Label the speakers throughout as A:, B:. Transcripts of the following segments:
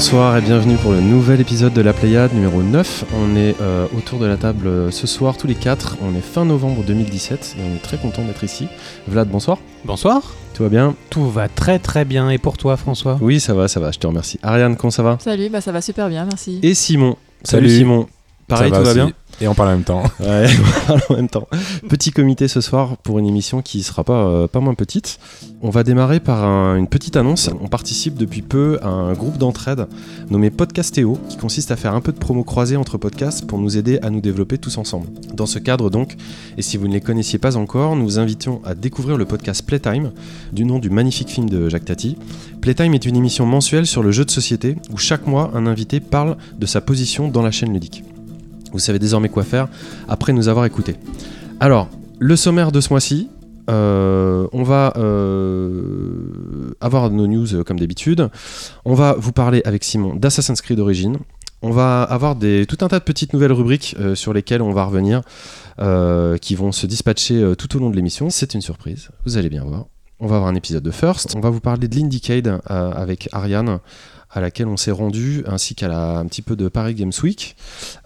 A: Bonsoir et bienvenue pour le nouvel épisode de la Pléiade numéro 9. On est euh, autour de la table euh, ce soir tous les quatre. On est fin novembre 2017 et on est très content d'être ici. Vlad, bonsoir.
B: Bonsoir.
A: Tout va bien?
B: Tout va très très bien. Et pour toi, François?
A: Oui, ça va, ça va, je te remercie. Ariane, comment ça va?
C: Salut, bah ça va super bien, merci.
A: Et Simon. Salut,
D: Salut.
A: Simon. Pareil, tout va
D: aussi.
A: bien
D: Et on parle en même temps.
A: Ouais, on parle en même temps. Petit comité ce soir pour une émission qui sera pas, euh, pas moins petite. On va démarrer par un- une petite annonce. On participe depuis peu à un groupe d'entraide nommé Podcastéo qui consiste à faire un peu de promo croisée entre podcasts pour nous aider à nous développer tous ensemble. Dans ce cadre donc, et si vous ne les connaissiez pas encore, nous vous invitons à découvrir le podcast Playtime du nom du magnifique film de Jacques Tati. Playtime est une émission mensuelle sur le jeu de société où chaque mois un invité parle de sa position dans la chaîne ludique. Vous savez désormais quoi faire après nous avoir écoutés. Alors, le sommaire de ce mois-ci, euh, on va euh, avoir nos news euh, comme d'habitude. On va vous parler avec Simon d'Assassin's Creed Origins. On va avoir tout un tas de petites nouvelles rubriques sur lesquelles on va revenir, qui vont se dispatcher tout au long de l'émission. C'est une surprise, vous allez bien voir. On va avoir un épisode de First. On va vous parler de l'Indiecade euh, avec Ariane, à laquelle on s'est rendu, ainsi qu'à la, un petit peu de Paris Games Week.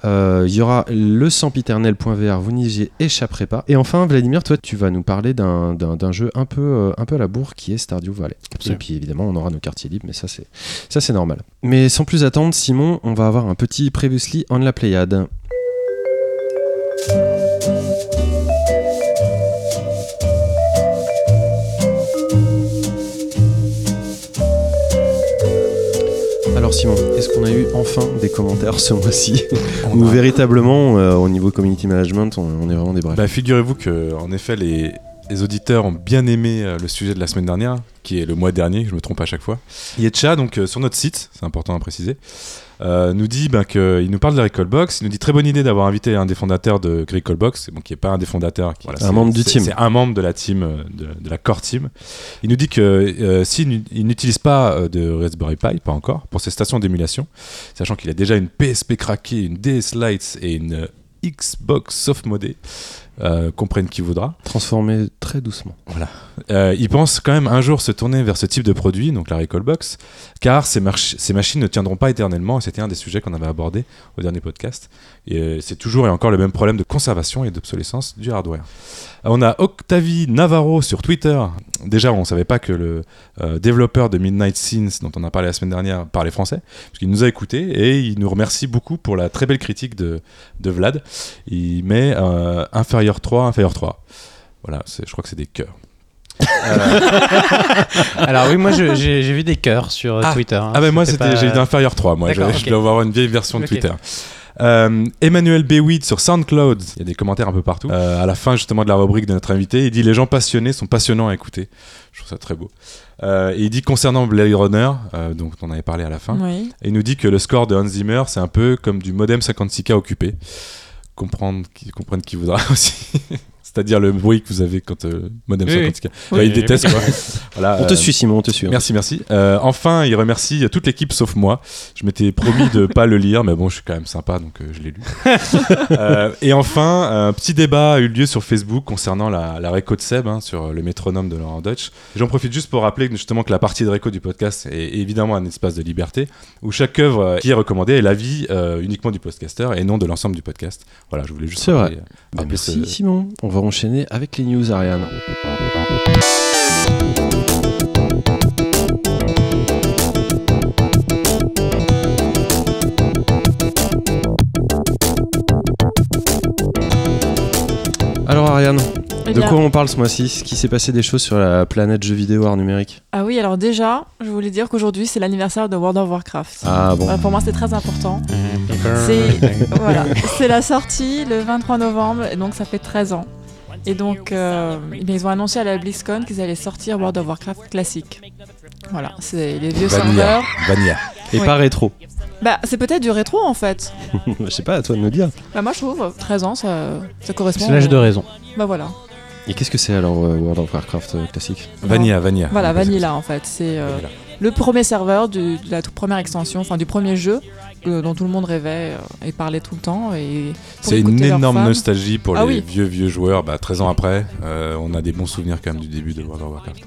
A: Euh, Il y aura le sempiternel.vr, vous n'y échapperez pas. Et enfin, Vladimir, toi, tu vas nous parler d'un jeu un peu, euh, un peu à la bourre qui est Stardew Valley.
B: Absolument.
A: Et puis évidemment, on aura nos quartiers libres, mais ça c'est ça c'est normal. Mais sans plus attendre, Simon, on va avoir un petit Previously on la Pléiade. Simon, est-ce qu'on a eu enfin des commentaires ce mois-ci
D: On
A: Ou
D: a-
A: véritablement, euh, au niveau community management, on, on est vraiment des brefs
D: Bah, figurez-vous que, en effet, les, les auditeurs ont bien aimé euh, le sujet de la semaine dernière, qui est le mois dernier, je me trompe à chaque fois. Yetcha, donc euh, sur notre site, c'est important à préciser, euh, nous dit bah, qu'il nous parle de la Recallbox. Il nous dit très bonne idée d'avoir invité un des fondateurs de Recallbox, bon, qui n'est pas un des fondateurs, qui, voilà,
A: Un membre du team.
D: C'est un membre de la team, euh, de, de la core team. Il nous dit que euh, s'il n'u- il n'utilise pas euh, de Raspberry Pi, pas encore, pour ses stations d'émulation, sachant qu'il a déjà une PSP craquée, une DS Lite et une euh, Xbox soft modée, euh, comprenne qui voudra.
A: transformé très doucement.
D: Euh, il pense quand même un jour se tourner vers ce type de produit, donc la Recallbox, car ces, machines ne tiendront pas éternellement, c'était un des sujets qu'on avait abordé au dernier podcast. Et c'est toujours et encore le même problème de conservation et d'obsolescence du hardware. On a Octavie Navarro sur Twitter. Déjà, on ne savait pas que le euh, développeur de Midnight Scenes, dont on a parlé la semaine dernière, parlait français, parce nous a écoutés, et il nous remercie beaucoup pour la très belle critique de, de Vlad. Il met inférieur 3, inférieur 3. Voilà, je crois que c'est des cœurs.
B: Alors oui, moi j'ai vu des cœurs sur euh,
D: Ah.
B: Twitter. hein.
D: Ah ben moi
B: C'était
D: c'était
B: pas-
D: j'ai eu d'inférieur 3 moi je,
B: D'accord,
D: je
B: ok.
D: dois avoir une vieille version de. Twitter. Euh, Emmanuel Béouid sur SoundCloud, il y a des commentaires un peu partout. Euh, à la fin justement de la rubrique de notre invité, il dit les gens passionnés sont passionnants à écouter. Je trouve ça très beau. Euh, et il dit concernant Blade Runner, euh, donc on avait parlé à la fin,
C: Oui.
D: et il nous dit que le score de Hans Zimmer c'est un peu comme du modem 56K occupé. Comprendre qui, comprendre qui voudra aussi. C'est-à-dire le bruit que vous avez quand euh, modem
B: Oui, oui.
D: 56K. Ouais, il
B: Oui,
D: déteste quoi. Voilà,
A: On te
D: euh,
A: suit, Simon, on te suit. hein.
D: Merci, merci. Euh, enfin, il remercie toute l'équipe sauf moi. Je m'étais promis de pas le lire, mais bon, je suis quand même sympa, donc euh, je l'ai lu. Euh, et enfin, un petit débat a eu lieu sur Facebook concernant la, la réco de Seb, hein, sur le métronome de Laurent Deutsch. J'en profite juste pour rappeler que, justement que la partie de réco du podcast est évidemment un espace de liberté, où chaque œuvre qui est recommandée est l'avis euh, uniquement du podcaster et non de l'ensemble du podcast. Voilà, je voulais juste
A: C'est vrai.
D: rappeler, euh,
A: Bah, merci,
D: ce-
A: Simon. On va enchaîner avec les news, Ariane. Alors Ariane,
C: Eh
A: de quoi on parle ce mois-ci Ce qui s'est passé des choses sur la planète jeux vidéo art numérique
C: Ah oui, alors déjà, je voulais dire qu'aujourd'hui c'est l'anniversaire de World of Warcraft.
A: Ah bon
C: Euh, pour moi c'est très important.
B: Happy
C: C'est
B: birthday.
C: voilà, c'est la sortie le 23 novembre et donc ça fait 13 ans. Et donc euh, eh bien, ils ont annoncé à la BlizzCon qu'ils allaient sortir World of Warcraft classique. Voilà, c'est les vieux serveurs.
D: Vanilla.
A: Et
C: Oui.
A: pas rétro.
C: Bah c'est peut-être du rétro en fait.
A: Je sais pas, à toi de nous dire.
C: Bah moi je trouve 13 ans ça, ça correspond.
B: C'est l'âge
C: au-
B: de raison.
C: Bah voilà.
A: Et qu'est-ce que c'est alors euh, World of Warcraft euh, classique
D: Vanilla, Vanilla.
C: Voilà, Vanilla en fait. C'est euh, le premier serveur du- de la toute première extension, enfin du premier jeu. Euh, dont tout le monde rêvait euh, et parlait tout le temps. Et
D: C'est une énorme
C: fans-
D: nostalgie pour
C: Ah
D: les
C: oui.
D: vieux vieux joueurs. Bah, 13 ans après, euh, on a des bons souvenirs quand même du début de World of Warcraft.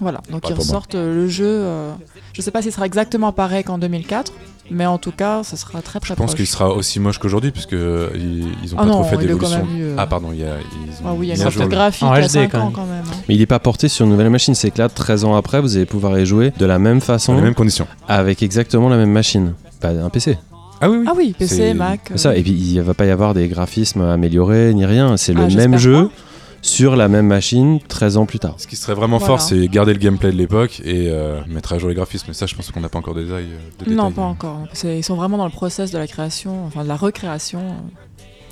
C: Voilà, donc
D: Pas
C: ils
D: moi.
C: ressortent euh, le jeu. euh, je sais pas s'il sera exactement pareil qu'en 2004, mais en tout cas, ça sera très très
D: Je pense qu'il sera aussi moche qu'aujourd'hui puisque euh, ils, ils ont
C: Ah
D: pas
C: non,
D: trop fait d'évolution.
C: mieux.
D: Ah pardon, il y a, ils ont
C: Ah oui, il y a une sorte
D: le-
C: graphique
B: En
C: il y a
B: HD
C: 5
B: quand
C: ans
B: même.
C: quand même. hein.
A: Mais il n'est pas porté sur une nouvelle machine. C'est que là, 13 ans après, vous allez pouvoir y jouer de la même façon,
D: dans les mêmes conditions.
A: avec exactement la même machine. Pas un PC.
D: Ah oui, oui.
C: Ah oui, PC, Mac.
A: Ça. Et puis, il ne va pas y avoir des graphismes améliorés ni rien. C'est le
C: Ah,
A: même jeu
C: pas.
A: sur la même machine 13 ans plus tard.
D: Ce qui serait vraiment
C: Voilà.
D: fort, c'est garder le gameplay de l'époque et euh, mettre à jour les graphismes. Mais ça, je pense qu'on n'a pas encore des détails. euh, de
C: Non,
D: détails.
C: pas encore. Ils sont vraiment dans le process de la création, enfin de la recréation.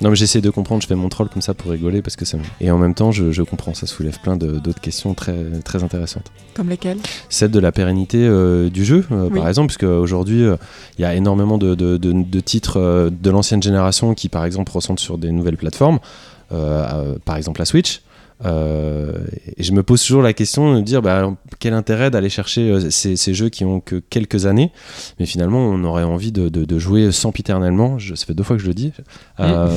A: Non, mais j'essaie de comprendre. Je fais mon troll comme ça pour rigoler parce que ça. me- Et en même temps, je, je comprends. Ça soulève plein d'autres questions très très intéressantes.
C: Comme lesquels
A: Celle de la pérennité euh, du jeu, euh,
C: Oui.
A: par exemple, puisque aujourd'hui, euh, il y a énormément de, de- de- de titres de l'ancienne génération qui, par exemple, ressentent sur des nouvelles plateformes, par exemple la Switch. Euh, et je me pose toujours la question de dire bah, quel intérêt d'aller chercher euh, ces, ces jeux qui ont que quelques années, mais finalement on aurait envie de, de- de jouer sempiternellement, je, ça fait deux fois que je le dis, euh,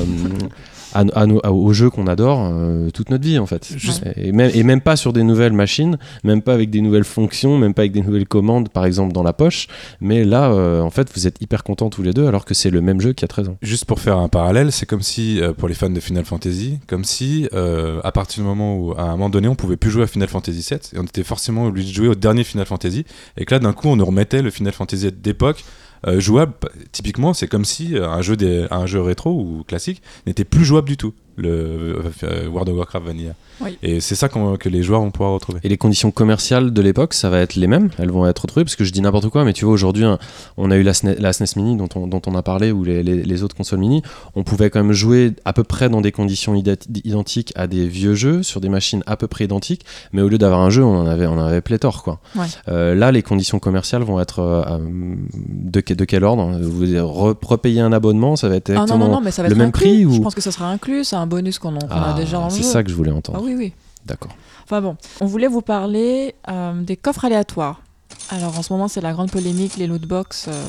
A: à, à nos- à- aux jeux qu'on adore euh, toute notre vie en fait.
C: Juste-
A: Et, même, et même pas sur des nouvelles machines, même pas avec des nouvelles fonctions, même pas avec des nouvelles commandes par exemple dans la poche, mais là euh, en fait vous êtes hyper contents tous les deux alors que c'est le même jeu qu'il y a 13 ans.
D: Juste pour faire un parallèle, c'est comme si, euh, pour les fans de Final Fantasy, comme si, euh, à partir du moment où, à un moment donné, on pouvait plus jouer à Final Fantasy VII, et on était forcément obligé de jouer au dernier Final Fantasy, et que là, d'un coup, on nous remettait le Final Fantasy d'époque jouable. Typiquement, c'est comme si euh, un jeu, des, un jeu rétro ou classique n'était plus jouable du tout, le euh, World of Warcraft Vanilla.
C: Oui.
D: Et c'est ça que les joueurs vont pouvoir retrouver.
A: Et les conditions commerciales de l'époque, ça va être les mêmes, elles vont être retrouvées, parce que je dis n'importe quoi, mais tu vois, aujourd'hui, hein, on a eu la SNES, la SNES Mini dont on, dont on a parlé, ou les, les- les autres consoles mini, on pouvait quand même jouer à peu près dans des conditions identiques à des vieux jeux, sur des machines à peu près identiques, mais au lieu d'avoir un jeu, on en avait, on en avait pléthore, quoi.
C: Ouais.
A: Euh, là, les conditions commerciales vont être euh, euh, de, que- de quel ordre? Vous re- repayez un abonnement, ça va être
C: Ah non, non, non, mais ça va
A: le
C: être
A: même
C: inclus.
A: prix
C: Je pense que ça sera inclus, un bonus qu'on a
A: Ah,
C: déjà le
A: C'est ça que je voulais entendre.
C: Ah oui, oui.
A: D'accord.
C: Enfin bon, on voulait vous parler euh, des coffres aléatoires. Alors en ce moment, c'est la grande polémique, les lootbox. euh,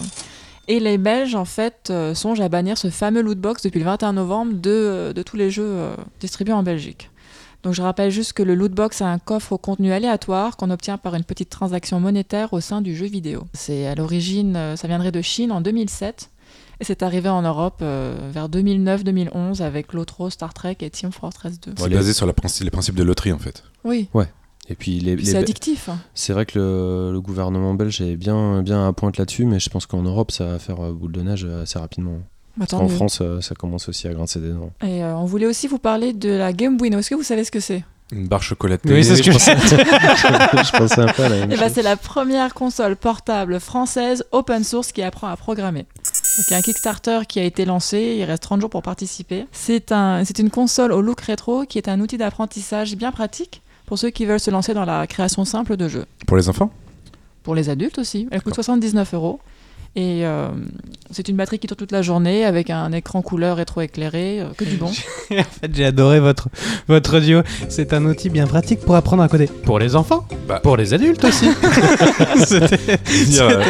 C: et les Belges, en fait, euh, songent à bannir ce fameux lootbox depuis le 21 novembre de, euh, de tous les jeux distribués en Belgique. Donc je rappelle juste que le lootbox est un coffre au contenu aléatoire qu'on obtient par une petite transaction monétaire au sein du jeu vidéo. C'est à l'origine, ça viendrait de Chine en 2007. Et c'est arrivé en Europe euh, vers 2009-2011 avec Lotro, Star Trek et Team Fortress 2.
D: C'est basé sur la princi- les principes de loterie, en fait.
C: Oui,
A: Et puis les,
C: puis
A: les
C: c'est addictif. hein.
A: C'est vrai que le, le gouvernement belge est bien, bien à pointe là-dessus, mais je pense qu'en Europe, ça va faire euh, boule de neige euh, assez rapidement.
C: Bah,
A: en
C: mieux.
A: France, ça commence aussi à grincer des dents.
C: Et euh, on voulait aussi vous parler de la Game Bueno. Est-ce que vous savez ce que c'est?
D: Une barre chocolatée.
B: Oui, c'est ce que
A: je, pensais, je pensais un peu à la même
C: Eh ben. C'est la première console portable française open source qui apprend à programmer. Donc, il y a un Kickstarter qui a été lancé, il reste 30 jours pour participer. C'est un, c'est une console au look rétro qui est un outil d'apprentissage bien pratique pour ceux qui veulent se lancer dans la création simple de jeux.
D: Pour les enfants?
C: Pour les adultes aussi, elle coûte 79 euros. Et euh, c'est une batterie qui tourne toute la journée avec un écran couleur rétro-éclairé, euh, que du bon.
B: en fait, j'ai adoré votre, votre audio. C'est un outil bien pratique pour apprendre à coder. Pour les enfants,
D: Bah.
B: pour les adultes aussi. C'était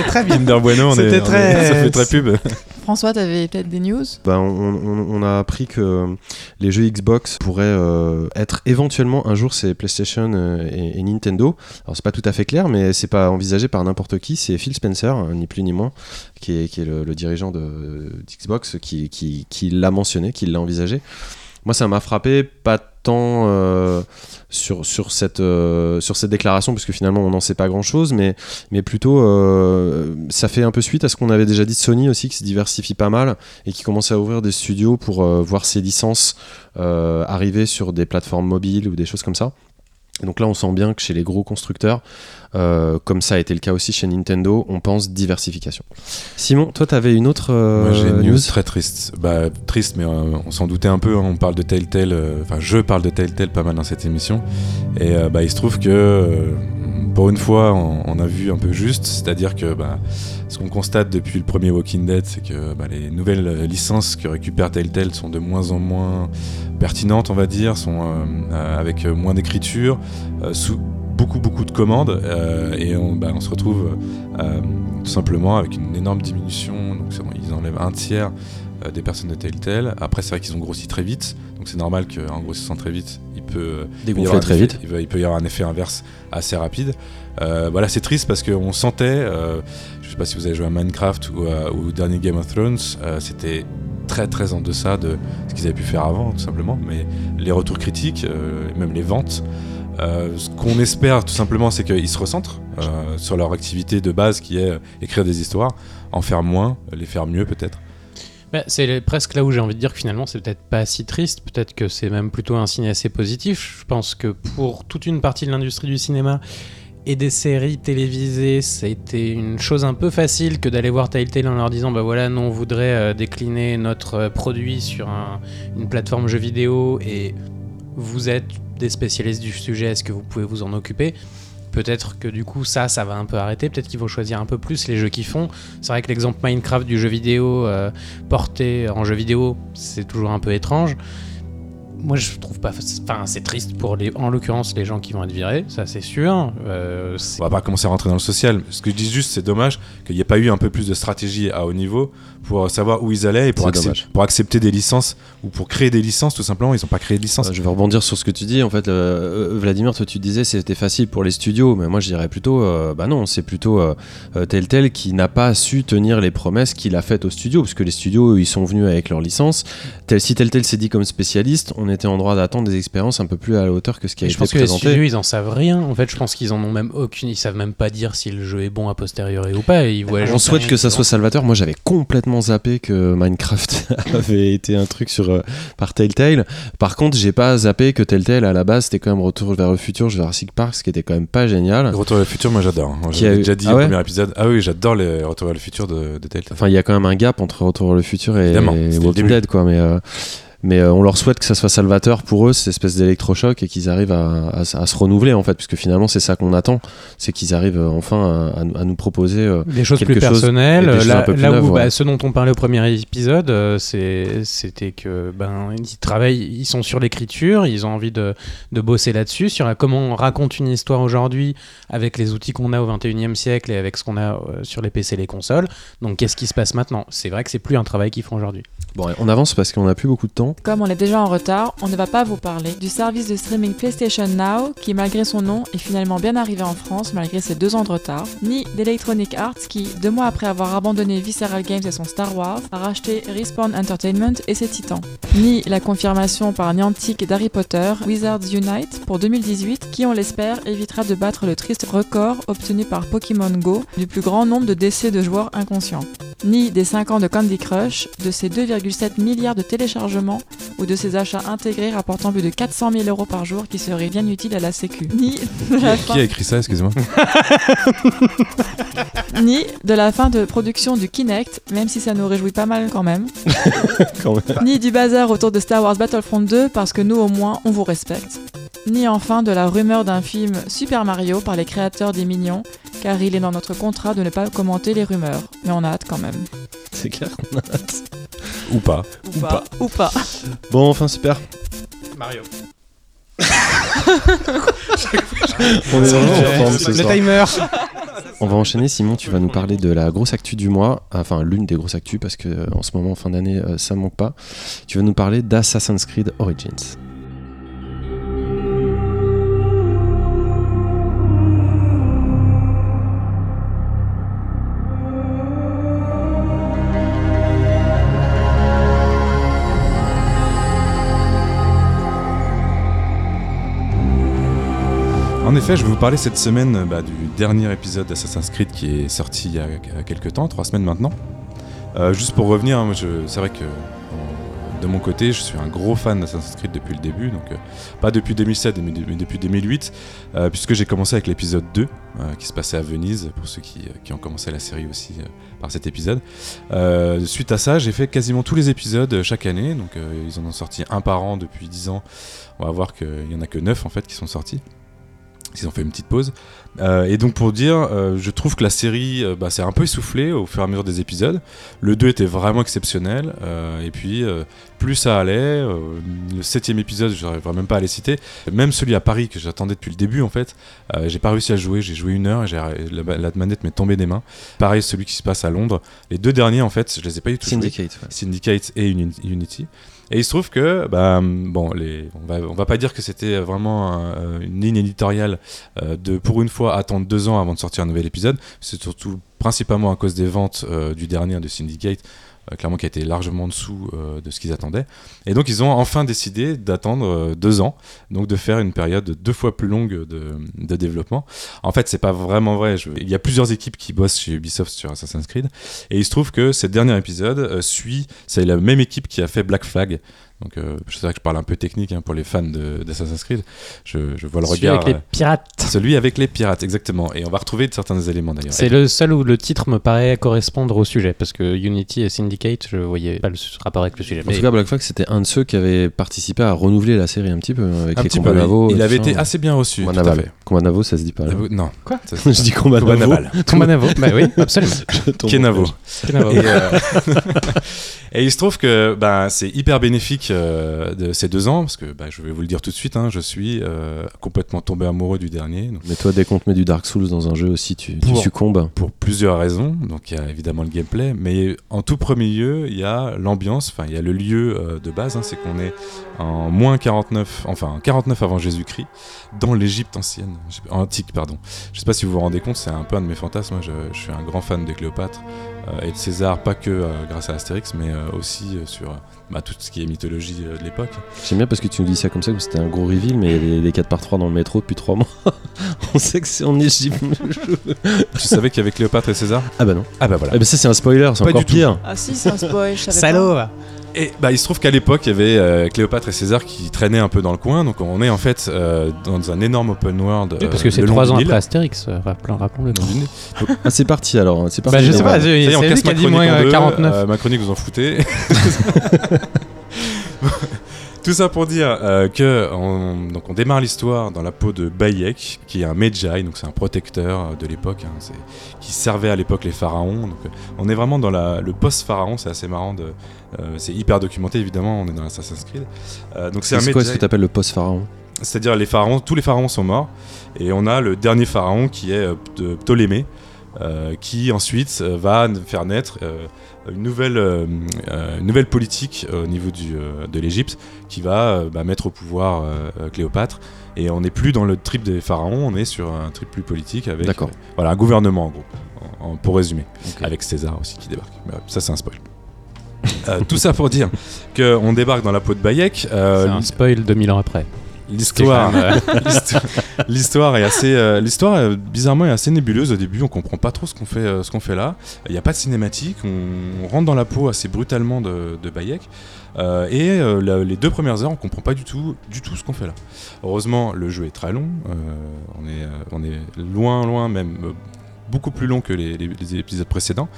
B: très bien.
D: Kinder Bueno, on est,
B: C'était
D: on est-
B: très-
D: ça fait très pub.
C: François, tu avais peut-être des news?
A: Bah, on, a appris que les jeux Xbox pourraient euh, être éventuellement un jour c'est PlayStation euh, et, Nintendo. Alors c'est pas tout à fait clair, mais c'est pas envisagé par n'importe qui. C'est Phil Spencer, hein, ni plus ni moins, qui est, le, dirigeant d'Xbox, qui l'a mentionné, qui l'a envisagé. Moi, ça m'a frappé, pas tant euh, sur, sur, cette, euh, sur cette déclaration, parce que finalement, on n'en sait pas grand-chose, mais, mais plutôt, euh, ça fait un peu suite à ce qu'on avait déjà dit de Sony aussi, qui se diversifie pas mal et qui commence à ouvrir des studios pour voir ses licences arriver sur des plateformes mobiles ou des choses comme ça. Donc là, on sent bien que chez les gros constructeurs, euh, comme ça a été le cas aussi chez Nintendo, on pense diversification. Simon, toi, tu avais une autre euh,
D: Moi j'ai une
A: news
D: news? très triste. Bah triste, mais euh, on s'en doutait un peu. hein. On parle de Telltale, euh, enfin je parle de Telltale pas mal dans cette émission. Et bah il se trouve que pour une fois, on, a vu un peu juste, c'est-à-dire que bah, ce qu'on constate depuis le premier Walking Dead, c'est que bah, les nouvelles euh, licences que récupère Telltale sont de moins en moins pertinentes, on va dire, sont euh, euh, avec moins d'écriture, sous- beaucoup beaucoup de commandes et on, bah, on se retrouve tout simplement avec une énorme diminution. Donc ils enlèvent un tiers des personnes de Telltale. Après c'est vrai qu'ils ont grossi très vite, donc c'est normal qu'en grossissant très vite, il peut euh, il peut y avoir un
A: très
D: effet-
A: vite.
D: Il, peut y avoir un effet inverse assez rapide. Euh, voilà, c'est triste parce qu'on sentait, euh, je sais pas si vous avez joué à Minecraft ou, à- ou au dernier Game of Thrones, euh, c'était très très en deçà de ce qu'ils avaient pu faire avant, tout simplement. Mais les retours critiques, euh, même les ventes, euh, ce qu'on espère tout simplement, c'est qu'ils se recentrent euh, sur leur activité de base qui est euh, écrire des histoires, en faire moins, les faire mieux peut-être.
B: C'est presque là où j'ai envie de dire que finalement c'est peut-être pas si triste, peut-être que c'est même plutôt un signe assez positif. Je pense que pour toute une partie de l'industrie du cinéma et des séries télévisées, été une chose un peu facile que d'aller voir Telltale en leur disant bah voilà, nous on voudrait euh, décliner notre euh, produit sur un- une plateforme jeu vidéo et vous êtes des spécialistes du sujet, est-ce que vous pouvez vous en occuper? Peut-être que du coup ça, ça va un peu arrêter. Peut-être qu'il faut choisir un peu plus les jeux qu'ils font. C'est vrai que l'exemple Minecraft du jeu vidéo euh, porté en jeu vidéo, c'est toujours un peu étrange. Moi, je trouve pas. Enfin, c'est triste pour les, en l'occurrence, les gens qui vont être virés, ça c'est sûr. Euh, c'est-
D: On va pas commencer à rentrer dans le social. Ce que je dis juste, c'est dommage qu'il n'y ait pas eu un peu plus de stratégie à haut niveau pour savoir où ils allaient et pour,
A: C'est
D: accep-
A: dommage.
D: pour accepter des licences ou pour créer des licences, tout simplement. Ils n'ont pas créé de licences.
A: Euh, Je vais rebondir sur ce que tu dis. En fait, euh, Vladimir, toi, tu disais c'était facile pour les studios, mais moi, je dirais plutôt, euh, bah non, c'est plutôt euh, euh, Telltale qui n'a pas su tenir les promesses qu'il a faites aux studios, parce que les studios, ils sont venus avec leur licence. Tel, si Telltale s'est dit comme spécialiste, on était en droit d'attendre des expériences un peu plus à la hauteur que ce qui a
B: Et je
A: été
B: pense que les
A: présenté.
B: studios, ils en savent rien. En fait, je pense qu'ils en ont même aucune. Ils savent même pas dire si le jeu est bon a posteriori ou pas. Ils voient,
A: On souhaite que ça soit salvateur. Moi, j'avais complètement zappé que Minecraft avait été un truc sur, euh, par Telltale. Par contre, j'ai pas zappé que Telltale, à la base, c'était quand même Retour vers le futur, Jurassic Park, ce qui était quand même pas génial.
D: Retour vers le futur, moi j'adore. J'avais
A: a eu-
D: déjà dit
A: Ah
D: au
A: ouais
D: premier épisode. Ah oui, j'adore les Retour vers le futur de, de Telltale.
A: Enfin, il y a quand même un gap entre Retour vers le futur et, et Walking
D: début.
A: Dead, quoi. Mais, euh, mais euh, on leur souhaite que ça soit salvateur pour eux, cette espèce d'électrochoc, et qu'ils arrivent à, à s- à se renouveler, en fait, puisque finalement, c'est ça qu'on attend. C'est qu'ils arrivent euh, enfin à, à nous- proposer. euh,
B: Des choses
A: quelque
B: plus personnelles.
A: des
B: là
A: un peu plus
B: là
A: neuves,
B: où
A: ouais.
B: bah, ce dont on parlait au premier épisode, euh, c'était que ben ils travaillent, ils sont sur l'écriture, ils ont envie de, de bosser là-dessus, sur la- comment on raconte une histoire aujourd'hui avec les outils qu'on a au 21e siècle et avec ce qu'on a euh, sur les PC et les consoles. Donc qu'est-ce qui se passe maintenant? C'est vrai que c'est plus un travail qu'ils font aujourd'hui.
A: Bon, on avance parce qu'on a plus beaucoup de temps.
C: Comme on est déjà en retard, on ne va pas vous parler du service de streaming PlayStation Now, qui malgré son nom est finalement bien arrivé en France malgré ses deux ans de retard, ni d'Electronic Arts qui, deux mois après avoir abandonné Visceral Games et son Star Wars, a racheté Respawn Entertainment et ses titans, ni la confirmation par Niantic d'Harry Potter, Wizards Unite pour 2018, qui on l'espère évitera de battre le triste record obtenu par Pokémon Go du plus grand nombre de décès de joueurs inconscients ni des 5 ans de Candy Crush, de ses 2,7 milliards de téléchargements ou de ses achats intégrés rapportant plus de 400 000 euros par jour qui seraient bien utiles à la Sécu, ni de la
D: Qui
C: fin,
D: a écrit ça, excusez-moi
C: ni de, la fin de production du Kinect, même si ça nous réjouit pas mal quand même,
A: Quand même.
C: ni du bazar autour de Star Wars Battlefront 2 parce que nous au moins on vous respecte, ni enfin de la rumeur d'un film Super Mario par les créateurs des Mignons, car il est dans notre contrat de ne pas commenter les rumeurs, mais on a hâte quand même.
A: C'est clair qu'on a hâte.
D: Ou pas.
C: Ou, pas. Ou pas.
A: Bon, enfin, super.
B: Mario.
A: On est vraiment en forme ce
B: le
A: soir.
B: timer.
A: On va enchaîner, Simon, tu vas nous parler de la grosse actu du mois, enfin l'une des grosses actus, parce que euh, en ce moment, en fin d'année, euh, ça manque pas. Tu vas nous parler d'Assassin's Creed Origins.
D: En effet, je vais vous parler cette semaine bah, du dernier épisode d'Assassin's Creed qui est sorti il y a, quelques temps, trois semaines maintenant. Euh, juste pour revenir, hein, c'est vrai que de mon côté, je suis un gros fan d'Assassin's Creed depuis le début, donc euh, pas depuis 2007, mais, depuis 2008, euh, puisque j'ai commencé avec l'épisode 2, euh, qui se passait à Venise, pour ceux qui, qui ont commencé la série aussi par cet épisode. Suite à ça, j'ai fait quasiment tous les épisodes chaque année, donc ils en ont sorti un par an depuis 10 ans. On va voir qu'il y en a que 9 en fait qui sont sortis. Ils ont fait une petite pause. Euh, et donc pour dire, euh, je trouve que la série euh, bah, s'est un peu essoufflée au fur et à mesure des épisodes. Le 2 était vraiment exceptionnel. et puis plus ça allait, le septième épisode, je n'arriverai même pas à les citer. Même celui à Paris que j'attendais depuis le début en fait, j'ai pas réussi à jouer. J'ai joué une heure et la, la manette m'est tombée des mains. Pareil celui qui se passe à Londres. Les deux derniers en fait, je les ai pas tout joués.
A: Syndicate. ouais.
D: Syndicate et Uni- Unity. Et il se trouve que, bah, bon, on, va, va pas dire que c'était vraiment un- une ligne éditoriale euh, de, pour une fois, attendre deux ans avant de sortir un nouvel épisode. C'est surtout principalement à cause des ventes euh, du dernier de Syndicate, euh, clairement qui a été largement en dessous euh, de ce qu'ils attendaient. Et donc ils ont enfin décidé d'attendre euh, deux ans, donc de faire une période deux fois plus longue de, développement. En fait, c'est pas vraiment vrai. Il y a plusieurs équipes qui bossent chez Ubisoft sur Assassin's Creed. Et il se trouve que ce dernier épisode euh, suit, c'est la même équipe qui a fait Black Flag. Donc, euh, je sais que je parle un peu technique hein, pour les fans de- d'Assassin's Creed. Je, je vois le
B: Celui
D: regard.
B: avec les
D: euh,
B: pirates.
D: celui avec les pirates, exactement. Et on va retrouver certains éléments d'ailleurs.
B: C'est le seul où le titre me paraît correspondre au sujet, parce que Unity et Syndicate, je voyais pas le rapport avec le sujet.
A: En
B: Mais
A: tout cas, Black Flag, c'était un de ceux qui avait participé à renouveler la série un petit peu hein, avec
D: Un
A: les combats navaux.
D: il avait été assez bien reçu.
A: Combat naval. Combat navaux, ça se dit pas. là.
D: Euh, Non.
B: Quoi
D: Ça,
A: Je dis combat,
D: Combat naval.
B: Combat Navo, bah oui, absolument.
D: Kenavo.
B: Kenavo.
D: Et, euh, et il se trouve que ben, c'est hyper bénéfique euh, de ces deux ans, parce que ben, je vais vous le dire tout de suite, hein, je suis euh, complètement tombé amoureux du dernier. donc,
A: Mais toi, dès qu'on te met du Dark Souls dans un jeu aussi, tu, succombes.
D: pour plusieurs raisons. Donc il y a évidemment le gameplay, mais en tout premier lieu, il y a l'ambiance, enfin il y a le lieu euh, de base, hein, c'est qu'on est en moins 49, enfin en 49 avant Jésus-Christ, dans l'Égypte ancienne, antique pardon. Je sais pas si vous vous rendez compte, c'est un peu un de mes fantasmes. Moi, je, je suis un grand fan de Cléopâtre et de César, pas que euh, grâce à Astérix, mais euh, aussi euh, sur euh, bah, tout ce qui est mythologie euh, de l'époque.
A: J'aime bien parce que tu nous dis ça comme ça, comme c'était un gros reveal, mais les, les 4 par 3 dans le métro depuis 3 mois. On sait que c'est en Égypte.
D: tu savais qu'il y avait Cléopâtre et César?
A: Ah bah non.
D: Ah bah voilà.
A: Ah bah ça, c'est un spoiler, c'est
D: Pas
A: encore
D: du tout.
A: pire.
C: Ah si, c'est un spoil, je savais
B: Salaud
D: Et bah, il se trouve qu'à l'époque, il y avait euh, Cléopâtre et César qui traînaient un peu dans le coin. Donc on est en fait euh, dans un énorme open world.
B: Oui, parce
D: euh,
B: que c'est trois ans après Astérix, rappelons- rappelons-le.
D: Le Nil.
A: Ah, c'est parti alors. C'est parti.
B: Bah, je sais pas, c'est
D: on casse
B: qui a
D: ma
B: dit
D: chronique
B: moins
D: en
B: euh,
D: deux.
B: 49.
D: Euh, ma chronique, vous en foutez. Tout ça pour dire euh, que on, donc on démarre l'histoire dans la peau de Bayek, qui est un Medjay, donc c'est un protecteur euh, de l'époque, hein, qui servait à l'époque les pharaons. Donc euh, on est vraiment dans la, le post-pharaon, c'est assez marrant. De, euh, c'est hyper documenté évidemment, on est dans Assassin's Creed. Euh, donc c'est un
A: quoi ce que t'appelles le post-pharaon?
D: C'est-à-dire les pharaons, tous les pharaons sont morts, et on a le dernier pharaon qui est de Ptolémée, qui ensuite va faire naître une, nouvelle, euh, euh, une nouvelle politique au niveau du, euh, de l'Égypte, qui va euh, bah, mettre au pouvoir euh, euh, Cléopâtre. Et on n'est plus dans le trip des pharaons, on est sur un trip plus politique avec euh, voilà, un gouvernement en gros, en- en- pour résumer avec César aussi qui débarque. Mais, euh, ça, c'est un spoil. Euh, tout ça pour dire qu'on débarque dans la peau de Bayek. euh,
B: C'est un spoil 2000 ans après.
D: L'histoire,
B: même,
D: l'histoire- l'histoire est assez, euh, l'histoire euh, bizarrement est assez nébuleuse au début. On comprend pas trop ce qu'on fait, euh, ce qu'on fait là. Il n'y a pas de cinématique. On, on rentre dans la peau assez brutalement de, de Bayek. Euh, et euh, la- les deux premières heures, on comprend pas du tout, du tout ce qu'on fait là. Heureusement, le jeu est très long. Euh, on est, euh, on est loin, loin même. euh, beaucoup plus long que les, les- les épisodes précédents.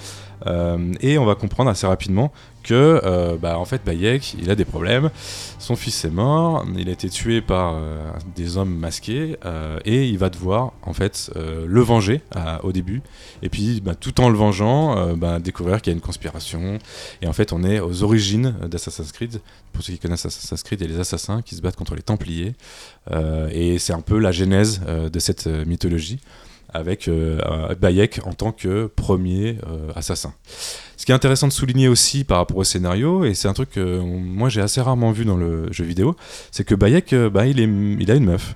D: Euh, et on va comprendre assez rapidement que, euh, bah, en fait, Bayek, il a des problèmes. Son fils est mort, il a été tué par euh, des hommes masqués, euh, et il va devoir, en fait, le venger au début. Et puis, bah, tout en le vengeant, bah, découvrir qu'il y a une conspiration. Et en fait, on est aux origines d'Assassin's Creed. Pour ceux qui connaissent Assassin's Creed, a les assassins qui se battent contre les Templiers. Et c'est un peu la genèse de cette mythologie avec euh, euh, Bayek en tant que premier euh, assassin. Ce qui est intéressant de souligner aussi par rapport au scénario, et c'est un truc que on- moi j'ai assez rarement vu dans le jeu vidéo, c'est que Bayek, euh, bah, il, est, il a une meuf.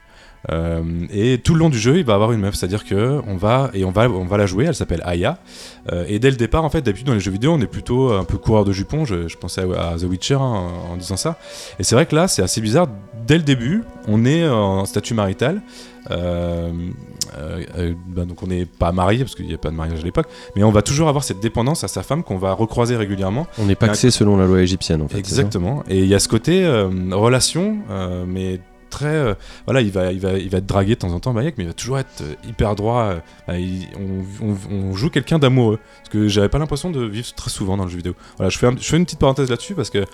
D: Euh, et tout le long du jeu, il va avoir une meuf, c'est-à-dire que on va et on va on va la jouer. Elle s'appelle Aya. Euh, et dès le départ, en fait, d'habitude dans les jeux vidéo, on est plutôt un peu coureur de jupons. Je, je pensais à, à The Witcher hein, en, en disant ça. Et c'est vrai que là, c'est assez bizarre. Dès le début, on est en statut marital. Euh, bah, donc on n'est pas marié parce qu'il n'y a pas de mariage à l'époque, mais on va toujours avoir cette dépendance à sa femme qu'on va recroiser régulièrement.
A: On n'est pas axé selon la loi égyptienne en fait.
D: Exactement. Et il y a ce côté euh, relation, mais très. euh, voilà, il va, il, va, il va être dragué de temps en temps, mais il va toujours être euh, hyper droit. euh, il- on, joue quelqu'un d'amoureux. Ce que j'avais pas l'impression de vivre très souvent dans le jeu vidéo. Voilà, je fais, je fais une petite parenthèse là-dessus parce que.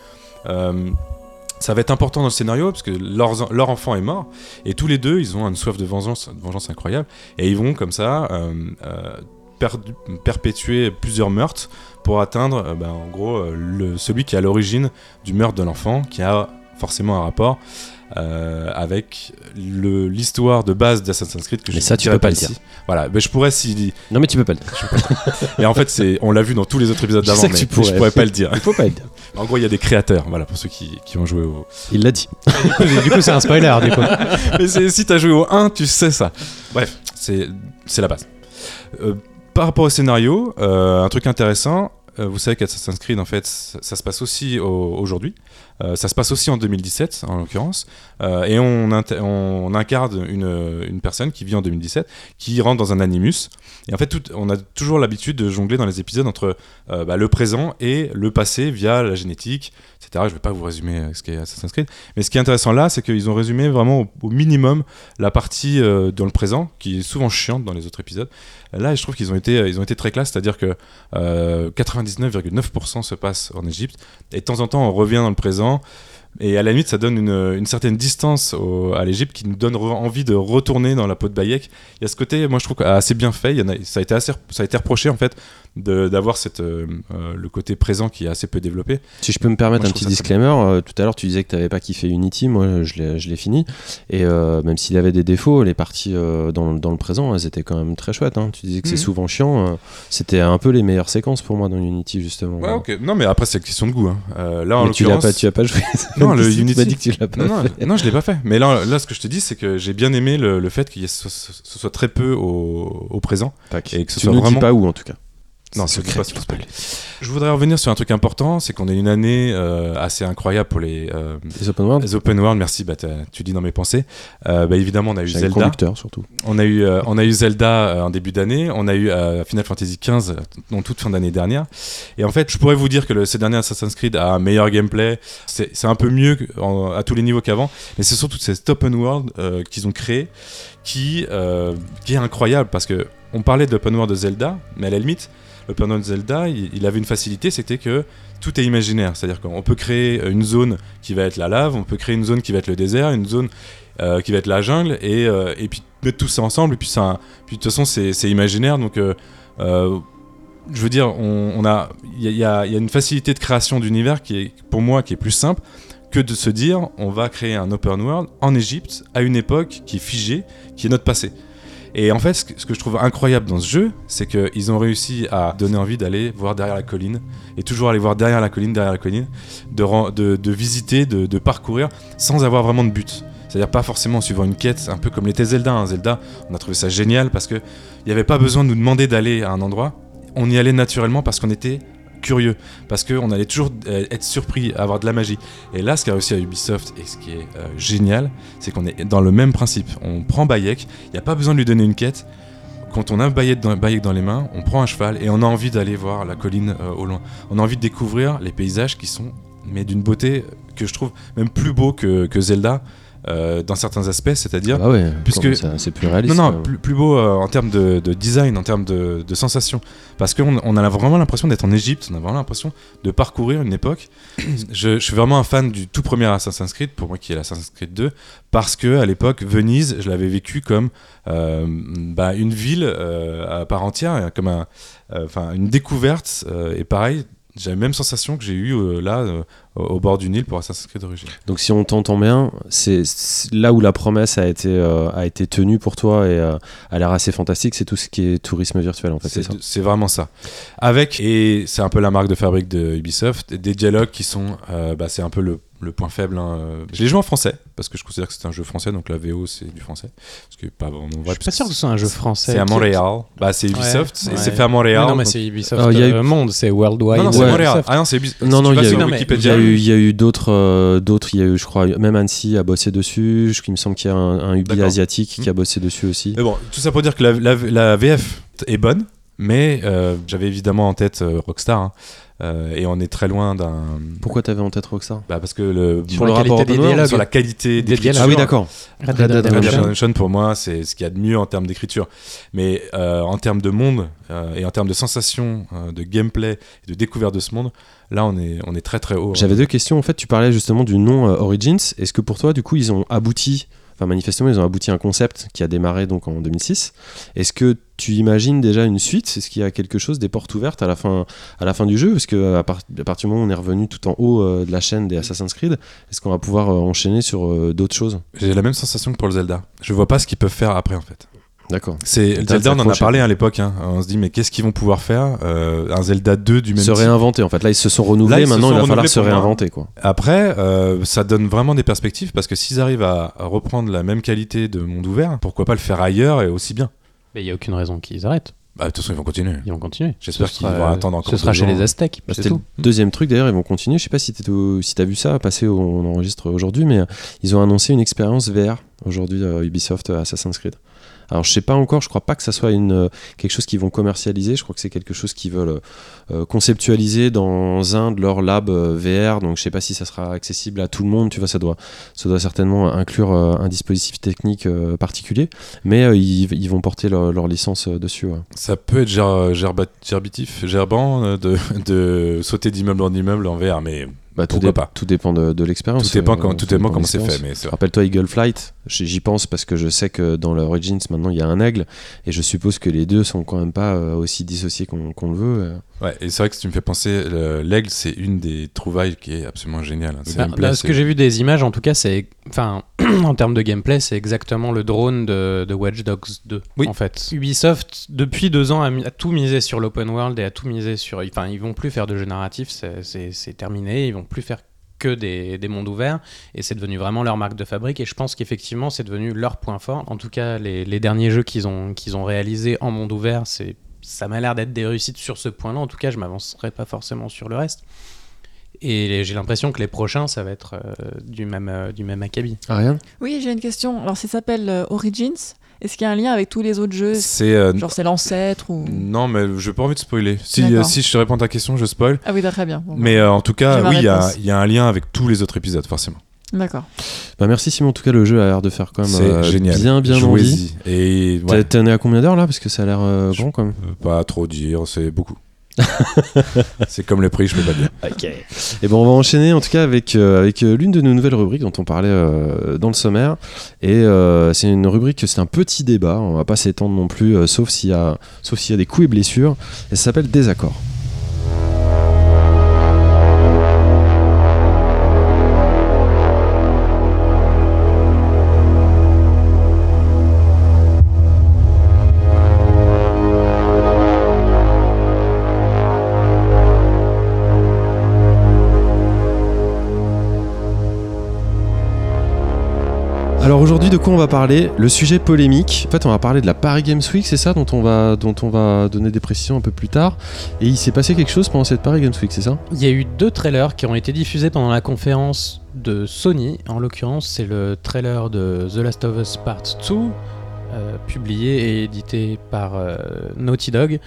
D: ça va être important dans le scénario parce que leur, leur enfant est mort et tous les deux ils ont une soif de vengeance, de vengeance incroyable et ils vont comme ça per- perpétuer plusieurs meurtres pour atteindre bah, en gros celui qui est à l'origine du meurtre de l'enfant qui a forcément un rapport euh, avec l'histoire de base d'Assassin's Creed que
A: Mais
D: je
A: ça, tu peux pas le dire.
D: Voilà, mais je pourrais si
A: Non, mais tu peux pas le dire.
D: et en fait c'est on l'a vu dans tous les autres épisodes d'avant mais
A: tu pourrais.
D: je pourrais pas le dire.
A: Il faut pas le dire.
D: En gros, il y a des créateurs, voilà pour ceux qui, qui ont joué au
A: Il l'a dit.
B: du coup, c'est un spoiler, du coup.
D: Mais si t'as joué au 1, tu sais ça. Bref, c'est c'est la base. Euh, par rapport au scénario, euh, un truc intéressant, vous savez qu'Assassin's Creed, en fait, ça, ça se passe aussi au- aujourd'hui. Euh, ça se passe aussi en 2017, en l'occurrence. Euh, et on, incarne une, personne qui vit en 2017, qui rentre dans un animus. Et en fait, on a toujours l'habitude de jongler dans les épisodes entre euh, bah, le présent et le passé via la génétique, Je vais pas vous résumer euh, ce qu'est Assassin's Creed. Mais ce qui est intéressant là, c'est qu'ils ont résumé vraiment au, minimum la partie euh, dans le présent, qui est souvent chiante dans les autres épisodes. Là, je trouve qu'ils ont été, ils ont été très classe, c'est-à-dire que euh, 99,9% se passe en Égypte, et de temps en temps, on revient dans le présent. Et à la limite, ça donne une, une certaine distance au- à l'Égypte qui nous donne envie de retourner dans la peau de Bayek. Il y a ce côté, moi je trouve assez bien fait. Il y en a, ça, a été assez, ça a été reproché en fait d'avoir euh, euh, le côté présent qui est assez peu développé.
A: Si je peux me permettre
D: Moi,
A: un petit disclaimer, euh, tout à l'heure tu disais que tu n'avais pas kiffé Unity, moi je l'ai fini, et euh, même s'il avait des défauts, les parties dans, dans le présent, elles étaient quand même très chouettes. hein. Tu disais que
D: Mhm.
A: c'est souvent chiant, c'était un peu les meilleures séquences pour moi dans Unity justement.
D: Ouais, ok. Non, mais après, c'est question de goût. hein. Là, en
A: Mais tu l'as
D: l'occurrence.
A: pas, tu as pas joué.
D: Non, le
A: Tu m'as
D: Unity-
A: dit que tu l'as pas
D: Non, non,
A: fait.
D: non, je l'ai pas fait. Mais là, là, ce que je te dis, c'est que j'ai bien aimé le, le fait qu'il y ait ce, ce- soit très peu au, au présent.
A: Tac.
D: Et que ce
A: tu
D: soit
A: ne
D: vraiment-
A: dis pas où en tout cas.
D: Non,
A: C'est
D: pas
A: pas
D: Je voudrais revenir sur un truc important, c'est qu'on a une année euh, assez incroyable pour les, euh,
A: Les open world
D: les open world. Merci, bah, tu dis dans mes pensées. Euh, bah, évidemment, on a eu Zelda.
A: conducteur surtout.
D: On a eu, euh, on a eu Zelda euh, en début d'année, on a eu euh, Final Fantasy XV en toute fin d'année dernière. Et en fait, je pourrais vous dire que le, ce dernier Assassin's Creed a un meilleur gameplay, c'est un peu mieux en- à tous les niveaux qu'avant, mais c'est surtout cet open world euh, qu'ils ont créé qui, euh, qui est incroyable parce que on parlait de l'open world de Zelda, mais à la limite, l'open world de Zelda, il, avait une facilité, c'était que tout est imaginaire, c'est-à-dire qu'on peut créer une zone qui va être la lave, on peut créer une zone qui va être le désert, une zone euh, qui va être la jungle, et, euh, puis mettre tout ça ensemble, et puis, de toute façon c'est imaginaire, donc euh, euh, je veux dire, on, a, il y y a une facilité de création d'univers qui est pour moi qui est plus simple que de se dire on va créer un open world en Égypte à une époque qui est figée, qui est notre passé. Et en fait, ce que, je trouve incroyable dans ce jeu, c'est qu'ils ont réussi à donner envie d'aller voir derrière la colline, et toujours aller voir derrière la colline, derrière la colline, de, de, visiter, de, de parcourir, sans avoir vraiment de but. C'est-à-dire pas forcément en suivant une quête, un peu comme l'était Zelda. hein. Zelda, on a trouvé ça génial parce qu'il n'y avait pas besoin de nous demander d'aller à un endroit, on y allait naturellement parce qu'on était curieux, parce qu'on allait toujours euh, être surpris, avoir de la magie. Et là, ce qu'a réussi à Ubisoft, et ce qui est euh, génial, c'est qu'on est dans le même principe. On prend Bayek, il n'y a pas besoin de lui donner une quête. Quand on a Bayek dans, les mains, on prend un cheval et on a envie d'aller voir la colline euh, au loin. On a envie de découvrir les paysages qui sont, mais d'une beauté que je trouve même plus beau que Zelda euh, dans certains aspects, c'est-à-dire
A: Ah ouais,
D: puisque-
A: c'est plus réaliste.
D: non, plus, plus beau euh, en termes de, de design, en termes de, de sensation. Parce qu'on on a vraiment l'impression d'être en Égypte, on a vraiment l'impression de parcourir une époque. je, je suis vraiment un fan du tout premier Assassin's Creed, pour moi qui est l'Assassin's Creed 2, parce que à l'époque, Venise, je l'avais vécu comme euh, bah, une ville à part entière, comme un, une découverte. et pareil, j'ai la même sensation que j'ai eu euh, là, au bord du Nil pour Assassin's Creed d'origine.
A: Donc si on t'entend bien, c'est là où la promesse a été, euh, a été tenue pour toi et euh, a l'air assez fantastique, c'est tout ce qui est tourisme virtuel en fait, c'est
D: C'est
A: ça
D: c'est vraiment ça. Avec, et c'est un peu la marque de fabrique de Ubisoft, des dialogues qui sont, euh, bah, c'est un peu le, le point faible. hein. Euh, Je l'ai joué en français, parce que je considère que c'est un jeu français, donc la VO c'est du français. Parce que pas vraiment
B: Je suis pas sûr que ce soit un jeu français.
D: C'est à
B: qui-
D: Montréal. Bah, c'est Ubisoft,
B: Ouais,
D: et
B: ouais.
D: c'est fait à Montréal.
B: Non, mais
D: donc-
B: c'est Ubisoft
A: Ah, il y a eu-
B: euh, Monde, c'est Worldwide.
D: Non, non, c'est
A: Ouais.
D: Montréal.
B: Ubisoft.
D: Ah non, c'est Ubisoft.
A: Non, non, il y, a eu-
B: non, mais-
A: il y
D: Wikipédia.
A: a eu, il y a eu d'autres, euh, d'autres. Il y a eu, je crois, même Annecy a bossé dessus. Je, il me semble qu'il y a un, un Ubi asiatique qui
D: Hmm.
A: a bossé dessus aussi.
D: Mais bon, tout ça pour dire que la, la- la VF est bonne, mais euh, j'avais évidemment en tête euh, Rockstar. hein. Euh, et on est très loin d'un.
A: Pourquoi t'avais en tête Rockstar?
D: Bah parce que le,
B: Sur
A: le rapport
B: des dialogues.
D: sur la qualité
B: Des
D: d'écriture.
A: Ah oui, d'accord.
B: Red Dead
A: Dead
D: Red Dead
B: Redemption.
D: Pour moi, c'est ce qu'il y a de mieux en termes d'écriture. Mais euh, en termes de monde euh, et en termes de sensations, euh, de gameplay et de découverte de ce monde, là, on est, on est très très haut.
A: J'avais deux questions. En fait, tu parlais justement du nom euh, Origins. Est-ce que pour toi, du coup, ils ont abouti, enfin manifestement, ils ont abouti à un concept qui a démarré donc en 2006. Est-ce que tu imagines déjà une suite? Est-ce qu'il y a quelque chose, des portes ouvertes à la fin, du jeu? Parce que part- à partir du moment où on est revenu tout en haut euh, de la chaîne des Assassin's Creed, est-ce qu'on va pouvoir euh, enchaîner sur euh, d'autres choses?
D: J'ai la même sensation que pour le Zelda. Je vois pas ce qu'ils peuvent faire après en fait.
A: D'accord.
D: C'est Zelda, on en a parlé à l'époque. hein. On se dit mais qu'est-ce qu'ils vont pouvoir faire Euh, Un Zelda 2 du même
A: Se
D: type?
A: réinventer en fait. Là, ils se sont renouvelés.
D: Là, ils se
A: Maintenant,
D: sont
A: il va falloir se
D: moi.
A: réinventer quoi.
D: Après, euh, ça donne vraiment des perspectives parce que s'ils arrivent à reprendre la même qualité de monde ouvert, pourquoi pas le faire ailleurs et aussi bien?
B: Mais il n'y a aucune raison qu'ils arrêtent.
D: Bah, de toute façon, ils vont continuer.
B: Ils vont continuer.
D: J'espère qu'ils vont attendre encore
B: Ce sera chez les Aztèques.
A: Bah, C'était le deuxième truc d'ailleurs, ils vont continuer. Je sais pas si tu au- si as vu ça passer, au- on enregistre aujourd'hui, mais euh, ils ont annoncé une expérience VR aujourd'hui euh, Ubisoft euh, Assassin's Creed. Alors je sais pas encore, je crois pas que ça soit une, euh, quelque chose qu'ils vont commercialiser, je crois que c'est quelque chose qu'ils veulent euh, conceptualiser dans un de leurs labs euh, VR, donc je sais pas si ça sera accessible à tout le monde, tu vois, ça doit, ça doit certainement inclure euh, un dispositif technique euh, particulier, mais euh, ils, vont porter leur, leur licence euh, dessus.
D: Ça peut être ger- gerba- gerbitif, gerbant euh, de, de sauter d'immeuble en immeuble en VR, mais
A: Bah, tout, dé-
D: pas
A: tout dépend de, de l'expérience.
D: tout dépend,
A: euh,
D: quand- tout
A: dépend
D: comment c'est fait. Mais.
A: Rappelle-toi Eagle Flight, j'y pense parce que je sais que dans le Origins maintenant il y a un aigle et je suppose que les deux sont quand même pas euh, aussi dissociés qu'on le veut. euh.
D: Ouais, et c'est vrai que si tu me fais penser, le- l'aigle, c'est une des trouvailles qui est absolument géniale. hein.
B: Bah,
D: gameplay,
B: là, ce que j'ai vu des images, en tout cas, c'est, enfin, en termes de gameplay, c'est exactement le drone de, de Watch Dogs 2.
D: Oui.
B: En fait, Ubisoft depuis deux ans a, tout misé sur l'open world et a tout misé sur, enfin, ils vont plus faire de jeux narratifs, c'est- c'est c'est terminé, ils vont plus faire que des, des mondes ouverts et c'est devenu vraiment leur marque de fabrique et je pense qu'effectivement c'est devenu leur point fort. En tout cas, les, les derniers jeux qu'ils ont qu'ils ont réalisés en monde ouvert, c'est ça m'a l'air d'être des réussites sur ce point-là. En tout cas, je m'avancerai pas forcément sur le reste. Et j'ai l'impression que les prochains, ça va être euh, du, même, euh, du même acabit.
A: Ariane?
C: Oui, j'ai une question. Alors, ça s'appelle euh, Origins. Est-ce qu'il y a un lien avec tous les autres jeux
D: C'est. euh,
C: Genre, c'est l'ancêtre ou.
D: Non, mais j'ai pas envie de spoiler. Si,
C: D'accord.
D: euh, si je te réponds à ta question, je spoil.
C: Ah oui, très bien. Bon,
D: Mais euh, en tout cas, oui, il y, a-
C: réponse.
D: il y a un lien avec tous les autres épisodes, forcément.
C: D'accord.
A: Bah merci Simon, en tout cas le jeu a l'air de faire quand même
D: C'est
A: euh,
D: génial.
A: bien bien envie.
D: Et ouais,
A: T'es- T'en es à combien d'heures là? Parce que ça a l'air euh, grand quand même.
D: pas trop dire, c'est beaucoup. c'est comme le prix, je peux pas dire.
A: Ok. Et bon, on va enchaîner en tout cas avec, euh, avec euh, l'une de nos nouvelles rubriques dont on parlait euh, dans le sommaire. Et euh, c'est une rubrique, c'est un petit débat, on va pas s'étendre non plus, euh, sauf s'il y, a- sauf s'il y a des coups et blessures. Et ça s'appelle Désaccord. Alors aujourd'hui, de quoi on va parler? Le sujet polémique. En fait, on va parler de la Paris Games Week, c'est ça, dont on va, donner des précisions un peu plus tard. Et il s'est passé quelque chose pendant cette Paris Games Week, c'est ça?
B: Il y a eu deux trailers qui ont été diffusés pendant la conférence de Sony. En l'occurrence, c'est le trailer de The Last of Us Part 2, euh, publié et édité par euh, Naughty Dog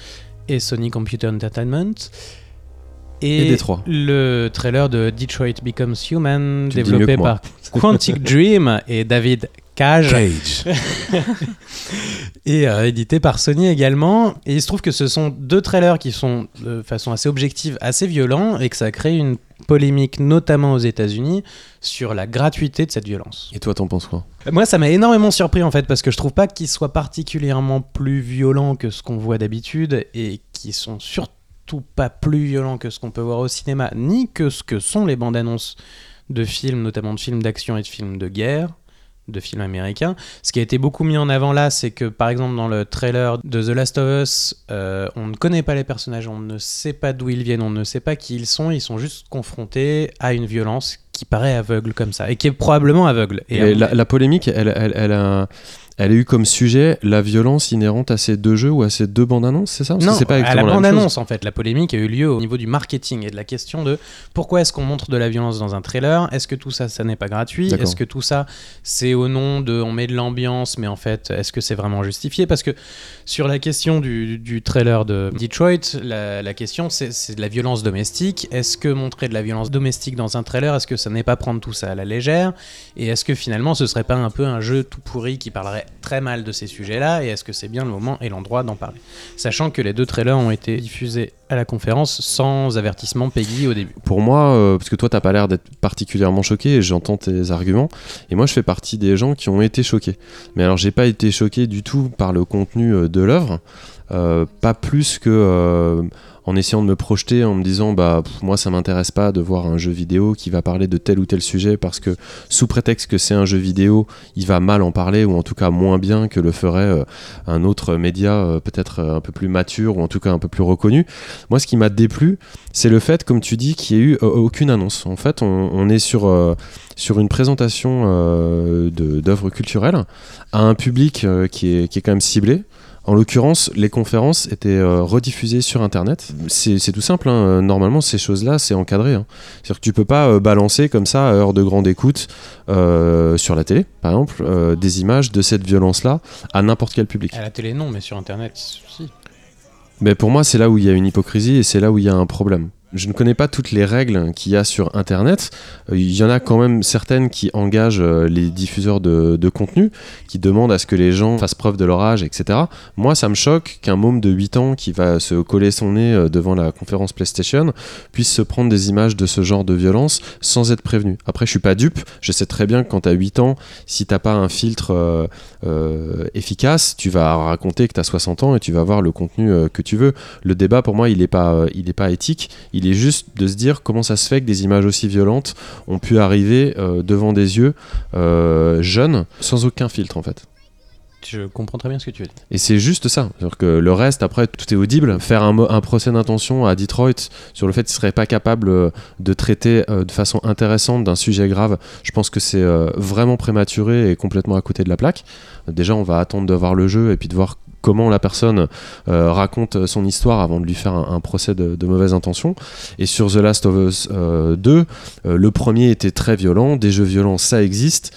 B: et Sony Computer Entertainment.
A: Et Détroit.
B: le trailer de Detroit Becomes Human,
A: Tu
B: développé par Quantic Dream et David Cage.
D: Cage.
B: et euh, édité par Sony également. Et il se trouve que ce sont deux trailers qui sont de façon assez objective, assez violents, et que ça crée une polémique, notamment aux États-Unis, sur la gratuité de cette violence.
A: Et toi, t'en penses quoi?
B: Moi, ça m'a énormément surpris en fait, parce que je trouve pas qu'ils soient particulièrement plus violents que ce qu'on voit d'habitude, et qui sont surtout pas plus violents que ce qu'on peut voir au cinéma, ni que ce que sont les bandes annonces de films, notamment de films d'action et de films de guerre de films américains. Ce qui a été beaucoup mis en avant là, c'est que par exemple dans le trailer de The Last of Us, euh, on ne connaît pas les personnages, on ne sait pas d'où ils viennent, on ne sait pas qui ils sont, ils sont juste confrontés à une violence qui paraît aveugle comme ça et qui est probablement aveugle. Et,
A: Et la, la polémique, elle, elle, elle a, elle a eu comme sujet la violence inhérente à ces deux jeux ou à ces deux bandes annonces, c'est ça? Parce
B: Non,
A: c'est pas
B: à la
A: chose.
B: bande-annonce, en fait, la polémique a eu lieu au niveau du marketing et de la question de pourquoi est-ce qu'on montre de la violence dans un trailer? Est-ce que tout ça, ça n'est pas gratuit? Est-ce que tout ça, c'est au nom de on met de l'ambiance, mais en fait, est-ce que c'est vraiment justifié? Parce que sur la question du, du trailer de Detroit, la, la question c'est de la violence domestique. Est-ce que montrer de la violence domestique dans un trailer, est-ce que ça n'est pas prendre tout ça à la légère Et est-ce que finalement, ce serait pas un peu un jeu tout pourri qui parlerait très mal de ces sujets-là Et est-ce que c'est bien le moment et l'endroit d'en parler Sachant que les deux trailers ont été diffusés à la conférence sans avertissement Peggy au début.
A: Pour moi, euh, parce que toi, t'as pas l'air d'être particulièrement choqué, et j'entends tes arguments, et moi, je fais partie des gens qui ont été choqués. Mais alors, j'ai pas été choqué du tout par le contenu euh, de l'œuvre, euh, pas plus que en essayant de me projeter, en me disant, bah, moi, ça m'intéresse pas de voir un jeu vidéo qui va parler de tel ou tel sujet, parce que sous prétexte que c'est un jeu vidéo, il va mal en parler, ou en tout cas moins bien que le ferait euh, un autre média, euh, peut-être euh, un peu plus mature, ou en tout cas un peu plus reconnu. Moi, ce qui m'a déplu, c'est le fait, comme tu dis, qu'il n'y ait eu aucune annonce. En fait, on, est sur, sur une présentation d'œuvres culturelles à un public qui, est, qui est quand même ciblé. En l'occurrence, les conférences étaient euh, rediffusées sur Internet. C'est tout simple. hein. Normalement, ces choses-là, c'est encadré. hein. C'est-à-dire que tu peux pas euh, balancer comme ça, à heure de grande écoute, euh, sur la télé, par exemple, euh, des images de cette violence-là à n'importe quel public.
B: À la télé, non, mais sur Internet, si.
A: Mais pour moi, c'est là où il y a une hypocrisie et c'est là où il y a un problème. Je ne connais pas toutes les règles qu'il y a sur Internet. Euh, Il y en a quand même certaines qui engagent euh, les diffuseurs de, contenu, qui demandent à ce que les gens fassent preuve de leur âge, etc. Moi, ça me choque qu'un môme de 8 ans qui va se coller son nez euh, devant la conférence PlayStation puisse se prendre des images de ce genre de violence sans être prévenu. Après, je suis pas dupe. Je sais très bien que quand tu as 8 ans, si t'as pas un filtre efficace, tu vas raconter que tu as 60 ans et tu vas voir le contenu que tu veux. Le débat, pour moi, il n'est pas, il pas éthique. Est juste de se dire comment ça se fait que des images aussi violentes ont pu arriver euh, devant des yeux euh, jeunes sans aucun filtre, en fait.
B: Je comprends très bien ce que tu veux dire.
A: Et c'est juste ça. Que le reste, après, tout est audible. Faire un, procès d'intention à Detroit sur le fait qu'il serait pas capable euh, de traiter euh, de façon intéressante d'un sujet grave, je pense que c'est euh, vraiment prématuré et complètement à côté de la plaque. Déjà, on va attendre de voir le jeu et puis de voir comment la personne euh, raconte son histoire avant de lui faire un, un procès de, de mauvaise intention. Et sur The Last of Us euh, 2, euh, le premier était très violent. Des jeux violents, ça existe.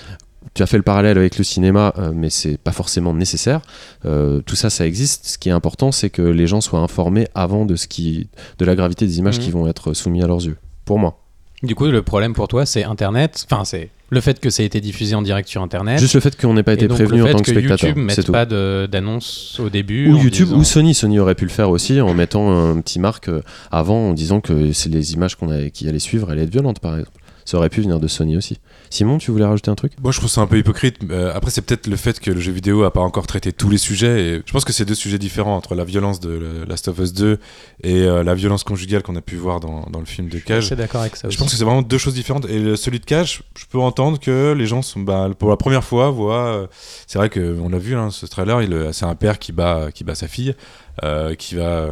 A: Tu as fait le parallèle avec le cinéma, euh, mais c'est pas forcément nécessaire. Euh, tout ça, ça existe. Ce qui est important, c'est que les gens soient informés avant de ce qui, de la gravité des images
B: Mhm.
A: qui vont être soumises à leurs yeux. Pour moi.
B: Du coup, le problème pour toi, c'est Internet. Enfin, c'est le fait que ça ait été diffusé en direct sur Internet.
A: Juste le fait qu'on n'ait pas été prévenu en tant que
B: que
A: spectateur.
B: YouTube
A: C'est
B: mette pas d'annonce au début.
A: Ou YouTube
B: disant-
A: ou Sony. Sony aurait pu le faire aussi en mettant un petit marque euh, avant en disant que c'est les images qu'on qui allaient suivre allaient être violentes par exemple. Ça aurait pu venir de Sony aussi. Simon, tu voulais rajouter un truc?
D: Moi, je trouve ça un peu hypocrite. Euh, après, c'est peut-être le fait que le jeu vidéo a pas encore traité tous les sujets. Et je pense que c'est deux sujets différents entre la violence de le- Last of Us 2 et euh, la violence conjugale qu'on a pu voir dans, dans le film de
B: Je
D: Cage.
B: suis d'accord avec ça
D: Je
B: aussi.
D: pense que c'est vraiment deux choses différentes. Et celui de Cage, je peux entendre que les gens sont, bah, pour la première fois, voient. euh, c'est vrai qu'on l'a vu, hein, ce trailer, il, c'est un père qui bat, qui bat sa fille, euh, qui va. euh,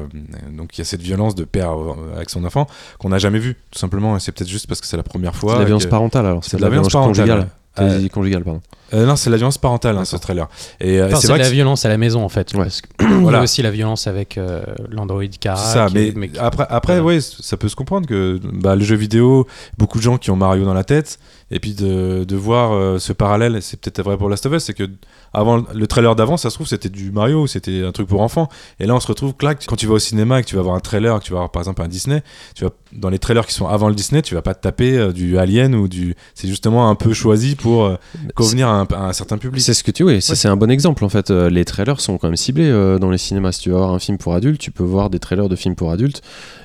D: donc il y a cette violence de père euh, avec son enfant qu'on n'a jamais vu, tout simplement. Et c'est peut-être juste parce que c'est la première fois.
A: C'est de la violence parentale alors.
D: C'est de la violence parentale.
A: conjugale. Conjugale, pardon.
D: Euh, non, c'est la violence parentale, hein, ce trailer. Et euh,
B: Enfin,
D: c'est que
B: la violence à la maison en fait.
A: Ouais.
B: Parce que
D: Voilà.
B: aussi la violence avec euh, l'Android Car.
D: C'est ça, mais, après, après ouais, ça peut se comprendre que bah, le jeu vidéo, beaucoup de gens qui ont Mario dans la tête, et puis de, de voir euh, ce parallèle, c'est peut-être vrai pour Last of Us, c'est que avant le trailer d'avant, ça se trouve c'était du Mario, c'était un truc pour enfants, et là on se retrouve clac quand tu vas au cinéma et que tu vas voir un trailer, que tu vas voir par exemple un Disney, tu vas dans les trailers qui sont avant le Disney, tu vas pas te taper euh, du Alien ou du, c'est justement un peu choisi pour convenir à un, à un certain public.
A: C'est ce que tu oui, ça
D: Ouais.
A: c'est un bon exemple en fait. Euh, les trailers sont quand même ciblés euh, dans les cinémas. Si tu vas voir un film pour adultes, tu peux voir des trailers de films pour adultes.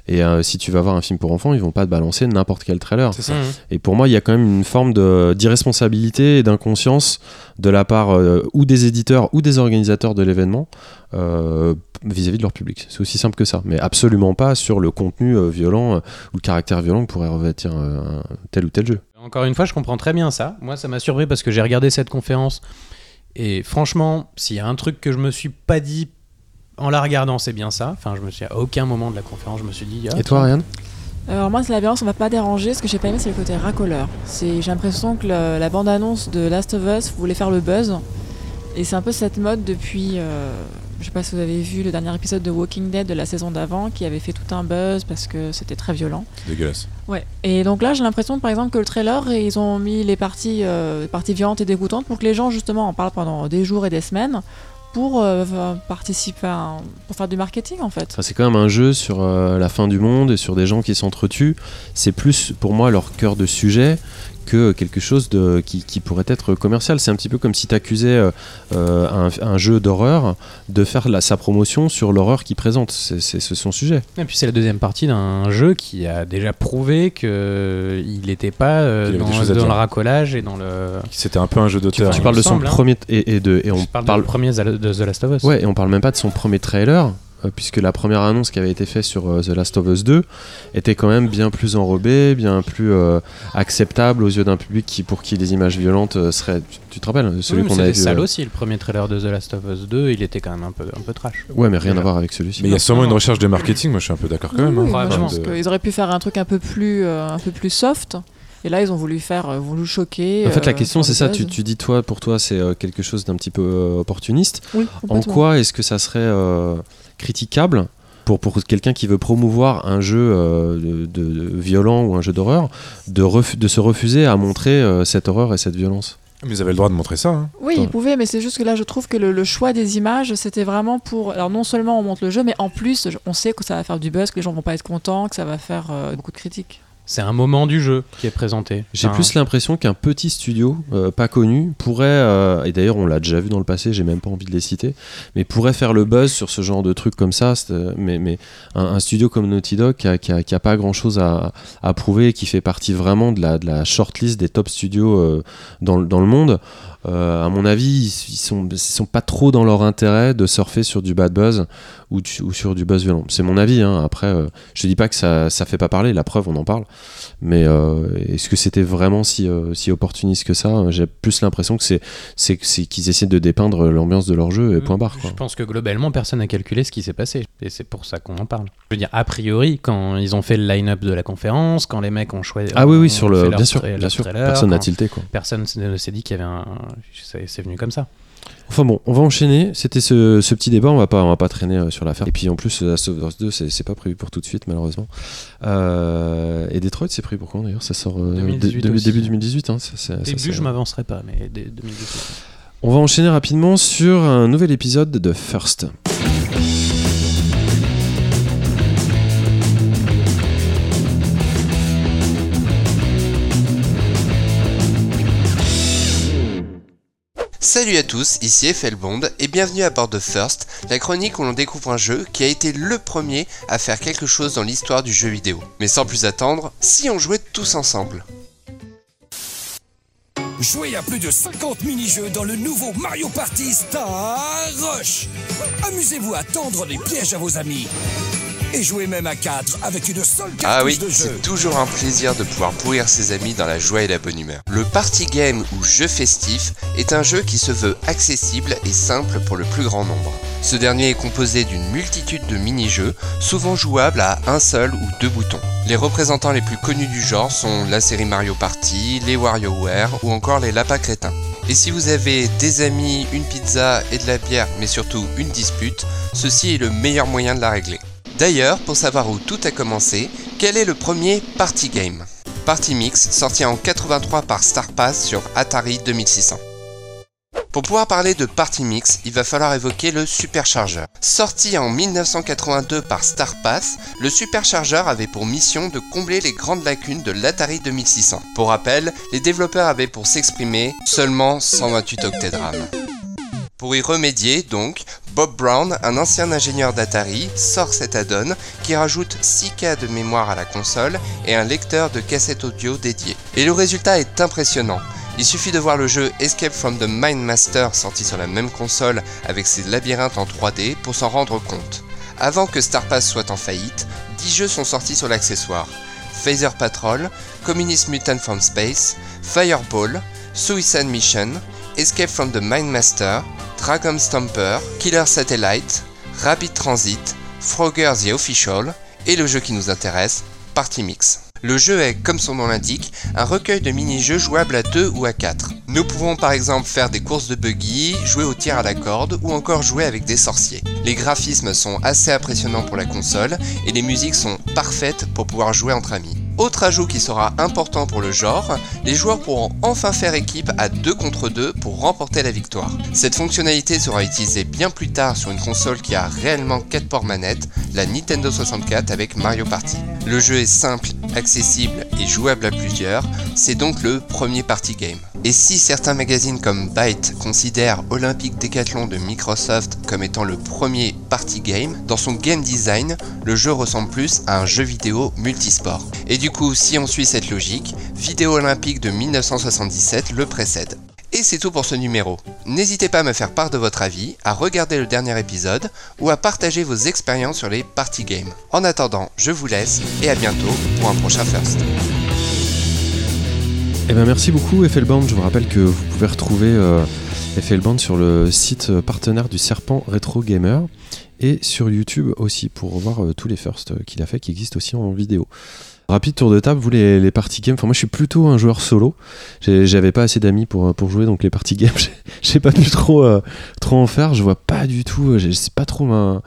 A: Et euh, si tu vas voir un film pour enfants, ils vont pas te balancer n'importe quel trailer.
D: Ça.
B: Mhm.
A: Et pour moi, il y a quand même une forme d'irresponsabilité et d'inconscience de la part euh, ou des éditeurs ou des organisateurs de l'événement euh, vis-à-vis de leur public. C'est aussi simple que ça. Mais absolument pas sur le contenu euh, violent euh, ou le caractère violent que pourrait revêtir euh, un tel ou tel jeu.
B: Encore une fois, je comprends très bien ça. Moi, ça m'a surpris parce que j'ai regardé cette conférence et franchement, s'il y a un truc que je me suis pas dit en la regardant, c'est bien ça. Enfin, je me suis à aucun moment de la conférence, je me suis dit. ah,
A: Et toi, Ariane
C: Alors moi, c'est la violence, on va pas déranger. Ce que j'ai pas aimé, c'est le côté racoleur. C'est, j'ai l'impression que le- la bande-annonce de Last of Us voulait faire le buzz. Et c'est un peu cette mode depuis, euh, je sais pas si vous avez vu le dernier épisode de Walking Dead de la saison d'avant, qui avait fait tout un buzz parce que c'était très violent.
D: C'est dégueulasse.
C: Ouais. Et donc là, j'ai l'impression, par exemple, que le trailer, ils ont mis les parties, euh, les parties violentes et dégoûtantes pour que les gens, justement, en parlent pendant des jours et des semaines pour euh, participer, à un- pour faire du marketing, en fait.
A: Enfin, c'est quand même un jeu sur euh, la fin du monde et sur des gens qui s'entretuent. C'est plus pour moi leur cœur de sujet que quelque chose de, qui, qui pourrait être commercial. C'est un petit peu comme si tu accusais un, un jeu d'horreur de faire la, sa promotion sur l'horreur qu'il présente. C'est son sujet.
B: Et puis c'est la deuxième partie d'un jeu qui a déjà prouvé que il n'était pas euh,
D: Qu'il
B: dans, le racolage et dans le.
D: C'était un peu un jeu d'auteur.
A: tu parles de son
B: semble, hein.
A: premier et, et de et on
B: parle,
A: parle
B: du premier de The Last of Us.
A: ouais et on parle même pas de son premier trailer euh, puisque la première annonce qui avait été faite sur euh, The Last of Us 2 était quand même bien plus enrobée, bien plus euh, acceptable aux yeux d'un public qui pour qui les images violentes euh, seraient. Tu, tu te rappelles
B: Oui,
A: celui
B: mais
A: qu'on avait
B: sale
A: euh,
B: aussi. Le premier trailer de The Last of Us 2, il était quand même un peu, un peu trash.
A: Ouais, mais rien
B: Déjà.
A: à voir avec celui-ci.
D: Mais il y a sûrement une recherche de marketing, moi je suis un peu d'accord quand même.
C: Oui,
D: hein.
C: moi, je pense
D: De-
C: qu'ils auraient pu faire un truc un peu plus, euh, un peu plus soft. Et là, ils ont voulu faire, euh, voulu choquer.
A: En fait, la
C: euh,
A: question, c'est ça. Tu, dis, toi, pour toi, c'est euh, quelque chose d'un petit peu euh, opportuniste.
C: Oui,
A: En quoi est-ce que ça serait euh, critiquable pour, pour quelqu'un qui veut promouvoir un jeu euh, de, de- violent ou un jeu d'horreur, de, refu- de se refuser à montrer euh, cette horreur et cette violence
D: Mais ils avaient le droit de montrer ça. hein.
C: Oui, ils pouvaient, mais c'est juste que là, je trouve que le, le choix des images, c'était vraiment pour. Alors, non seulement on montre le jeu, mais en plus, on sait que ça va faire du buzz, que les gens vont pas être contents, que ça va faire euh, beaucoup de critiques.
B: C'est un moment du jeu qui est présenté.
A: J'ai
B: Enfin,
A: plus l'impression qu'un petit studio, euh, pas connu, pourrait, euh, et d'ailleurs on l'a déjà vu dans le passé, j'ai même pas envie de les citer, mais pourrait faire le buzz sur ce genre de trucs comme ça. euh, Mais, mais un, un studio comme Naughty Dog qui a, qui a- qui a pas grand chose à, à prouver et qui fait partie vraiment de la, de la shortlist des top studios euh, dans, le- dans le monde, à mon avis, ils, ils sont, ils sont pas trop dans leur intérêt de surfer sur du bad buzz ou, sur du buzz violent. C'est mon avis. hein. Après, euh, je te dis pas que ça, ça fait pas parler. La preuve, on en parle. Mais euh, est-ce que c'était vraiment si, euh, si opportuniste que ça? J'ai plus l'impression que c'est qu'ils essaient de dépeindre l'ambiance de leur jeu et point barre. Quoi.
B: Je pense que globalement, personne n'a calculé ce qui s'est passé. Et c'est pour ça qu'on en parle. Je veux dire, a priori, quand ils ont fait le line-up de la conférence, quand les mecs ont choisi.
A: Ah oui, oui, sur le, bien sûr, bien sûr.
B: trailer,
A: Personne n'a tilté quoi.
B: Personne ne s'est dit qu'il y avait un. C'est venu comme ça.
A: Enfin bon, on va enchaîner. C'était ce, ce petit débat, on va pas, on va pas traîner euh, sur l'affaire. Et puis en plus, Last of Us 2, c'est pas prévu pour tout de suite malheureusement. Euh, et Detroit, c'est prévu pour quand d'ailleurs? Ça sort euh,
B: 2018
A: dé-
B: aussi.
A: début 2018. Hein, ça, ça,
B: Début,
A: c'est-
B: je m'avancerai pas, mais dès 2018.
A: On va enchaîner rapidement sur un nouvel épisode de First.
E: Salut à tous, ici Bond et bienvenue à bord de First, la chronique où l'on découvre un jeu qui a été le premier à faire quelque chose dans l'histoire du jeu vidéo. Mais sans plus attendre, si on jouait tous ensemble
F: Jouez à plus de 50 mini-jeux dans le nouveau Mario Party Star Rush. Amusez-vous à tendre des pièges à vos amis. Et jouez même à 4 avec une seule cartouche
E: Ah oui,
F: de jeu.
E: c'est toujours un plaisir de pouvoir pourrir ses amis dans la joie et la bonne humeur. Le party game ou jeu festif est un jeu qui se veut accessible et simple pour le plus grand nombre. Ce dernier est composé d'une multitude de mini-jeux, souvent jouables à un seul ou deux boutons. Les représentants les plus connus du genre sont la série Mario Party, les WarioWare ou encore les Lapins Crétins. Et si vous avez des amis, une pizza et de la bière, mais surtout une dispute, ceci est le meilleur moyen de la régler. D'ailleurs, pour savoir où tout a commencé, quel est le premier party game? Party Mix, sorti en 83 par Starpass sur Atari 2600. Pour pouvoir parler de Party Mix, il va falloir évoquer le Supercharger. Sorti en 1982 par Starpass, le Supercharger avait pour mission de combler les grandes lacunes de l'Atari 2600. Pour rappel, les développeurs avaient pour s'exprimer seulement 128 octets de RAM. Pour y remédier, donc, Bob Brown, un ancien ingénieur d'Atari, sort cet add-on qui rajoute 6K de mémoire à la console et un lecteur de cassette audio dédié. Et le résultat est impressionnant. Il suffit de voir le jeu Escape from the Mind Master sorti sur la même console avec ses labyrinthes en 3D pour s'en rendre compte. Avant que Starpass soit en faillite, 10 jeux sont sortis sur l'accessoire. Phaser Patrol, Communist Mutant from Space, Fireball, Suicide Mission, Escape from the Mind Master, Dragon Stomper, Killer Satellite, Rabbit Transit, Frogger the Official, et le jeu qui nous intéresse, Party Mix. Le jeu est, comme son nom l'indique, un recueil de mini-jeux jouables à 2 ou à 4. Nous pouvons par exemple faire des courses de buggy, jouer au tir à la corde ou encore jouer avec des sorciers. Les graphismes sont assez impressionnants pour la console et les musiques sont parfaites pour pouvoir jouer entre amis. Autre ajout qui sera important pour le genre, les joueurs pourront enfin faire équipe à 2 contre 2 pour remporter la victoire. Cette fonctionnalité sera utilisée bien plus tard sur une console qui a réellement 4 ports manettes, la Nintendo 64 avec Mario Party. Le jeu est simple, accessible et jouable à plusieurs, c'est donc le premier party game. Et si certains magazines comme Byte considèrent Olympic Decathlon de Microsoft comme étant le premier party game, dans son game design, le jeu ressemble plus à un jeu vidéo multisport. Coup, si on suit cette logique, Vidéo Olympique de 1977 le précède. Et c'est tout pour ce numéro. N'hésitez pas à me faire part de votre avis, à regarder le dernier épisode ou à partager vos expériences sur les party games. En attendant, je vous laisse et à bientôt pour un prochain First.
A: Eh ben merci beaucoup Effelband. Je vous rappelle que vous pouvez retrouver euh, sur le site euh, partenaire du Serpent Retro Gamer et sur YouTube aussi pour voir euh, tous les firsts euh, qu'il a fait qui existent aussi en vidéo. Rapide tour de table, vous les, les party games, enfin moi je suis plutôt un joueur solo. J'avais pas assez d'amis pour, pour jouer donc les party games, j'ai- pas pu trop, euh, trop en faire. Je vois pas du tout, euh, c'est pas trop ma-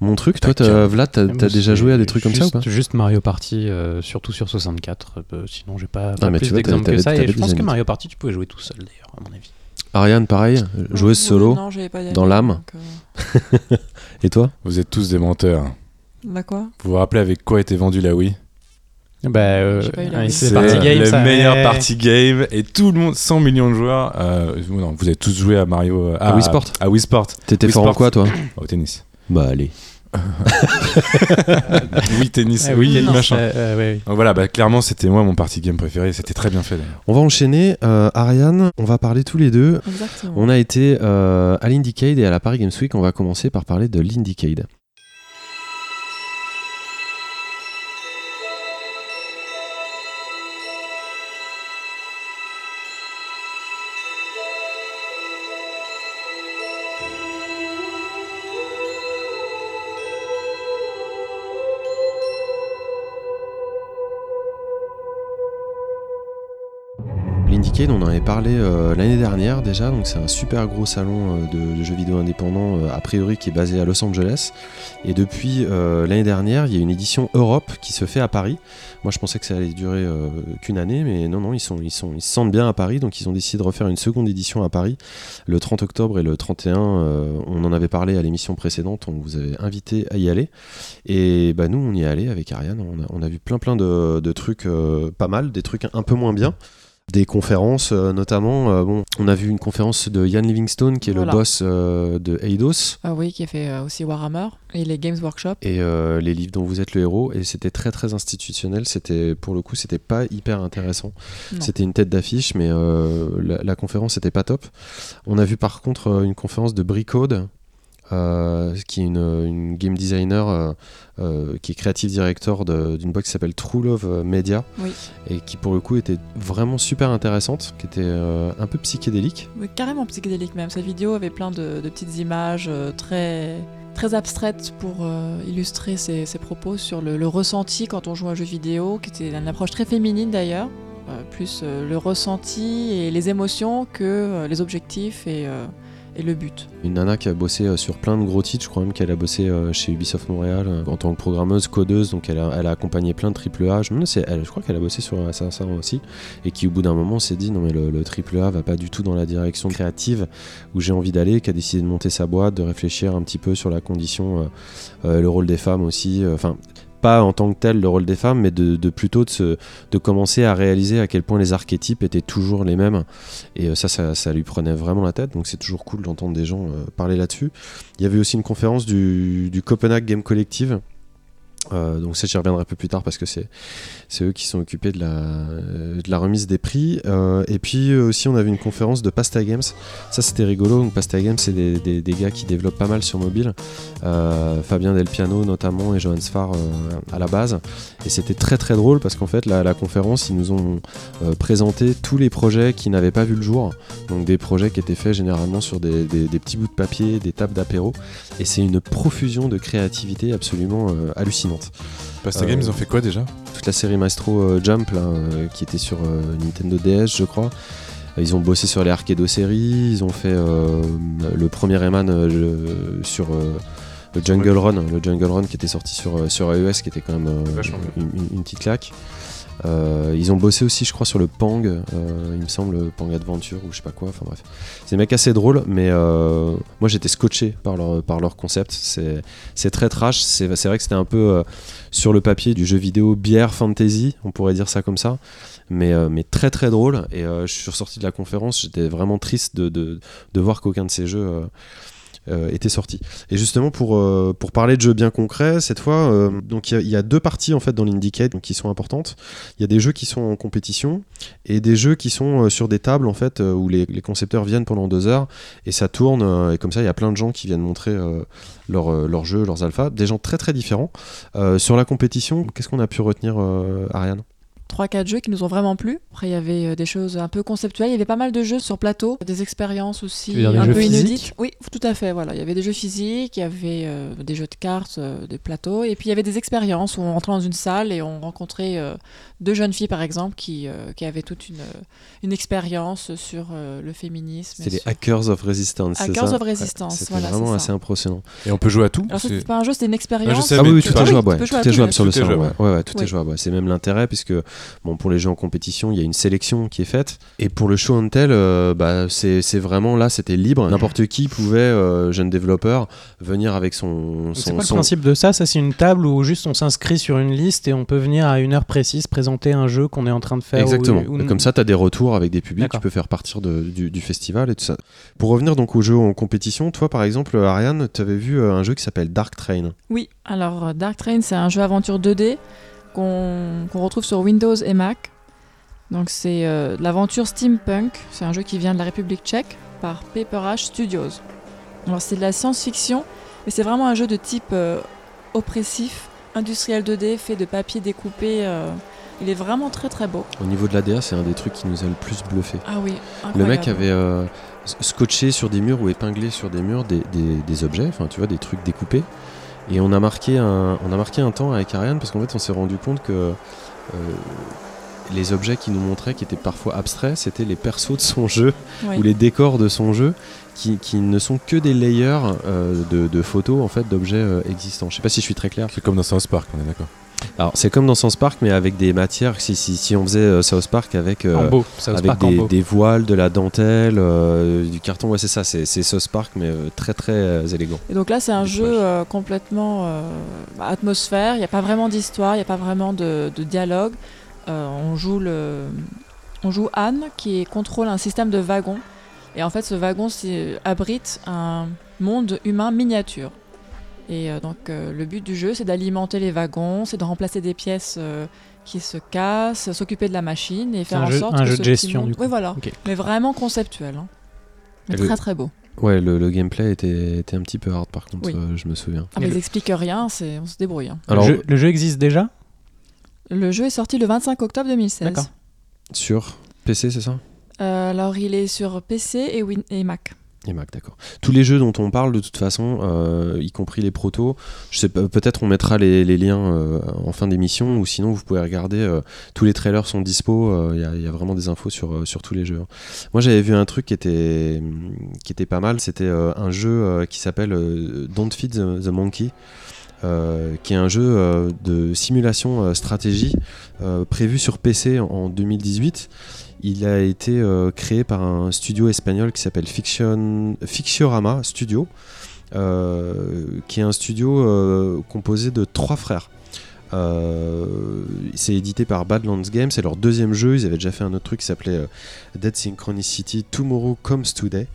A: mon truc. Toi, t'as- Vlad, t'as déjà joué à des trucs comme ça ou
B: juste-
A: pas?
B: Juste Mario Party, euh, surtout sur 64. euh, sinon, j'ai pas,
A: Ah,
B: pas
A: mais
B: plus
A: tu vois,
B: d'exemples
A: t'avais-
B: que ça. Et je pense que. Mario Party, tu pouvais jouer tout seul d'ailleurs, à mon avis.
A: Ariane, pareil, joueuse solo.
C: Non, pas
A: dans l'âme.
C: euh,
A: Et toi?
D: Vous êtes tous des menteurs.
C: Là quoi?
D: Vous vous rappelez avec quoi était vendue la Wii?
B: Bah, euh, ah, c'est
D: C'est
B: Party Game,
D: le
B: ça.
D: meilleur
B: Ouais.
D: party game et tout le monde, 100 millions de joueurs. euh, vous- non, vous avez tous joué à Mario. euh,
A: À Wii Sport.
D: À Wii Sport.
A: T'étais fort en quoi toi
D: Au tennis.
A: Bah allez.
D: oui, tennis.
B: Ah
D: oui,
B: tennis,
D: machin.
B: euh, euh, ouais, ouais.
D: Donc voilà, bah, clairement, c'était moi mon party game préféré. C'était très bien fait d'ailleurs.
A: On va enchaîner. Euh, Ariane, on va parler tous les deux.
C: Exactement.
A: On a été euh, à l'Indiecade et à la Paris Games Week. On va commencer par parler de l'Indiecade. On en avait parlé euh, l'année dernière déjà, donc c'est un super gros salon euh, de, jeux vidéo indépendants, euh, a priori qui est basé à Los Angeles. Et depuis l'année dernière, il y a une édition Europe qui se fait à Paris. Moi je pensais que ça allait durer qu'une année, mais non, non, ils, sont, se sentent bien à Paris, donc ils ont décidé de refaire une seconde édition à Paris le 30 octobre et le 31. euh, on en avait parlé à l'émission précédente, on vous avait invité à y aller. Et bah, nous, on y est allé avec Ariane, on a, vu plein plein de, trucs pas mal, des trucs un peu moins bien des conférences euh, notamment euh, bon on a vu une conférence de Ian Livingstone qui est
C: Voilà.
A: le boss euh, de Eidos.
C: Ah oui, qui a fait aussi Warhammer et les Games Workshop.
A: et les livres dont vous êtes le héros. Et c'était très très institutionnel. C'était pour le coup c'était pas hyper intéressant. C'était une tête d'affiche mais la, la conférence était pas top. On a vu par contre une conférence de Bricode qui est une, une game designer euh, euh, qui est creative director d'une boîte qui s'appelle True Love Media
C: Oui.
A: et qui pour le coup était vraiment super intéressante qui était euh, un peu psychédélique
C: Oui, carrément psychédélique même. Cette vidéo avait plein de, de petites images euh, très, très abstraites pour euh, illustrer ses, ses propos sur le, le ressenti quand on joue à un jeu vidéo, qui était une approche très féminine d'ailleurs. Euh, plus euh, le ressenti et les émotions que euh, les objectifs et, euh, et le but.
A: Une nana qui a bossé euh, sur plein de gros titres, je crois même qu'elle a bossé euh, chez Ubisoft Montréal euh, en tant que programmeuse, codeuse, donc elle a, accompagné plein de triple A. Je, crois qu'elle a bossé sur Assassin aussi, et qui au bout d'un moment s'est dit non mais le, le triple A va pas du tout dans la direction créative où j'ai envie d'aller, qui a décidé de monter sa boîte, de réfléchir un petit peu sur la condition, le rôle des femmes aussi, enfin en tant que tel le rôle des femmes, mais de, de plutôt de, se- de commencer à réaliser à quel point les archétypes étaient toujours les mêmes. Et euh, ça, ça, ça lui prenait vraiment la tête, donc c'est toujours cool d'entendre des gens euh, parler là-dessus. Il y avait aussi une conférence du, du Copenhague Game Collective. Euh, donc ça j'y reviendrai un peu plus tard parce que c'est eux qui sont occupés de la, euh, de la remise des prix. Euh, et puis aussi on avait une conférence de Pasta Games. Ça c'était rigolo. Donc Pasta Games c'est des, des- gars qui développent pas mal sur mobile. Fabien Del Piano notamment et Johan Sfar à la base. Et c'était très très drôle parce qu'en fait la, la conférence ils nous ont présenté tous les projets qui n'avaient pas vu le jour. Donc des projets qui étaient faits généralement sur des, des- petits bouts de papier des tables d'apéro. Et c'est une profusion de créativité absolument hallucinante
D: Pasta Games, ils ont fait quoi déjà?
A: Toute la série Maestro euh, Jump là, euh, qui était sur euh, Nintendo DS, je crois. Ils ont bossé sur les Arcado séries, ils ont fait euh, le premier euh, le- sur euh, le Jungle Run, le Jungle Run qui était sorti sur, sur iOS, qui était quand même une- une petite claque. Euh, ils ont bossé aussi, je crois, sur le Pang, euh, il me semble, Pang Adventure ou je sais pas quoi. Enfin bref, c'est des mecs assez drôles, mais euh, moi j'étais scotché par leur, concept. C'est très trash. C'est vrai que c'était un peu sur le papier du jeu vidéo bière fantasy, on pourrait dire ça comme ça. Mais, très très drôle. Et je suis ressorti de la conférence, j'étais vraiment triste de voir qu'aucun de ces jeux euh, était sorti. Et justement, pour, euh, pour parler de jeux bien concrets, cette fois, euh, il y a- deux parties en fait dans l'Indicate qui sont importantes. Il y a des jeux qui sont en compétition et des jeux qui sont sur des tables en fait où les, concepteurs viennent pendant deux heures et ça tourne. et comme ça, il y a plein de gens qui viennent montrer leurs jeux, leurs alphas, des gens très très différents. Sur la compétition, qu'est-ce qu'on a pu retenir, Ariane?
C: 3-4 jeux qui nous ont vraiment plu. Après, il y avait euh, des choses un peu conceptuelles. Il y avait pas mal de jeux sur plateau, des expériences aussi
B: des
C: un peu inédites.
B: physiques
C: Oui, tout à fait. Voilà, il y avait des jeux physiques, il y avait euh, des jeux de cartes, euh, des plateaux, et puis il y avait des expériences où on rentrait dans une salle et on rencontrait euh, deux jeunes filles, par exemple, qui, euh, qui avaient toute une, une expérience sur euh, le féminisme.
A: C'est les
C: sur-
A: Hackers of Resistance. c'est
C: Hackers
A: ça
C: of Resistance,
A: C'était
C: voilà,
A: vraiment
C: c'est
A: assez
C: ça.
A: impressionnant.
D: Et on peut jouer à tout
C: Alors,
D: c'est-
C: c'était pas un jeu, c'était une expérience.
D: sais,
A: Ah oui, tout est jouable, ouais. tout est jouable sur le salon. Ouais, ouais, ouais, tout est jouable. ouais. C'est même l'intérêt puisque bon, pour les jeux en compétition, il y a une sélection qui est faite. Et pour le show and tell, euh, bah, c'est c'est vraiment là, c'était libre. N'importe qui pouvait, euh, jeune développeur, venir avec son.
B: C'est
A: son,
B: quoi le principe de ça? Ça, c'est une table où juste on s'inscrit sur une liste et on peut venir à une heure précise présenter un jeu qu'on est en train de faire.
A: Exactement.
B: ou- ou-
A: Et comme ça, tu as des retours avec des publics, tu peux faire partir de- du, du festival et tout ça. Pour revenir donc aux jeux en compétition, toi par exemple, Ariane, tu avais vu euh, un jeu qui s'appelle Dark Train.
C: Oui, alors Dark Train, c'est un jeu aventure 2D qu'on retrouve sur Windows et Mac. Donc c'est euh, l'aventure steampunk, c'est un jeu qui vient de la République tchèque par Paper Ash Studios. Alors c'est de la science-fiction, mais c'est vraiment un jeu de type euh, oppressif, industriel 2D, fait de papier découpé. euh, il est vraiment très très beau.
A: Au niveau de l'ADA, c'est un des trucs qui nous a le plus bluffé.
C: Ah oui,
A: Le mec avait scotché sur des murs ou épinglé sur des murs des, des- des objets, enfin tu vois, des trucs découpés. Et on a marqué un, on a marqué un temps avec Ariane parce qu'en fait on s'est rendu compte que euh, les objets qu'il nous montrait, qui étaient parfois abstraits, c'était les persos de son jeu
C: Oui.
A: ou les décors de son jeu, qui, qui ne sont que des layers euh, de, de photos en fait d'objets euh, existants. Je sais pas si je suis très clair.
D: C'est comme dans South Park, on est d'accord.
A: Alors c'est comme dans South Park, mais avec des matières. Si, si, si on faisait euh, South Park avec euh,
B: beau,
A: avec des, des voiles, de la dentelle, euh, du carton, ouais c'est ça, c'est c'est South Park mais euh, très très euh, élégant.
C: Et donc là, c'est un jeu euh, complètement atmosphère. Il n'y a pas vraiment d'histoire, il n'y a pas vraiment de, de dialogue. Euh, on joue le, on joue Anne qui contrôle un système de wagons. Et en fait, ce wagon c'est- abrite un monde humain miniature. Et euh, donc, euh, le but du jeu, c'est d'alimenter les wagons, c'est de remplacer des pièces euh, qui se cassent, s'occuper de la machine et faire
B: un
C: en
B: jeu-
C: sorte
B: un
C: que
B: jeu
C: ce
B: de gestion,
C: monde-
B: du coup.
C: Oui, voilà.
B: Ok.
C: Mais vraiment conceptuel. hein. Mais
A: Et le-
C: très très beau.
A: Ouais, le, le gameplay était, était un petit peu hard par contre,
C: Oui.
A: euh, je me souviens.
C: Ah, mais ils expliquent rien, c'est, on se débrouille. hein.
A: Alors
B: le, jeu, le jeu existe déjà?
C: Le jeu est sorti le 25 octobre 2016.
B: D'accord.
A: sur PC c'est ça?
C: Euh, alors il est sur PC et, Win et Mac.
A: Tous les jeux dont on parle, de toute façon, euh, y compris les protos, peut-être on mettra les, liens euh, en fin d'émission, ou sinon vous pouvez regarder. euh, tous les trailers sont dispo. Il y, a- vraiment des infos sur, tous les jeux. hein. Moi, j'avais vu un truc qui était était pas mal. C'était un jeu qui s'appelle Don't Feed the, Monkey. qui est un jeu de simulation stratégie prévu sur PC en 2018 il a été euh, créé par un studio espagnol qui s'appelle Fiction, Studio, euh, qui est un studio euh, composé de trois frères. Euh, c'est édité par Badlands Games, c'est leur deuxième jeu. Ils avaient déjà fait un autre truc qui s'appelait euh, Dead Synchronicity Tomorrow Comes Today.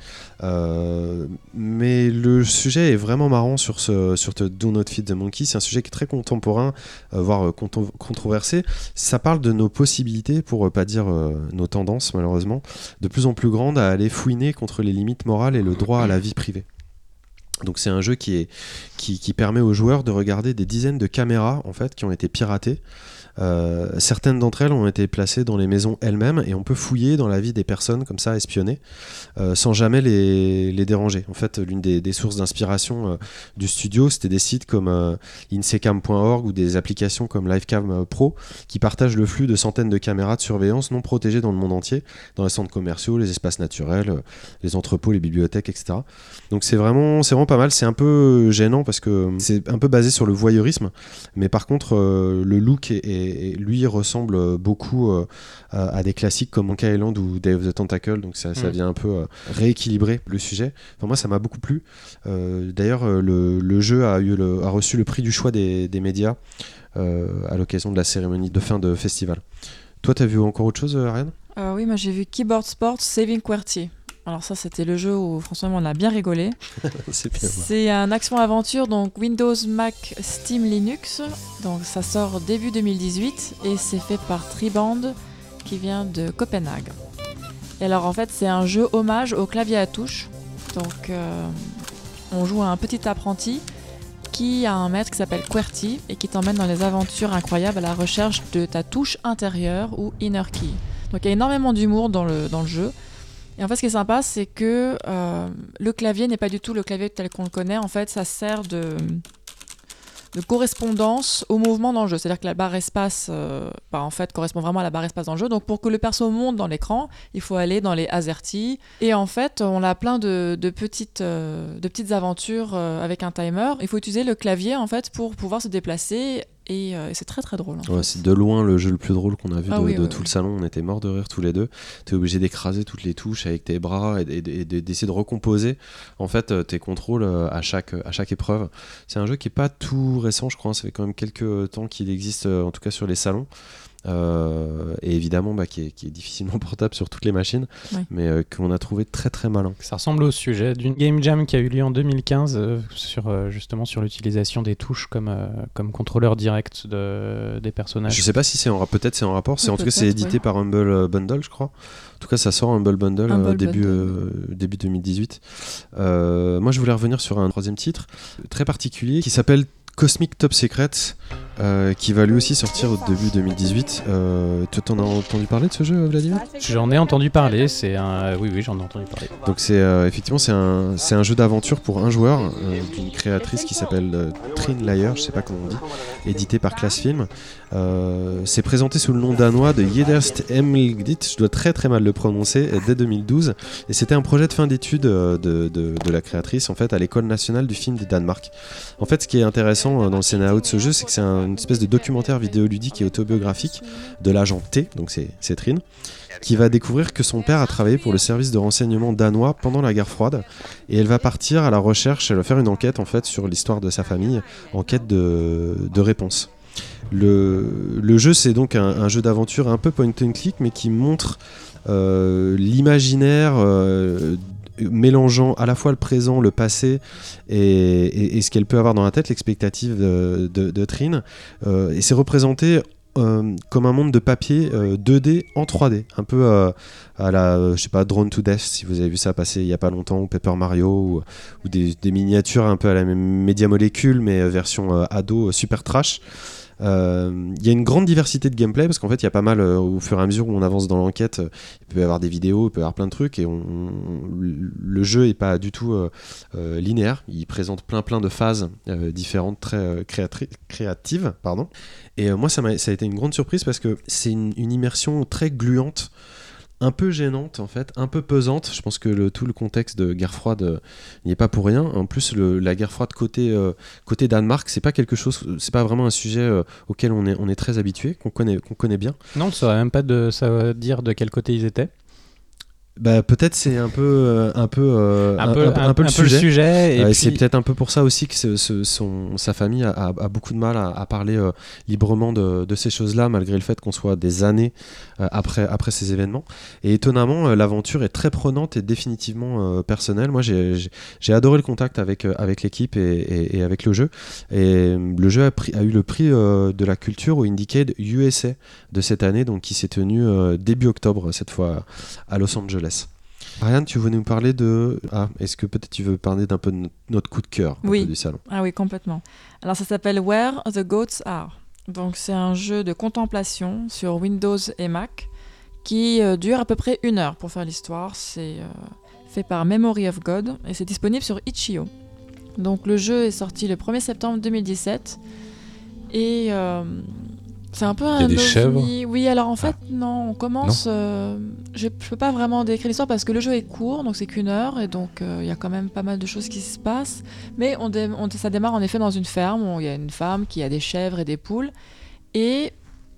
A: Euh, mais le sujet est vraiment marrant sur ce sur ce Do Not Feed the Monkey. C'est un sujet qui est très contemporain, voire controversé. Ça parle de nos possibilités, pour euh, pas dire nos tendances malheureusement, de plus en plus grandes à aller fouiner contre les limites morales et le droit à la vie privée. Donc c'est un jeu qui, permet aux joueurs de regarder des dizaines de caméras qui ont été piratées Euh, certaines d'entre elles ont été placées dans les maisons elles-mêmes et on peut fouiller dans la vie des personnes comme ça, espionner, euh, sans jamais les, les déranger. En fait, l'une des, sources d'inspiration euh, du studio, c'était des sites comme euh, insecam.org ou des applications comme Livecam Pro qui partagent le flux de centaines de caméras de surveillance non protégées dans le monde entier, dans les centres commerciaux, les espaces naturels, les entrepôts, les bibliothèques, etc. Donc c'est vraiment, c'est vraiment pas mal. C'est un peu gênant parce que c'est un peu basé sur le voyeurisme, mais par contre le look est- lui ressemble beaucoup euh, à, des classiques comme Monkey Island ou Day of the Tentacle. Donc ça, ça
B: Mm.
A: vient un peu euh, rééquilibrer le sujet. Enfin moi ça m'a beaucoup plu. Euh, D'ailleurs le, le jeu a eu le- a reçu le prix du choix des, des médias euh, à l'occasion de la cérémonie de fin de festival. Toi t'as vu encore autre chose, Ariane?
C: Euh, oui, moi j'ai vu Keyboard Sports Saving QWERTY. Alors ça, c'était le jeu où moi, on a bien rigolé.
A: C'est
C: un action-aventure, donc Windows, Mac, Steam, Linux. Donc ça sort début 2018 et c'est fait par Triband qui vient de Copenhague. Et alors en fait, c'est un jeu hommage au clavier à touche. Donc euh, on joue à un petit apprenti qui a un maître qui s'appelle QWERTY et qui t'emmène dans les aventures incroyables à la recherche de ta touche intérieure ou inner key. Donc il y a énormément d'humour dans le, dans le jeu. Et en fait, ce qui est sympa, c'est que euh, le clavier n'est pas du tout le clavier tel qu'on le connaît. En fait, ça sert de, correspondance au mouvement dans le jeu. C'est-à-dire que la barre espace, euh, bah, en fait, correspond vraiment à la barre espace dans le jeu. Donc, pour que le perso monte dans l'écran, il faut aller dans les AZERTY. Et en fait, on a plein de, euh, petites aventures avec un timer. Il faut utiliser le clavier, en fait, pour pouvoir se déplacer. Et, euh, et c'est très, très drôle.
A: Ouais, c'est de loin le jeu le plus drôle qu'on a vu
C: Ah
A: de,
C: oui,
A: de
C: ouais,
A: tout
C: ouais.
A: le salon. On était morts de rire tous les deux. Tu es obligé d'écraser toutes les touches avec tes bras et, d'essayer de recomposer en fait euh, tes contrôles euh, à chaque, à chaque épreuve. C'est un jeu qui est pas tout récent, je crois. Ça fait quand même quelques temps qu'il existe, en tout cas sur les salons. Euh, et évidemment bah, qui, est, qui est difficilement portable sur toutes les machines, mais euh, qu'on a trouvé très très malin.
B: Ça ressemble au sujet d'une game jam qui a eu lieu en 2015 euh, sur euh, justement sur l'utilisation des touches comme euh, comme contrôleur direct de, des personnages.
A: Je sais pas si c'est en peut-être c'est en rapport. C'est
C: Oui,
A: en tout cas c'est édité par Humble Bundle, je crois. En tout cas, ça sort Humble Bundle euh,
C: Humble
A: début
C: Bundle.
A: euh, début 2018. Euh, moi, je voulais revenir sur un troisième titre très particulier qui s'appelle Cosmic Top Secret, euh, qui va lui aussi sortir au début 2018. Euh, tu t'en as entendu parler de ce jeu, Vladimir?
B: J'en ai entendu parler. C'est un oui oui j'en ai entendu parler.
A: Donc c'est euh, effectivement c'est un, c'est un jeu d'aventure pour un joueur euh, d'une créatrice qui s'appelle euh, Trin Layer, je sais pas comment on dit, édité par Classfilm. Euh, c'est présenté sous le nom danois de Jederst Emilgdit, je dois très très mal le prononcer, euh, dès 2012. Et c'était un projet de fin d'études euh, de, de- de la créatrice en fait à l'école nationale du film du Danemark. En fait ce qui est intéressant euh, dans le scénario de ce jeu c'est que c'est un- une espèce de documentaire vidéoludique et autobiographique de l'agent T, donc c'est Trin, qui va découvrir que son père a travaillé pour le service de renseignement danois pendant la guerre froide et elle va partir à la recherche, elle va faire une enquête en fait sur l'histoire de sa famille, en quête de, de réponse. Le, le jeu c'est donc un, un jeu d'aventure un peu point and click mais qui montre euh, l'imaginaire euh, mélangeant à la fois le présent, le passé et, ce qu'elle peut avoir dans la tête, l'expectative de, de, de Trin. Euh, et c'est représenté euh, comme un monde de papier euh, 2D en 3D, un peu euh, à la, euh, je sais pas, Drone to Death, si vous avez vu ça passer il y a pas longtemps, ou Paper Mario, ou, des, des miniatures un peu à la même Media Molecule, mais euh, version euh, ado euh, super trash. Euh, Il y a une grande diversité de gameplay parce qu'en fait il y a pas mal euh, au fur et à mesure où on avance dans l'enquête, euh, il peut y avoir des vidéos, il peut y avoir plein de trucs et le jeu est pas du tout linéaire. Il présente plein plein de phases différentes, très créatives, pardon. Et moi, ça, m'a- ça a été une grande surprise parce que c'est une immersion très gluante, un peu gênante en fait, un peu pesante. Je pense que le, tout le contexte de guerre froide euh, n'y est pas pour rien. En plus, le- la guerre froide côté, euh, côté Danemark, c'est pas quelque chose, c'est pas vraiment un sujet euh, auquel on est, on est très habitué, qu'on connaît, qu'on connaît bien.
B: Non, on saurait même pas de ça dire de quel côté ils étaient.
A: Bah, peut-être c'est un peu, un peu,
B: Un, peu, un,
A: un peu le sujet.
B: et puis-
A: C'est peut-être un peu pour ça aussi que ce- ce- son, sa famille a, a- a beaucoup de mal à, à parler euh, librement de, de ces choses-là, malgré le fait qu'on soit des années après, après ces événements. Et étonnamment, euh, l'aventure est très prenante et définitivement euh, personnelle. Moi, j'ai- adoré le contact avec, euh, avec l'équipe et, et- et avec le jeu. Et euh, le jeu a, pris- a eu le prix euh, de la culture au Indiecade USA de cette année, donc qui s'est tenu euh, début octobre, cette fois à Los Angeles. Ariane, tu voulais nous parler de. Ah, est-ce que peut-être tu veux parler d'un peu de notre- coup de cœur
C: Oui.
A: du salon?
C: Ah oui, complètement. Alors ça s'appelle Where the Goats Are. Donc c'est un jeu de contemplation sur Windows et Mac qui euh, dure à peu près une heure pour faire l'histoire. C'est euh, fait par Memory of God et c'est disponible sur Itch.io. Donc le jeu est sorti le 1er septembre 2017 et euh, c'est un peu un
D: y a des
C: ovni.
D: chèvres
C: Oui, alors en fait non, on commence. euh, je, je peux pas vraiment décrire l'histoire parce que le jeu est court, donc c'est qu'une heure et donc euh, il y a quand même pas mal de choses qui se passent. Mais on, dé- on- ça démarre en effet dans une ferme où il y a une femme qui a des chèvres et des poules et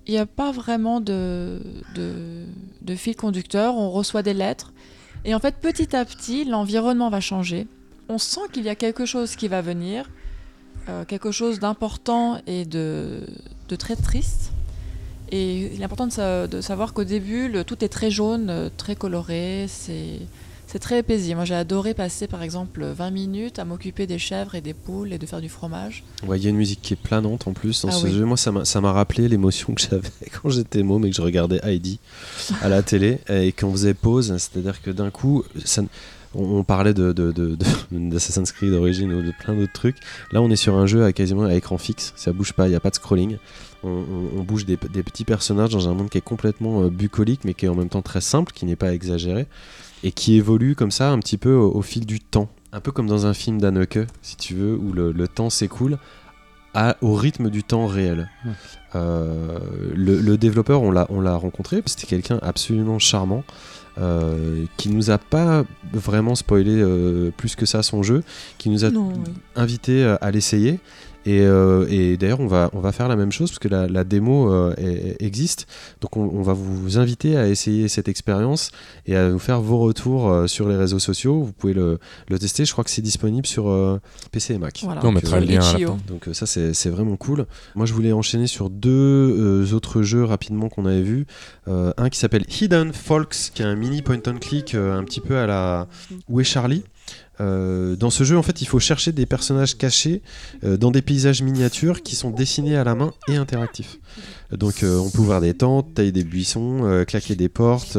C: il n'y a pas vraiment de, de, de fil conducteur. On reçoit des lettres et en fait petit à petit l'environnement va changer. On sent qu'il y a quelque chose qui va venir, euh, quelque chose d'important et de, très triste. Et il est important de, sa- de savoir qu'au début, tout est très jaune, euh, très coloré, c'est c'est très paisible. Moi, j'ai adoré passer, par exemple, 20 minutes à m'occuper des chèvres et des poules et de faire du fromage.
A: Ouais, Il y a une musique qui est planante en plus dans
C: Ah
A: ce
C: oui.
A: jeu. Moi, ça m'a rappelé l'émotion que j'avais quand j'étais môme et que je regardais Heidi à la télé et qu'on faisait pause. C'est-à-dire que d'un coup, ça, on, parlait de, d'Assassin's Creed d'origine ou de plein d'autres trucs. Là, on est sur un jeu à quasiment à écran fixe. Ça bouge pas, il n'y a pas de scrolling. On, on- on bouge des, des petits personnages dans un monde qui est complètement euh, bucolique, mais qui est en même temps très simple, qui n'est pas exagéré et qui évolue comme ça un petit peu au, au fil du temps. Un peu comme dans un film d'Anneke, si tu veux, où le, le temps s'écoule à- au rythme du temps réel. Euh, le, le développeur, on l'a, on l'a rencontré, c'était quelqu'un absolument charmant. euh, qui nous a pas vraiment spoilé euh, plus que ça son jeu, qui nous a
C: Non, oui.
A: invité euh, à l'essayer. Et, euh, et d'ailleurs, on va, on va faire la même chose parce que la, la démo euh, est- existe. Donc, on, on va vous inviter à essayer cette expérience et à nous faire vos retours euh, sur les réseaux sociaux. Vous pouvez le, le tester. Je crois que c'est disponible sur euh, PC et Mac.
C: Voilà.
D: On mettra le lien à la.
A: Donc euh, ça c'est vraiment cool. Moi je voulais enchaîner sur deux euh, autres jeux rapidement qu'on avait vus. Euh, un qui s'appelle Hidden Folks, qui est un mini point and click euh, un petit peu à la Où est Charlie Euh, dans ce jeu, en fait, il faut chercher des personnages cachés euh, dans des paysages miniatures qui sont dessinés à la main et interactifs. Donc, euh, on peut ouvrir des tentes, tailler des buissons, claquer des portes,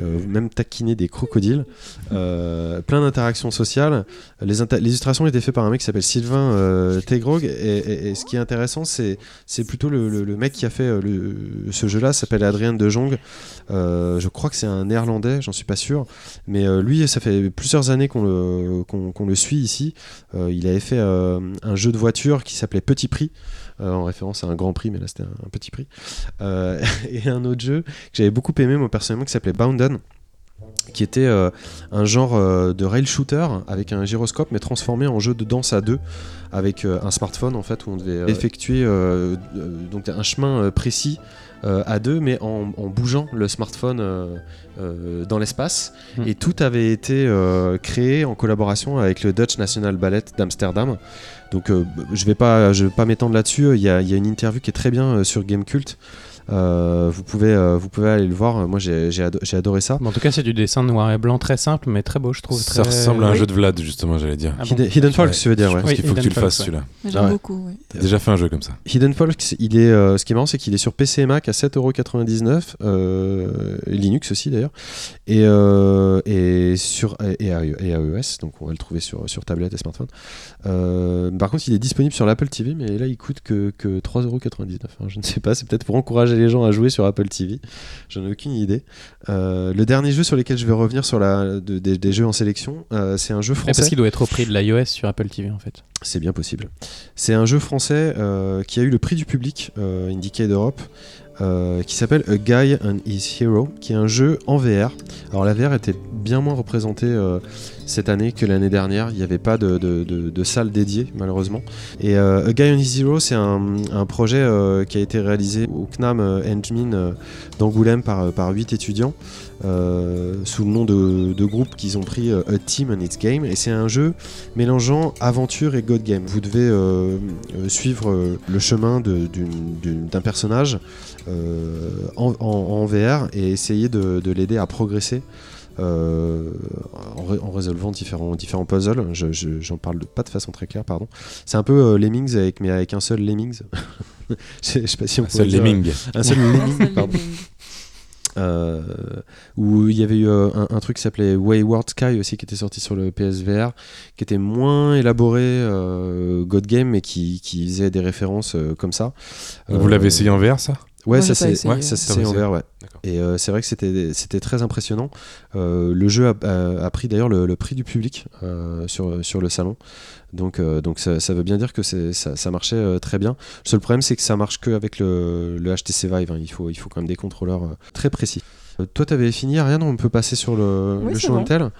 A: même taquiner des crocodiles. Plein d'interactions sociales. Les, illustrations étaient faites par un mec qui s'appelle Sylvain Tegrog. Et, ce qui est intéressant, c'est plutôt le, mec qui a fait ce jeu-là, s'appelle Adrien de Jong. Je crois que c'est un néerlandais, j'en suis pas sûr. Mais lui, ça fait plusieurs années qu'on le, qu'on- qu'on le suit ici. Euh, il avait fait euh, un jeu de voiture qui s'appelait Petit Prix. euh, en référence à un grand prix, mais là c'était un, un petit prix. Euh, et un autre jeu que j'avais beaucoup aimé, moi personnellement, qui s'appelait Bounden, qui était euh, un genre euh, de rail shooter avec un gyroscope, mais transformé en jeu de danse à deux, avec euh, un smartphone en fait, où on devait euh, effectuer euh, euh, donc un chemin euh, précis euh, à deux, mais en, en bougeant le smartphone euh, euh, dans l'espace.
B: Hmm.
A: Et tout avait été créé en collaboration avec le Dutch National Ballet d'Amsterdam. Donc je vais pas, je vais pas m'étendre là-dessus. Il y, y a une interview qui est très bien sur Gamecult. Euh, vous pouvez, euh, vous pouvez aller le voir. Moi, j'ai j'ai ado- j'ai adoré ça.
B: Bon, en tout cas, c'est du dessin noir et blanc très simple, mais très beau, je trouve.
D: Ça
B: très-
D: ressemble à un
B: Oui.
D: jeu de Vlad, justement, j'allais dire.
B: Ah bon
A: Hidden, Hidden Folks,
D: Ouais.
A: tu veux dire,
D: Je
A: ouais.
D: pense
B: Oui,
D: qu'il faut que tu
B: Hidden
D: le fasses
B: Folks,
D: celui-là.
C: J'aime
A: Ouais.
C: beaucoup, oui.
D: T'as déjà fait un jeu comme ça.
A: Hidden Folks, il est, euh, ce qui est marrant, c'est qu'il est sur PC et Mac à 7,99€, euh, Linux aussi d'ailleurs, et, euh, et sur et, et iO- et iOS, donc on va le trouver sur, sur tablette et smartphone. Euh, par contre, il est disponible sur l'Apple TV, mais là il coûte que, que 3,99€. hein, je ne sais pas, c'est peut-être pour encourager les gens à jouer sur Apple TV. J'en ai aucune idée. Euh, le dernier jeu sur lequel je vais revenir sur la, de- des, des jeux en sélection, euh, c'est un jeu français.
B: parce qu'il doit être au prix de l'iOS sur Apple TV, en fait.
A: C'est bien possible. C'est un jeu français euh, qui a eu le prix du public, euh, Indicate Europe, euh, qui s'appelle A Guy and His Hero, qui est un jeu en VR. Alors la VR était bien moins représentée euh, cette année que l'année dernière. Il n'y avait pas de, salle dédiée, malheureusement. Et euh, A Guy and His Hero, c'est un, projet euh, qui a été réalisé au CNAM Engmin euh, d'Angoulême par, par 8 étudiants. sous le nom de, de groupe qu'ils ont pris A Team and Its Game et c'est un jeu mélangeant aventure et God Game. Vous devez suivre le chemin d'un personnage en, VR et essayer de l'aider à progresser. Euh, en, ré- en résolvant différents, différents puzzles, je, je- j'en parle de- pas de façon très claire, pardon. C'est un peu euh, Lemmings avec, mais avec un seul Lemmings. je, je sais pas si on
D: Un seul
A: dire-
D: lemming.
A: Un seul Lemming, pardon. Euh, où il y avait eu euh, un, un truc qui s'appelait Wayward Sky aussi qui était sorti sur le PSVR qui était moins élaboré euh, God Game mais qui, qui faisait des références euh, comme ça
D: Vous
A: Euh,
D: l'avez essayé en VR, ça?
A: Ouais,
C: Moi,
A: ça
C: pas
A: c'est ouais, c'est en VR, ouais. Et euh, c'est vrai que c'était c'était très impressionnant. Euh, le jeu a, a- a pris d'ailleurs le, le prix du public euh, sur sur le salon. Donc euh, donc ça, ça veut bien dire que ça, ça marchait euh, très bien. Le seul problème c'est que ça marche que avec le, le HTC Vive. hein. Il faut il faut quand même des contrôleurs euh, très précis. Euh, toi, t'avais fini, Ariane. On peut passer sur le,
C: Oui,
A: le show
C: bon.
A: and tell.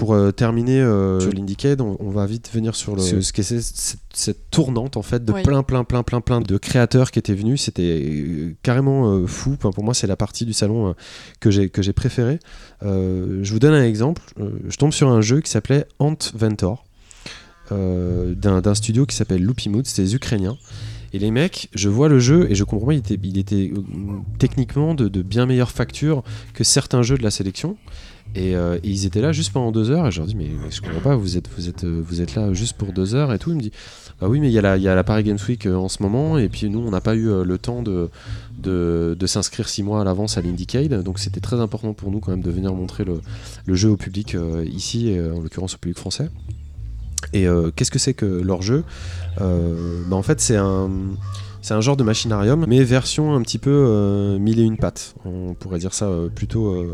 A: Pour euh, terminer euh, sur l'Indiecade, on, on va vite venir sur le, ce, ce qu'est c'est- cette, cette tournante en fait de
C: Oui.
A: plein, plein, plein, plein, plein de créateurs qui étaient venus. C'était euh, carrément euh, fou. Enfin, pour moi, c'est la partie du salon euh, que j'ai que j'ai préférée. Euh, je vous donne un exemple. Euh, je tombe sur un jeu qui s'appelait Ant Ventor euh, d'un studio qui s'appelle Loopy Mood. C'est des Ukrainiens. Et les mecs, je vois le jeu et je comprends il était, il était euh, techniquement de, de bien meilleure facture que certains jeux de la sélection. Et, euh, ils étaient là juste pendant deux heures et je leur dis mais, mais je comprends pas, vous êtes, vous, êtes, euh, vous êtes là juste pour deux heures et tout. Il me dit bah oui mais il y a la, Paris Games Week euh, en ce moment et puis nous on n'a pas eu le temps de, de, s'inscrire six mois à l'avance à l'Indiecade donc c'était très important pour nous quand même de venir montrer le, jeu au public ici en l'occurrence au public français. Et qu'est-ce que c'est que leur jeu? Bah, En fait, c'est un, c'est un genre de machinarium, mais version un petit peu mille et une pattes. On pourrait dire ça plutôt,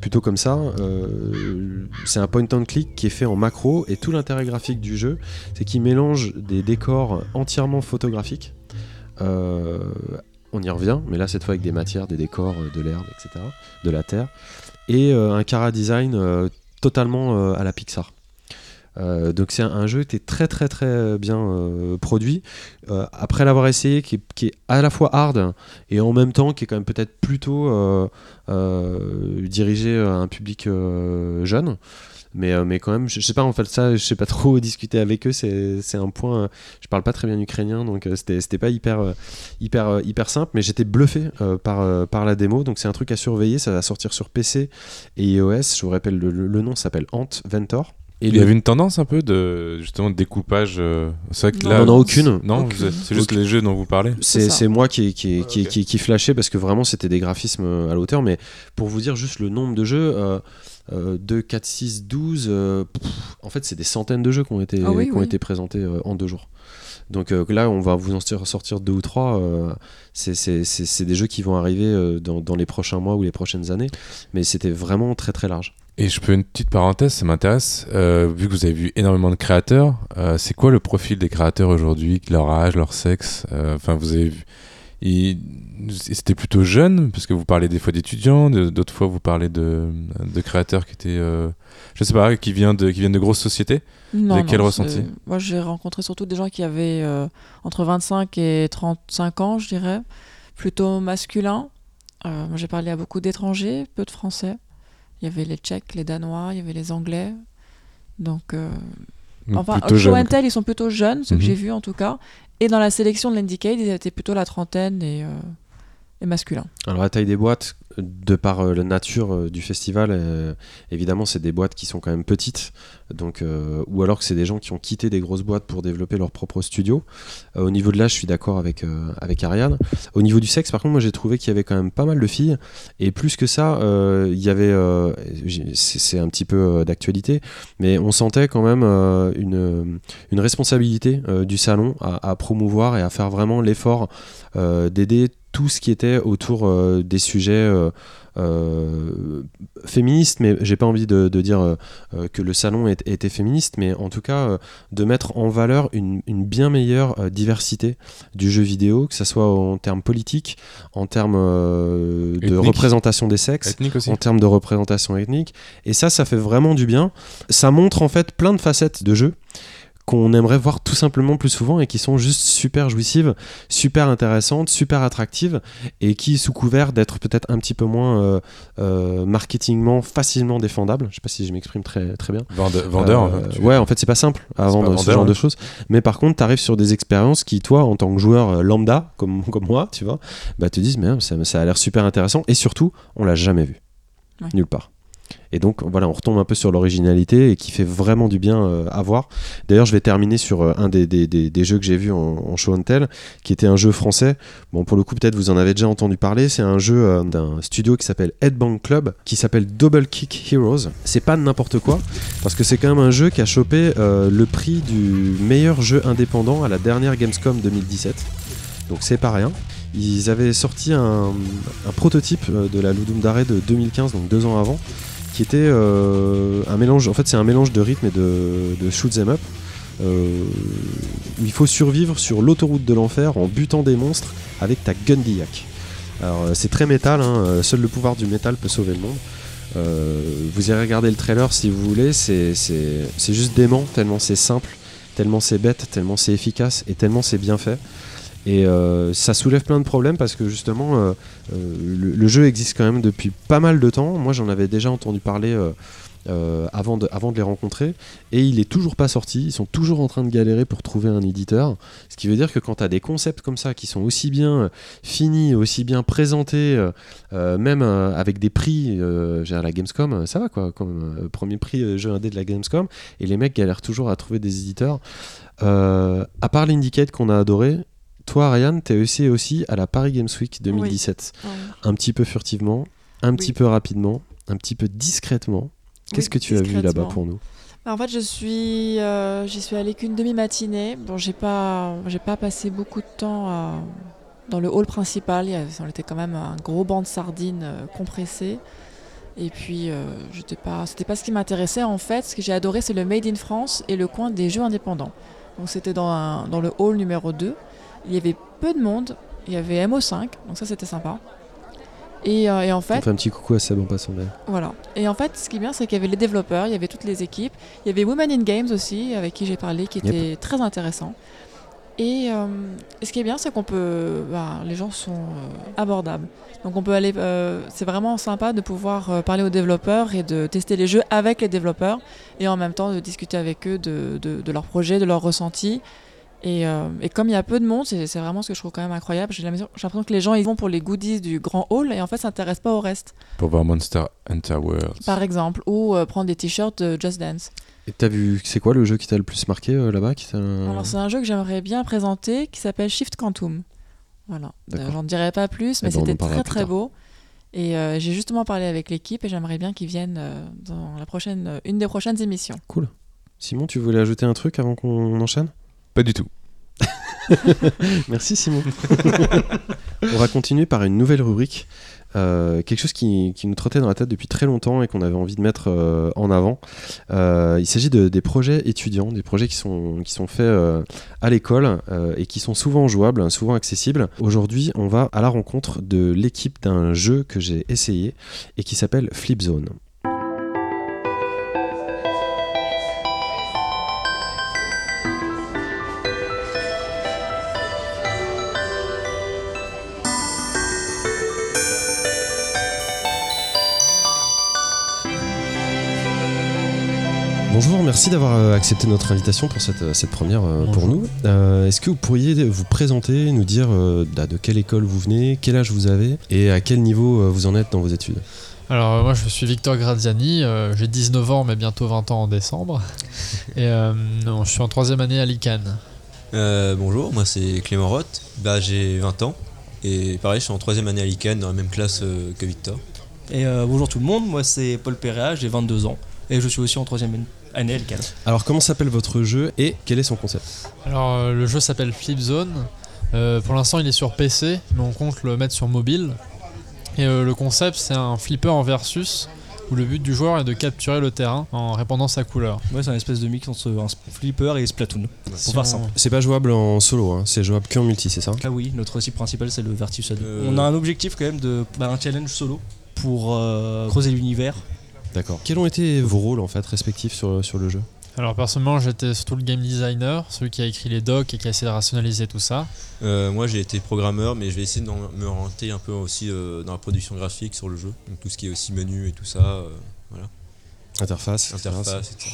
A: plutôt comme ça. Euh, c'est un point and click qui est fait en macro, et tout l'intérêt graphique du jeu, c'est qu'il mélange des décors entièrement photographiques. Euh, on y revient, mais là cette fois avec des matières, des décors, euh, de l'herbe, etc., de la terre, et un cara design totalement à la Pixar. Euh, donc c'est un, jeu qui est très très très bien euh, produit. Euh, après l'avoir essayé, qui est, à la fois hard et en même temps qui est quand même peut-être plutôt dirigé à un public jeune. Mais, mais quand même, je, je sais pas, en fait, ça, je sais pas trop discuter avec eux. C'est un point. je parle pas très bien ukrainien, donc c'était pas hyper, hyper, hyper simple. Mais j'étais bluffé par, par la démo. Donc c'est un truc à surveiller. Ça va sortir sur PC et iOS. Je vous rappelle, le, le- le nom s'appelle Ant Ventor. Et
D: Il y avait une tendance un peu de justement de découpage. euh, C'est vrai que
C: Non.
D: là,
A: Non, non, aucune.
D: Non,
C: Aucune.
D: c'est juste
A: Aucune.
D: les jeux dont vous parlez.
A: C'est moi qui, qui, qui,
D: Ouais, ok.
A: qui, qui flashais parce que vraiment c'était des graphismes euh, à la hauteur. Mais pour vous dire juste le nombre de jeux, euh, euh, 2, 4, 6, 12, euh, pff, en fait c'est des centaines de jeux qui ont été,
C: Ah oui,
A: qui ont
C: oui.
A: été présentés euh, en deux jours. Donc euh, là on va vous en sortir- deux ou trois. euh, c'est- des jeux qui vont arriver euh, dans, les prochains mois ou les prochaines années. Mais c'était vraiment très très large.
D: Et je peux une petite parenthèse, ça m'intéresse. Vu que vous avez vu énormément de créateurs, c'est quoi le profil des créateurs aujourd'hui, leur âge, leur sexe Enfin, vous avez vu. C'était plutôt jeune, parce que vous parlez des fois d'étudiants, d'autres fois vous parlez de, de créateurs qui étaient, euh, je sais pas, qui viennent de, qui viennent de grosses sociétés.
C: Non,
D: quel
C: non,
D: ressenti
C: Moi, j'ai rencontré surtout des gens qui avaient euh, entre 25 et 35 ans, je dirais, plutôt masculins. Euh, j'ai parlé à beaucoup d'étrangers, peu de Français. Il y avait les Tchèques, les Danois, il y avait les Anglais. Donc, euh,
D: Donc
C: enfin, au Tell, ils sont plutôt jeunes, ceux
D: Mhm.
C: que j'ai vus en tout cas. Et dans la sélection de l'Indicate, ils étaient plutôt la trentaine et, euh, et masculins.
A: Alors la taille des boîtes, de par euh, la nature euh, du festival, euh, évidemment c'est des boîtes qui sont quand même petites, donc ou alors que c'est des gens qui ont quitté des grosses boîtes pour développer leur propre studio. Au niveau de l'âge, je suis d'accord avec Ariane. Au niveau du sexe, par contre, moi j'ai trouvé qu'il y avait quand même pas mal de filles, et plus que ça, il y avait, c'est un petit peu d'actualité, mais on sentait quand même une responsabilité du salon à, promouvoir et à faire vraiment l'effort d'aider tout ce qui était autour euh, des sujets euh, euh, féministes, mais j'ai pas envie de, de dire que le salon est- était féministe, mais en tout cas de mettre en valeur une, une bien meilleure diversité du jeu vidéo, que ce soit en termes politiques, en termes de
D: Ethnique.
A: représentation des sexes, en termes de représentation ethnique. Et ça, ça fait vraiment du bien. Ça montre en fait plein de facettes de jeu qu'on aimerait voir tout simplement plus souvent et qui sont juste super jouissives, super intéressantes, super attractives et qui, sous couvert d'être peut-être un petit peu moins euh, euh, marketingement facilement défendables, je sais pas si je m'exprime très, très bien,
D: Vende- vendeur.
A: euh,
D: hein, tu-
A: ouais, en fait, c'est pas simple à vendre ce genre de
D: ouais.
A: choses. Mais par contre, tu arrives sur des expériences qui, toi, en tant que joueur euh, lambda, comme, comme moi, tu vois, bah, te disent, mais hein, ça, ça a l'air super intéressant. Et surtout, on l'a jamais vu.
C: Ouais.
A: Nulle part. Et donc voilà, on retombe un peu sur l'originalité et qui fait vraiment du bien euh, à voir. D'ailleurs, je vais terminer sur euh, un des, des- des- jeux que j'ai vu en, show and tell, qui était un jeu français. Bon, pour le coup, peut-être vous en avez déjà entendu parler. C'est un jeu euh, d'un studio qui s'appelle Headbang Club, qui s'appelle Double Kick Heroes. C'est pas n'importe quoi, parce que c'est quand même un jeu qui a chopé le prix du meilleur jeu indépendant à la dernière Gamescom 2017. Donc c'est pas rien. Ils avaient sorti un, un prototype de la Ludum Dare de 2015, donc deux ans avant, qui était euh, un mélange. En fait, c'est un mélange de rythme et de, de shoot 'em up. euh, où il faut survivre sur l'autoroute de l'enfer en butant des monstres avec ta gun d'Iyak. Alors euh, c'est très métal, hein, euh, seul le pouvoir du métal peut sauver le monde. Euh, vous irez regarder le trailer si vous voulez, c'est juste dément, tellement c'est simple, tellement c'est bête, tellement c'est efficace et tellement c'est bien fait. Et euh, ça soulève plein de problèmes parce que justement, euh, euh, le, jeu existe quand même depuis pas mal de temps. Moi, j'en avais déjà entendu parler avant, de, les rencontrer. Et il est toujours pas sorti. Ils sont toujours en train de galérer pour trouver un éditeur. Ce qui veut dire que quand tu as des concepts comme ça qui sont aussi bien finis, aussi bien présentés, même avec des prix, à la Gamescom, ça va quoi. Comme, premier prix jeu indé de la Gamescom. Et les mecs galèrent toujours à trouver des éditeurs. À part l'Indicate qu'on a adoré, toi, Ryan, t'es aussi, aussi à la Paris Games Week 2017.
C: Ouais.
A: Un petit peu furtivement, un petit peu rapidement, un petit peu discrètement. Qu'est-ce
C: Oui,
A: que tu as vu là-bas pour nous
C: Bah, En fait, je suis, euh, j'y suis allée qu'une demi-matinée. Bon, j'ai pas, j'ai pas passé beaucoup de temps euh, dans le hall principal. Il y avait- on était quand même un gros banc de sardines euh, compressé. Et puis, euh, j'étais pas, c'était pas ce qui m'intéressait en fait. Ce que j'ai adoré, c'est le Made in France et le coin des jeux indépendants. Donc, c'était dans, dans le hall numéro 2. Il y avait peu de monde. Il y avait MO5, donc ça, c'était sympa. Et, euh, et en
A: On
C: fait,
A: fait un petit coucou à Seb en passant d'ailleurs.
C: voilà. Et en fait, ce qui est bien, c'est qu'il y avait les développeurs, il y avait toutes les équipes. Il y avait Women in Games aussi, avec qui j'ai parlé, qui
A: Yep.
C: était très intéressant. Et, euh, et ce qui est bien, c'est qu'on peut. bah, les gens sont euh, abordables. Donc on peut aller. c'est vraiment sympa de pouvoir parler aux développeurs et de tester les jeux avec les développeurs et en même temps de discuter avec eux de, de, de leurs projets, de leurs ressentis. Et, euh, et comme il y a peu de monde, c'est vraiment ce que je trouve quand même incroyable. J'ai l'impression que les gens ils vont pour les goodies du grand hall et en fait s'intéressent pas au reste
D: Pour voir Monster Hunter World.
C: par exemple, ou euh, prendre des t-shirts de Just Dance.
A: Et t'as vu, c'est quoi le jeu qui t'a le plus marqué euh, là-bas
C: Alors c'est un jeu que j'aimerais bien présenter qui s'appelle Shift Quantum. Voilà. Euh, J'en dirai pas plus, mais
A: Eh ben,
C: c'était très très beau. Et euh, j'ai justement parlé avec l'équipe et j'aimerais bien qu'ils viennent euh, dans la prochaine, euh, une des prochaines émissions.
A: Cool. Simon, tu voulais ajouter un truc avant qu'on enchaîne?
D: Pas du tout.
A: Merci Simon. On va continuer par une nouvelle rubrique. euh, quelque chose qui, nous trottait dans la tête depuis très longtemps et qu'on avait envie de mettre euh, en avant. Euh, il s'agit de, des projets étudiants, des projets qui sont, qui sont faits à l'école et qui sont souvent jouables, souvent accessibles. Aujourd'hui, on va à la rencontre de l'équipe d'un jeu que j'ai essayé et qui s'appelle Flip Bonjour, merci d'avoir euh, accepté notre invitation pour cette, euh, cette première euh, pour nous. Euh, Est-ce que vous pourriez vous présenter, nous dire euh, bah, de quelle école vous venez, quel âge vous avez et à quel niveau vous en êtes dans vos études?
G: Alors moi je suis Victor Graziani, euh, j'ai 19 ans mais bientôt 20 ans en décembre. Et euh, non, je suis en troisième année à l'ICANN.
H: Euh, bonjour, moi c'est Clément Roth, bah, j'ai 20 ans et pareil je suis en troisième année à l'ICANN dans la même classe euh, que Victor.
I: Et euh, bonjour tout le monde, moi c'est Paul Perrea, j'ai 22 ans et je suis aussi en troisième
A: Alors comment s'appelle votre jeu et quel est son concept?
G: Alors euh, le jeu s'appelle Flip Zone. Euh, pour l'instant il est sur PC mais on compte le mettre sur mobile. Et euh, le concept c'est un flipper en versus où le but du joueur est de capturer le terrain en répandant sa couleur.
I: Ouais, c'est un espèce de mix entre un flipper et Splatoon.
G: Si
I: faire
G: on-
I: simple.
A: C'est pas jouable en solo, hein, c'est jouable qu'en multi, c'est ça?
I: Là oui, notre cible principale c'est le versus.
H: Euh,
I: On a un objectif quand même de bah, un challenge solo pour euh, creuser l'univers.
A: D'accord. Quels ont été vos rôles en fait respectifs sur, sur le jeu
G: Alors personnellement j'étais surtout le game designer, celui qui a écrit les docs et qui a essayé de rationaliser tout ça.
H: Euh, moi j'ai été programmeur mais je vais essayer de me orienter un peu aussi euh, dans la production graphique sur le jeu, donc tout ce qui est aussi menu et tout ça, euh,
A: Interface, etc.
H: interface, etc.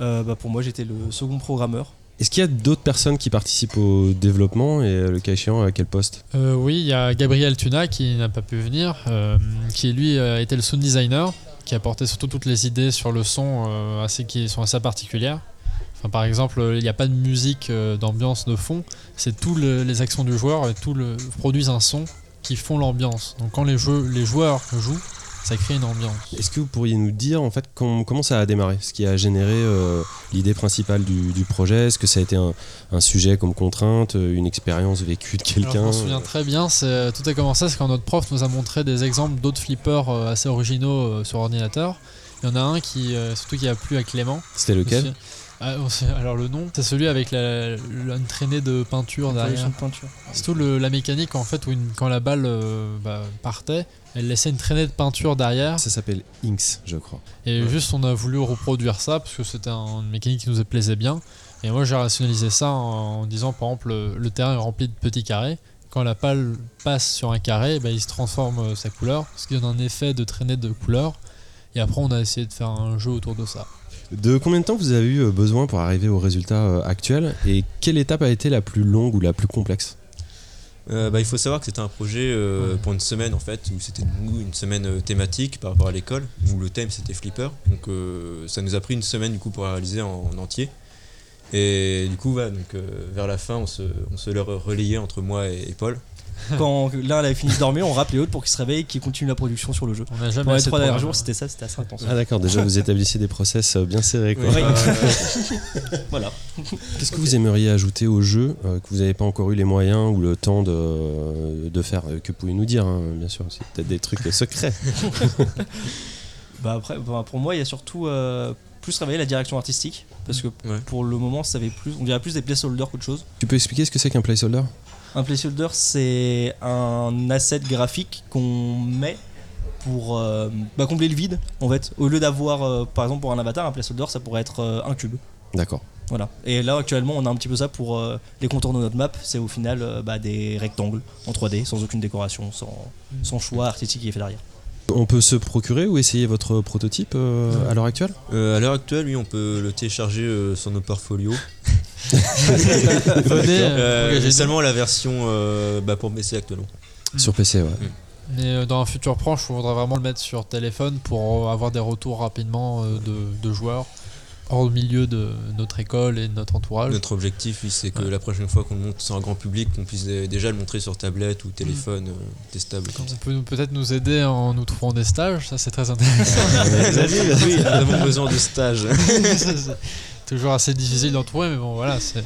I: Euh, bah, pour moi j'étais le second programmeur.
A: Est-ce qu'il y a d'autres personnes qui participent au développement et le cas échéant à quel poste?
G: Euh, oui, il y a Gabriel Tuna qui n'a pas pu venir, euh, qui lui euh, était le sound designer, qui apportait surtout toutes les idées sur le son euh, assez, qui sont assez particulières. Enfin, par exemple, il n'y a pas de musique euh, d'ambiance de fond, c'est tous les actions du joueur et tout le produisent un son qui font l'ambiance. Donc quand les, jeux, les joueurs jouent, ça crée une ambiance.
A: Est-ce que vous pourriez nous dire en fait com- comment ça a démarré? Ce qui a généré euh, l'idée principale du, du projet? Est-ce que ça a été un, un sujet comme contrainte, euh, une expérience vécue de quelqu'un
G: je m'en souviens très bien, c'est- tout a commencé c'est quand notre prof nous a montré des exemples d'autres flippers euh, assez originaux euh, sur ordinateur. Il y en a un qui, euh, surtout qui a plu à Clément.
A: C'était lequel?
G: Ah, Alors le nom, c'est celui avec la, la- une traînée de peinture derrière.
I: Collection de peinture.
G: C'est tout le- la mécanique en fait où une- quand la balle euh, bah, partait, elle laissait une traînée de peinture derrière.
A: Ça s'appelle Inks, je crois.
G: Et juste on a voulu reproduire ça parce que c'était un- une mécanique qui nous plaisait bien. Et moi j'ai rationalisé ça en, en disant par exemple le, le terrain est rempli de petits carrés. Quand la balle passe sur un carré, bah, il se transforme euh, sa couleur, ce qui donne un effet de traînée de couleur. Et après on a essayé de faire un jeu autour de ça.
A: De combien de temps vous avez eu euh, besoin pour arriver au résultat euh, actuel Et quelle étape a été la plus longue ou la plus complexe?
H: Euh, bah, il faut savoir que c'était un projet euh, pour une semaine en fait, où c'était une semaine thématique par rapport à l'école, où le thème c'était flipper. Donc euh, ça nous a pris une semaine du coup pour réaliser en, en entier. Et du coup, voilà, donc, vers la fin, on se, on se relayait entre moi et, et Paul.
I: Quand l'un avait fini de dormir, on rappelait l'autre pour qu'il se réveille et qu'il continue la production sur le jeu.
G: On n'a jamais
I: Pour les trois derniers jours, c'était ça, c'était assez intense.
A: Ah d'accord, déjà vous établissiez des process euh, bien serrés. Quoi.
I: Oui.
H: Euh,
I: Voilà.
A: Qu'est-ce que vous aimeriez ajouter au jeu euh, que vous n'avez pas encore eu les moyens ou le temps de, de faire euh, Que pouvez-nous dire, hein, bien sûr C'est peut-être des trucs secrets.
I: Bah après, bah, pour moi, il y a surtout euh, plus travailler la direction artistique parce que
H: Ouais.
I: pour le moment, ça avait plus, on dirait plus des placeholders qu'autre chose.
A: tu peux expliquer ce que c'est qu'un placeholder?
I: Un placeholder, c'est un asset graphique qu'on met pour euh, bah, combler le vide. En fait, au lieu d'avoir, euh, par exemple, pour un avatar, un placeholder, ça pourrait être euh, un cube.
A: D'accord.
I: Voilà. Et là, actuellement, on a un petit peu ça pour les contours de notre map. C'est au final bah, des rectangles en 3D, sans aucune décoration, sans, sans choix artistique qui est fait derrière.
A: On peut se procurer ou essayer votre prototype euh, à l'heure actuelle?
H: Euh, à l'heure actuelle, oui, on peut le télécharger euh, sur nos portfolios.
G: Venez,
H: Euh, seulement la version euh, bah, pour PC actuellement.
A: Sur PC, ouais.
G: Mais euh, dans un futur proche, on voudrait vraiment le mettre sur téléphone pour avoir des retours rapidement de, de joueurs hors milieu de notre école et de notre entourage.
H: Notre objectif, oui, c'est que
G: Ouais.
H: la prochaine fois qu'on le monte sur un grand public, qu'on puisse déjà le montrer sur tablette ou téléphone euh, testable comme ça.
G: Ça peut peut-être nous aider en nous trouvant des stages, ça c'est très intéressant.
H: oui, nous avons besoin de stages.
G: C'est toujours assez difficile d'en trouver, mais bon voilà, c'est.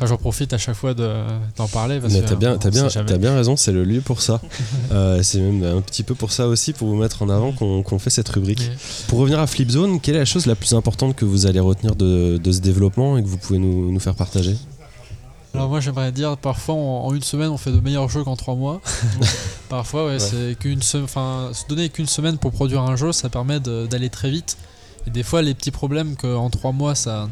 G: Enfin, j'en profite à chaque fois de- d'en parler parce
A: Mais
G: que
A: t'as bien,
G: on
A: t'as bien, t'as bien raison, c'est le lieu pour ça. Euh, c'est même un petit peu pour ça aussi, pour vous mettre en avant qu'on fait cette rubrique. Pour revenir à Flipzone, quelle est la chose la plus importante que vous allez retenir de, de ce développement et que vous pouvez nous, nous faire partager?
G: Alors moi j'aimerais dire parfois en, en une semaine on fait de meilleurs jeux qu'en trois mois. parfois ouais, c'est qu'une enfin se donner qu'une semaine pour produire un jeu ça permet d'aller très vite. Et des fois les petits problèmes qu'en trois mois ça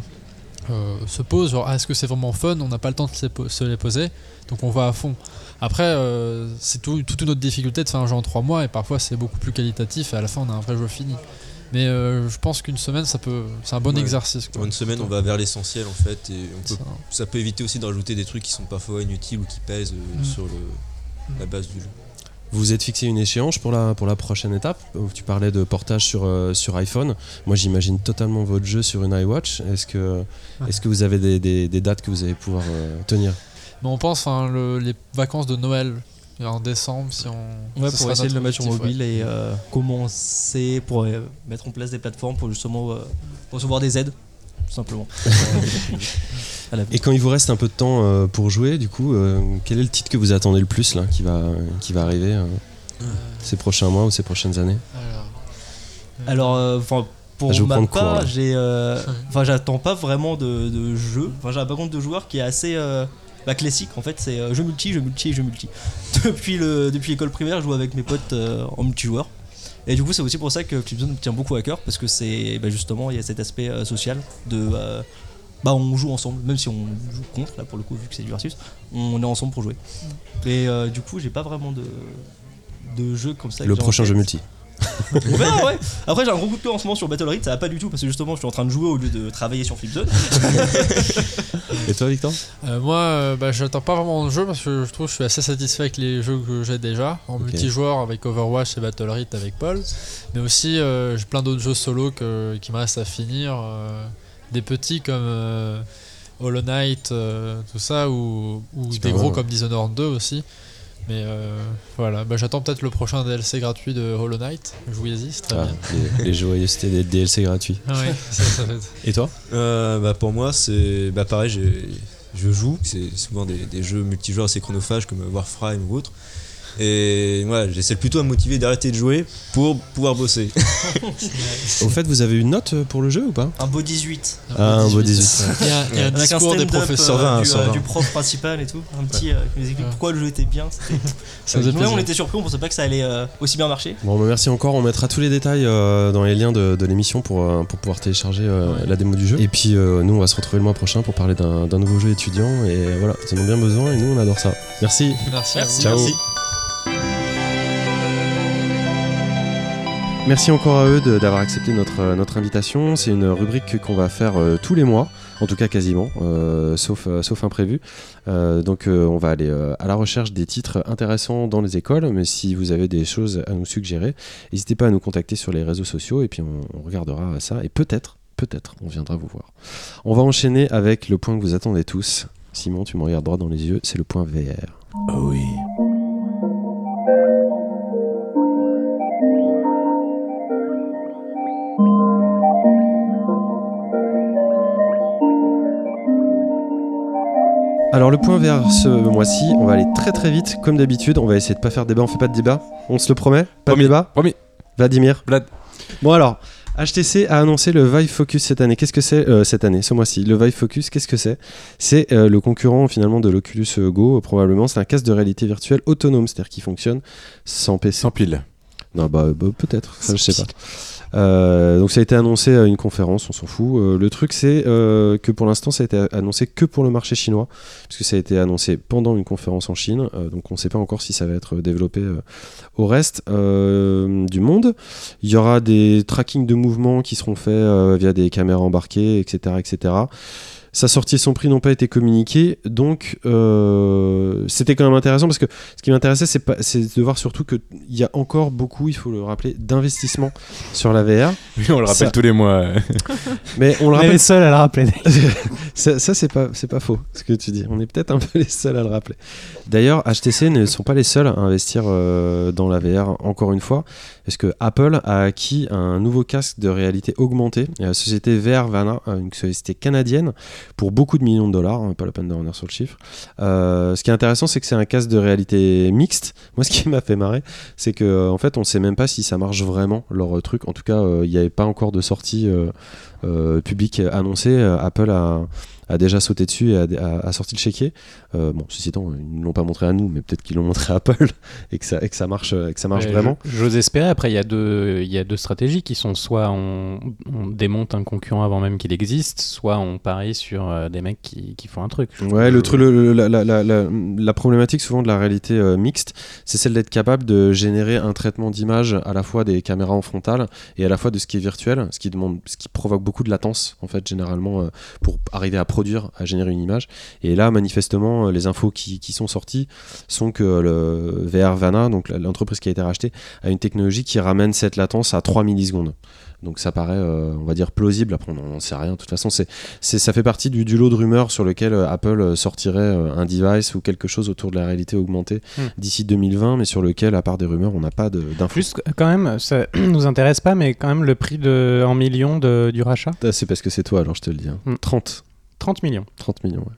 G: euh, se posent, genre ah, est-ce que c'est vraiment fun? On n'a pas le temps de se les po- se les poser, donc on va à fond. Après euh, c'est tout- toute une autre difficulté de faire un jeu en trois mois et parfois c'est beaucoup plus qualitatif et à la fin on a un vrai jeu fini. Mais euh, je pense qu'une semaine ça peut c'est un bon
H: Ouais.
G: exercice. quoi.
H: Une semaine, on va vers l'essentiel en fait, et on peut,
G: Ça.
H: peut éviter aussi de rajouter des trucs qui sont parfois inutiles ou qui pèsent
G: Mm.
H: sur le, la base du jeu.
A: Vous vous êtes fixé une échéance pour la, pour la prochaine étape Tu parlais de portage sur, euh, sur iPhone. Moi, j'imagine totalement votre jeu sur une iWatch. Est-ce que, est que vous avez des, des- des dates que vous allez pouvoir euh, tenir?
G: Mais on pense enfin le- les vacances de Noël en décembre si on
I: Ouais, pour essayer de le mettre sur mobile et euh, commencer pour euh, mettre en place des plateformes pour justement euh, recevoir des aides, tout simplement.
A: Et quand il vous reste un peu de temps euh, pour jouer, du coup, euh, quel est le titre que vous attendez le plus là, qui va, qui va arriver euh, ces prochains mois ou ces prochaines années?
G: Alors,
I: euh, pour
A: Ah,
I: ma part, j'ai, euh, enfin, j'attends pas vraiment de, de jeu. Enfin, j'ai un background de joueur qui est assez euh, bah, classique. En fait, c'est euh, jeu multi, jeu multi, jeu multi. depuis le, depuis l'école primaire, je joue avec mes potes euh, en multijoueur. Et du coup, c'est aussi pour ça que Flipzone me tient beaucoup à cœur parce que c'est bah, justement il y a cet aspect euh, social de euh, bah on joue ensemble, même si on joue contre là pour le coup vu que c'est du versus, on est ensemble pour jouer. Et euh, du coup, j'ai pas vraiment de de jeu comme ça.
A: Le prochain jeu multi.
I: On verra, ouais. Après, j'ai un gros coup de cœur en ce moment sur Battle Rite, ça va pas du tout parce que justement, je suis en train de jouer au lieu de travailler sur Flipzone.
A: Et toi, Victor?
G: Euh, moi, euh, bah, j'attends pas vraiment de jeu parce que je trouve que je suis assez satisfait avec les jeux que j'ai déjà en multijoueur avec Overwatch et Battle Rite avec Paul, mais aussi euh, j'ai plein d'autres jeux solo que- qui me restent à finir, euh, des petits comme euh, Hollow Knight, euh, tout ça, ou, des gros comme Dishonored 2 aussi. Mais euh, voilà, bah, j'attends peut-être le prochain DLC gratuit de Hollow Knight. Jouez-y, c'est très
A: Ah,
G: bien.
A: les, les joyeusetés des DLC gratuits.
G: Ah ouais, ça, ça fait-
A: Et toi?
H: Euh, bah, pour moi, c'est bah, pareil, je joue, c'est souvent des, des jeux multijoueurs assez chronophages comme Warframe ou autre. Et voilà, j'essaie plutôt à me motiver d'arrêter de jouer pour pouvoir bosser.
A: Au fait, vous avez une note pour le jeu ou pas?
I: Un beau 18.
A: Ah, un beau 18.
G: Il y a, il y a un
I: Avec un
G: discours des
I: stand-up
G: professeurs.
I: euh, du, euh,
A: va.
I: du prof principal et tout. Un petit euh, qui nous explique
G: Ouais.
I: pourquoi le jeu était bien. Nous-mêmes,
G: plaisir.
I: on était surpris, on pensait pas que ça allait euh, aussi bien marcher.
A: Bon, bah, merci encore. On mettra tous les détails euh, dans les liens de, de l'émission pour, euh, pour pouvoir télécharger euh,
G: Ouais.
A: la démo du jeu. Et puis, euh, nous, on va se retrouver le mois prochain pour parler d'un nouveau jeu étudiant. Et voilà, ils en ont bien besoin et nous, on adore ça. Merci.
G: Merci.
A: Ciao.
H: Merci.
A: Merci encore à eux d'avoir accepté notre, euh, notre invitation. C'est une rubrique qu'on va faire euh, tous les mois, en tout cas quasiment, euh, sauf, euh, sauf imprévu. Euh, donc on va aller à la recherche des titres intéressants dans les écoles, mais si vous avez des choses à nous suggérer, n'hésitez pas à nous contacter sur les réseaux sociaux et puis on, regardera ça et peut-être, peut-être, on viendra vous voir. On va enchaîner avec le point que vous attendez tous. Simon, tu me regardes droit dans les yeux, c'est le point VR.
D: Oh oui.
A: Alors le point VR ce mois-ci, on va aller très très vite, comme d'habitude. On va essayer de pas faire débat, on fait pas de débat. On se le promet? Pas
D: Promis.
A: de débat?
D: Promis.
A: Vladimir?
D: Vlad.
A: Bon alors, HTC a annoncé le Vive Focus cette année. Qu'est-ce que c'est euh, cette année, ce mois-ci? Le Vive Focus, qu'est-ce que c'est? C'est euh, le concurrent finalement de l'Oculus Go, euh, probablement. C'est un casque de réalité virtuelle autonome, c'est-à-dire qui fonctionne sans PC.
D: Sans pile.
A: Non, bah, bah, peut-être, ça je sais pas. Euh, donc ça a été annoncé à une conférence, on s'en fout. Euh, le truc c'est euh, que pour l'instant ça a été annoncé que pour le marché chinois, parce que ça a été annoncé pendant une conférence en Chine, donc on ne sait pas encore si ça va être développé au reste du monde. Il y aura des tracking de mouvements qui seront faits via des caméras embarquées, etc., etc. Sa sortie et son prix n'ont pas été communiqués, donc euh, c'était quand même intéressant parce que ce qui m'intéressait, c'est pas- c'est de voir surtout qu'il y a encore beaucoup, il faut le rappeler, d'investissement sur la VR.
D: Oui, on le rappelle
A: Ça-
D: tous les mois.
A: Mais on le
B: On est
A: rappelle,
B: les seuls à le rappeler.
A: ça, ça, c'est pas, c'est pas faux ce que tu dis. On est peut-être un peu les seuls à le rappeler. D'ailleurs, HTC ne sont pas les seuls à investir euh, dans la VR encore une fois, parce que Apple a acquis un nouveau casque de réalité augmentée, la société VR Vana, euh, une société canadienne, pour beaucoup de millions de dollars, hein, pas la peine de revenir sur le chiffre. Euh, ce qui est intéressant, c'est que c'est un casque de réalité mixte. Moi, ce qui m'a fait marrer, c'est que euh, en fait, on sait même pas si ça marche vraiment leur euh, truc. En tout cas, euh, il n'y avait pas encore de sortie euh, euh, publique annoncée. Euh, Apple a, a déjà sauté dessus et a, a- a sorti le chéquier. Euh, bon, ceci étant, ils ne l'ont pas montré à nous, mais peut-être qu'ils l'ont montré à Apple et que ça, et que ça marche, et que ça marche
B: Ouais,
A: vraiment.
B: J'ose espérer. Après, il y, a deux- il y a deux stratégies qui sont soit on, on démonte un concurrent avant même qu'il existe, soit on parie sur euh, des mecs qui, qui font un truc.
A: Ouais, le truc, le- la- la- la problématique souvent de la réalité euh, mixte, c'est celle d'être capable de générer un traitement d'image à la fois des caméras en frontale et à la fois de ce qui est virtuel, ce qui demande, ce qui provoque beaucoup de latence en fait généralement euh, pour arriver à produire, à générer une image. Et là, manifestement, euh, les infos qui, qui sont sorties sont que le VR Vana, donc l'entreprise qui a été rachetée, a une technologie qui ramène cette latence à 3 millisecondes. Donc ça paraît, euh, on va dire, plausible. Après, on n'en sait rien. De toute façon, c'est c'est- ça fait partie du, du lot de rumeurs sur lequel euh, Apple euh, sortirait euh, un device ou quelque chose autour de la réalité augmentée
B: Hmm.
A: d'ici 2020, mais sur lequel, à part des rumeurs, on n'a pas d'infos.
B: Plus quand même, ça nous intéresse pas, mais quand même le prix de, en millions de, du rachat,
A: C'est parce que c'est toi, alors je te le dis. hein.
B: Hmm.
A: 30.
B: 30 millions.
A: 30 millions, ouais.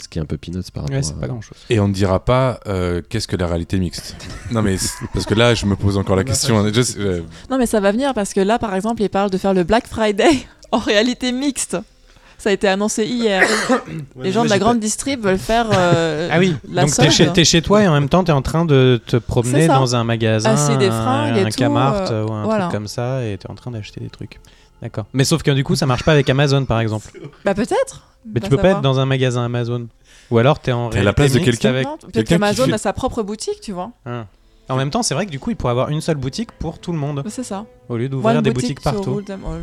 A: Ce qui est un peu peanuts par rapport
B: Ouais, c'est
A: à...
B: pas grand chose.
D: Et on ne dira pas euh, qu'est-ce que la réalité mixte. Non mais parce que là je me pose encore la question. Euh,
C: Non, mais ça va venir parce que là, par exemple, ils parlent de faire le Black Friday en réalité mixte. Ça a été annoncé hier. Les gens de la grande distrib veulent faire euh,
B: Ah oui,
C: la
B: donc t'es chez, t'es chez toi et en même temps t'es en train de te promener dans un magasin,
C: des
B: un-
C: fringues et
B: un
C: tout,
B: Kmart
C: euh,
B: ou un
C: voilà.
B: truc comme ça et t'es en train d'acheter des trucs. D'accord. Mais sauf que du coup ça marche pas avec Amazon par exemple.
C: Bah peut-être.
B: Mais tu peux pas être dans un magasin Amazon. Ou alors t'es en
D: T'es à la
B: réalité
D: place de
B: mixte
D: quelqu'un
B: avec...
C: Non, Peut-être
D: quelqu'un qui
C: qu'Amazon
D: fait-
C: a sa propre boutique, tu vois.
B: Ah. En même temps, c'est vrai que du coup, il pourrait avoir une seule boutique pour tout le monde,
C: Mais C'est ça.
B: au lieu d'ouvrir
C: One
B: des
C: boutique
B: boutiques partout.
C: rule them all.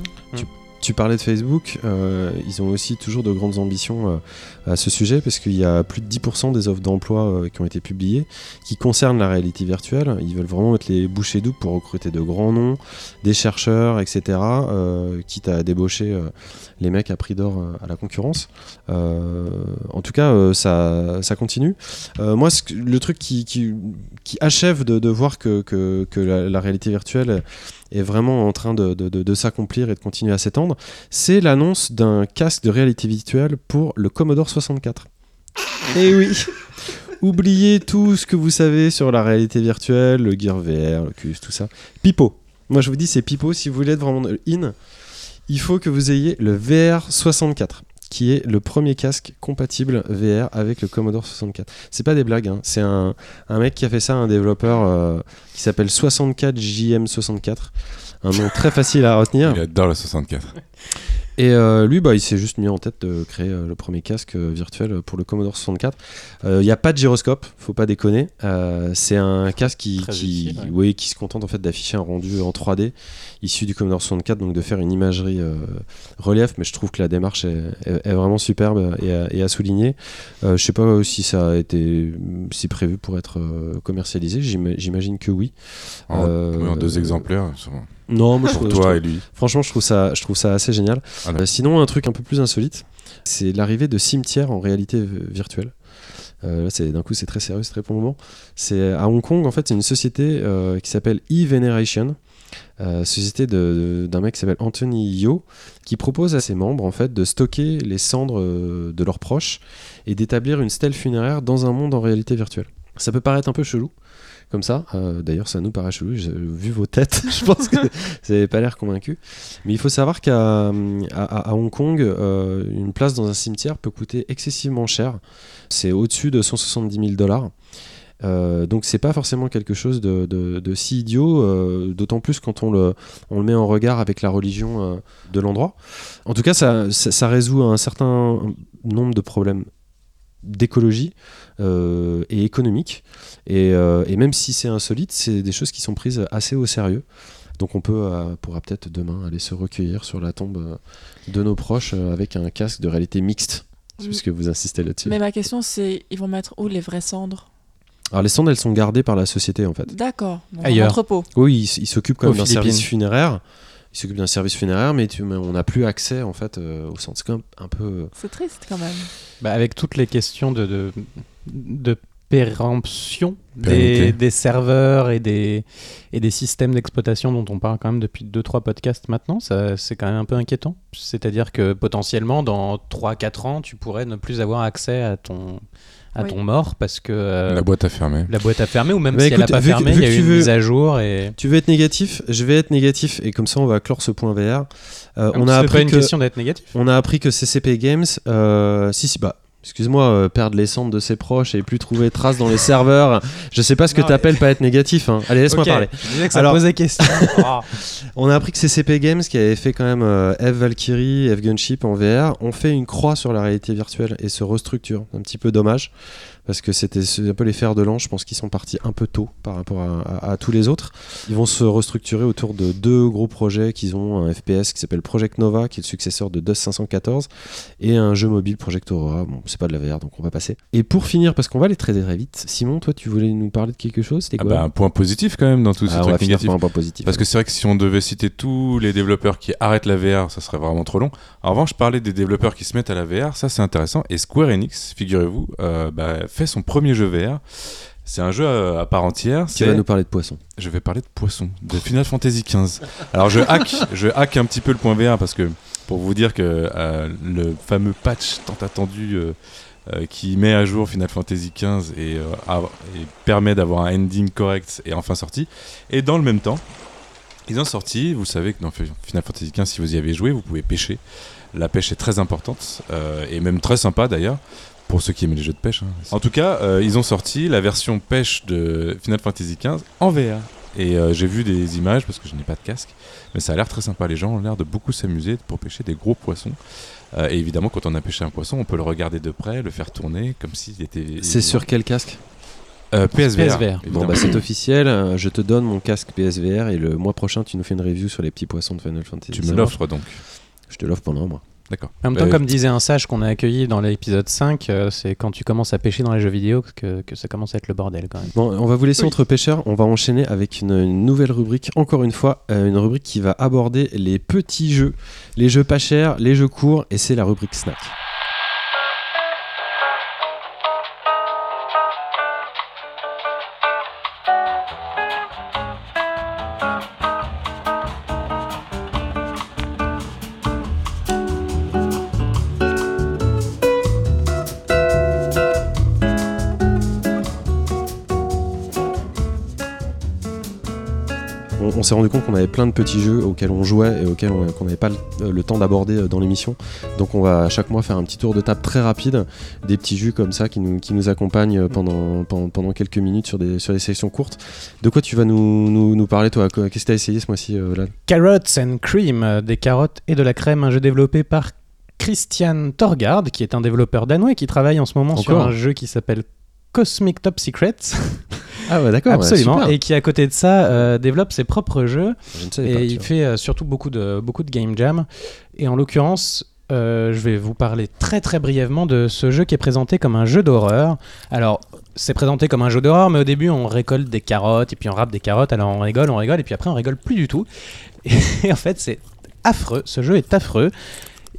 A: Tu parlais de Facebook, euh, ils ont aussi toujours de grandes ambitions euh, à ce sujet parce qu'il y a plus de 10% des offres d'emploi euh, qui ont été publiées qui concernent la réalité virtuelle. Ils veulent vraiment mettre les bouchées doubles pour recruter de grands noms, des chercheurs, etc. euh, quitte à débaucher euh, les mecs à prix d'or à la concurrence. En tout cas, ça, continue. Moi, le truc qui, achève de, voir que, la, réalité virtuelle est vraiment en train de s'accomplir et de continuer à s'étendre, c'est l'annonce d'un casque de réalité virtuelle pour le Commodore 64. Et oui Oubliez tout ce que vous savez sur la réalité virtuelle, le Gear VR, le Cus, tout ça. Pipo. Moi je vous dis c'est Pipo, si vous voulez être vraiment in, il faut que vous ayez le VR 64 qui est le premier casque compatible VR avec le Commodore 64. C'est pas des blagues, hein. c'est un, un mec qui a fait ça, un développeur euh, qui s'appelle 64JM64, un nom très facile à retenir.
D: Il adore le 64.
A: Et euh, lui, bah, il s'est juste mis en tête de créer euh, le premier casque euh, virtuel pour le Commodore 64. Euh, Il n'y a pas de gyroscope, faut pas déconner. Euh, c'est un casque qui, qui,
B: utile, ouais.
A: oui, qui se contente en fait d'afficher un rendu en 3D issu du Commodore 64, donc de faire une imagerie euh, relief. Mais je trouve que la démarche est, est- est vraiment superbe et à, et à souligner. Euh, je sais pas si ça a été si prévu pour être euh, commercialisé. J'ima- J'imagine que oui.
D: En,
A: Euh,
D: oui, en deux exemplaires. sur-
A: Non, moi je trouve- je
D: toi
A: trouve-
D: et lui.
A: Franchement, je trouve ça, je trouve ça assez génial.
D: Ah.
A: Euh, sinon, un truc un peu plus insolite, c'est l'arrivée de cimetières en réalité virtuelle. Euh, là, c'est d'un coup, c'est très sérieux, c'est très pour le moment. C'est à Hong Kong, en fait, c'est une société euh, qui s'appelle e-Veneration. Euh, société d'un mec qui s'appelle Anthony Yo, qui propose à ses membres en fait de stocker les cendres de leurs proches et d'établir une stèle funéraire dans un monde en réalité virtuelle. Ça peut paraître un peu chelou, comme ça. Euh, D'ailleurs, ça nous paraît chelou. Vu vos têtes, je pense que vous n'avez pas l'air convaincu. Mais il faut savoir qu'à à, Hong Kong, euh, une place dans un cimetière peut coûter excessivement cher. C'est au-dessus de 170 000 dollars. Euh, donc c'est pas forcément quelque chose de, si idiot, d'autant plus quand on le, met en regard avec la religion de l'endroit. En tout cas, ça résout un certain nombre de problèmes d'écologie euh, et économique. Et, euh, et même si c'est insolite, c'est des choses qui sont prises assez au sérieux. Donc on peut, euh, pourra peut-être demain aller se recueillir sur la tombe de nos proches avec un casque de réalité mixte,
C: Mm.
A: puisque vous insistez là-dessus.
C: Mais ma question, c'est ils vont mettre où les vraies cendres?
A: Alors les cendres, elles sont gardées par la société en fait.
C: D'accord.
B: Ailleurs.
C: un entrepôt.
A: Oui, ils s'occupent quand même d'un service funéraire. Ils s'occupent d'un service funéraire, mais, tu- mais on n'a plus accès en fait euh, au centre. C'est quand même un peu.
C: C'est triste quand même.
B: Bah, avec toutes les questions de, de, de péremption des, des serveurs et des, et des systèmes d'exploitation dont on parle quand même depuis 2-3 podcasts maintenant, ça, c'est quand même un peu inquiétant. C'est-à-dire que potentiellement, dans 3-4 ans, tu pourrais ne plus avoir accès à ton, à
C: Oui.
B: ton mort parce que euh,
D: La boîte a fermé.
B: la boîte a fermé ou même
A: Bah,
B: si elle n'a
A: écoute,
B: pas
A: vu
B: fermé, il y a eu
A: tu
B: une
A: veux-
B: mise à jour et.
A: Tu veux être négatif Je vais être négatif et comme ça on va clore ce point VR. Euh, on a
B: C'est pas
A: appris
B: une
A: que
B: question d'être négatif.
A: on a appris que CCP Games, euh, si si bah. Excuse-moi, euh, perdre les cendres de ses proches et plus trouver trace dans les serveurs. Je sais pas ce que
B: Non,
A: t'appelles pas être négatif. hein. Allez, laisse-moi parler.
B: Je disais que ça
A: Alors-
B: posait question. Ah.
A: On a appris que CCP Games, qui avait fait quand même euh, F Valkyrie, F Gunship en VR, ont fait une croix sur la réalité virtuelle et se restructurent. Un petit peu dommage, parce que c'était un peu les fers de lance. Je pense qu'ils sont partis un peu tôt par rapport à, à- à tous les autres. Ils vont se restructurer autour de deux gros projets qu'ils ont un FPS qui s'appelle Project Nova, qui est le successeur de DOS 514, et un jeu mobile Project Aurora. Bon, c'est pas de la VR, donc on va passer. Et pour finir, parce qu'on va aller très très vite, Simon, toi, tu voulais nous parler de quelque chose?
D: Ah bah, un point positif quand même dans tous ces
A: Ah,
D: trucs négatifs.
A: un point positif.
D: Parce que c'est vrai que si on devait citer tous les développeurs qui arrêtent la VR, ça serait vraiment trop long. En revanche, parler des développeurs qui se mettent à la VR, ça c'est intéressant. Et Square Enix, figurez-vous, euh, bah, fait son premier jeu VR. C'est un jeu à, à part entière.
A: tu vas nous parler de poisson.
D: Je vais parler de poisson, de Final Fantasy XV. Alors je hack, je hack un petit peu le point VR parce que pour vous dire que euh, le fameux patch tant attendu euh, euh, qui met à jour Final Fantasy XV et, euh, a- et permet d'avoir un ending correct est enfin sorti. Et dans le même temps, ils ont sorti, vous savez que dans Final Fantasy XV, si vous y avez joué, vous pouvez pêcher. La pêche est très importante euh, et même très sympa d'ailleurs. Pour ceux qui aiment les jeux de pêche. hein. En tout cas, euh, ils ont sorti la version pêche de Final Fantasy XV en VR. Et euh, j'ai vu des images parce que je n'ai pas de casque, mais ça a l'air très sympa. Les gens ont l'air de beaucoup s'amuser pour pêcher des gros poissons. Euh, et évidemment, quand on a pêché un poisson, on peut le regarder de près, le faire tourner comme s'il était.
A: C'est sur quel casque?
D: Euh, PSVR.
B: PSVR.
A: Bon, bah c'est officiel. Je te donne mon casque PSVR et le mois prochain, tu nous fais une review sur les petits poissons de Final Fantasy.
D: tu me l'offres donc.
A: Je te l'offre pendant un mois.
D: D'accord.
B: En même temps,
D: Euh,
B: comme disait un sage qu'on a accueilli dans l'épisode 5, euh, c'est quand tu commences à pêcher dans les jeux vidéo que, que ça commence à être le bordel quand même.
A: Bon, on va vous laisser entre pêcheurs. On va enchaîner avec une, une nouvelle rubrique. Encore une fois, euh, une rubrique qui va aborder les petits jeux, les jeux pas chers, les jeux courts, et c'est la rubrique snack. On, on s'est rendu compte qu'on avait plein de petits jeux auxquels on jouait et auxquels on qu'on n'avait pas le, le temps d'aborder euh, dans l'émission. Donc on va à chaque mois faire un petit tour de table très rapide, des petits jeux comme ça qui nous, qui nous accompagnent euh, pendant, pendant, pendant quelques minutes sur des, sur des sections courtes. De quoi tu vas nous, nous, nous parler toi? Qu'est-ce que tu as essayé ce mois-ci euh, Vlad?
B: Carrots and Cream, des carottes et de la crème, un jeu développé par Christian Torgard, qui est un développeur danois et qui travaille en ce moment sur un jeu qui s'appelle Cosmic Top Secrets.
A: Ah ouais d'accord,
B: Absolument. et qui à côté de ça euh, développe ses propres jeux.
A: Je pas,
B: Et
A: tu
B: il
A: vois.
B: fait euh, surtout beaucoup de, beaucoup de game jam. Et en l'occurrence, euh, je vais vous parler très très brièvement de ce jeu qui est présenté comme un jeu d'horreur. Alors, c'est présenté comme un jeu d'horreur, mais au début, on récolte des carottes, et puis on râpe des carottes, alors on rigole, on rigole, et puis après, on rigole plus du tout. Et, en fait, c'est affreux. Ce jeu est affreux.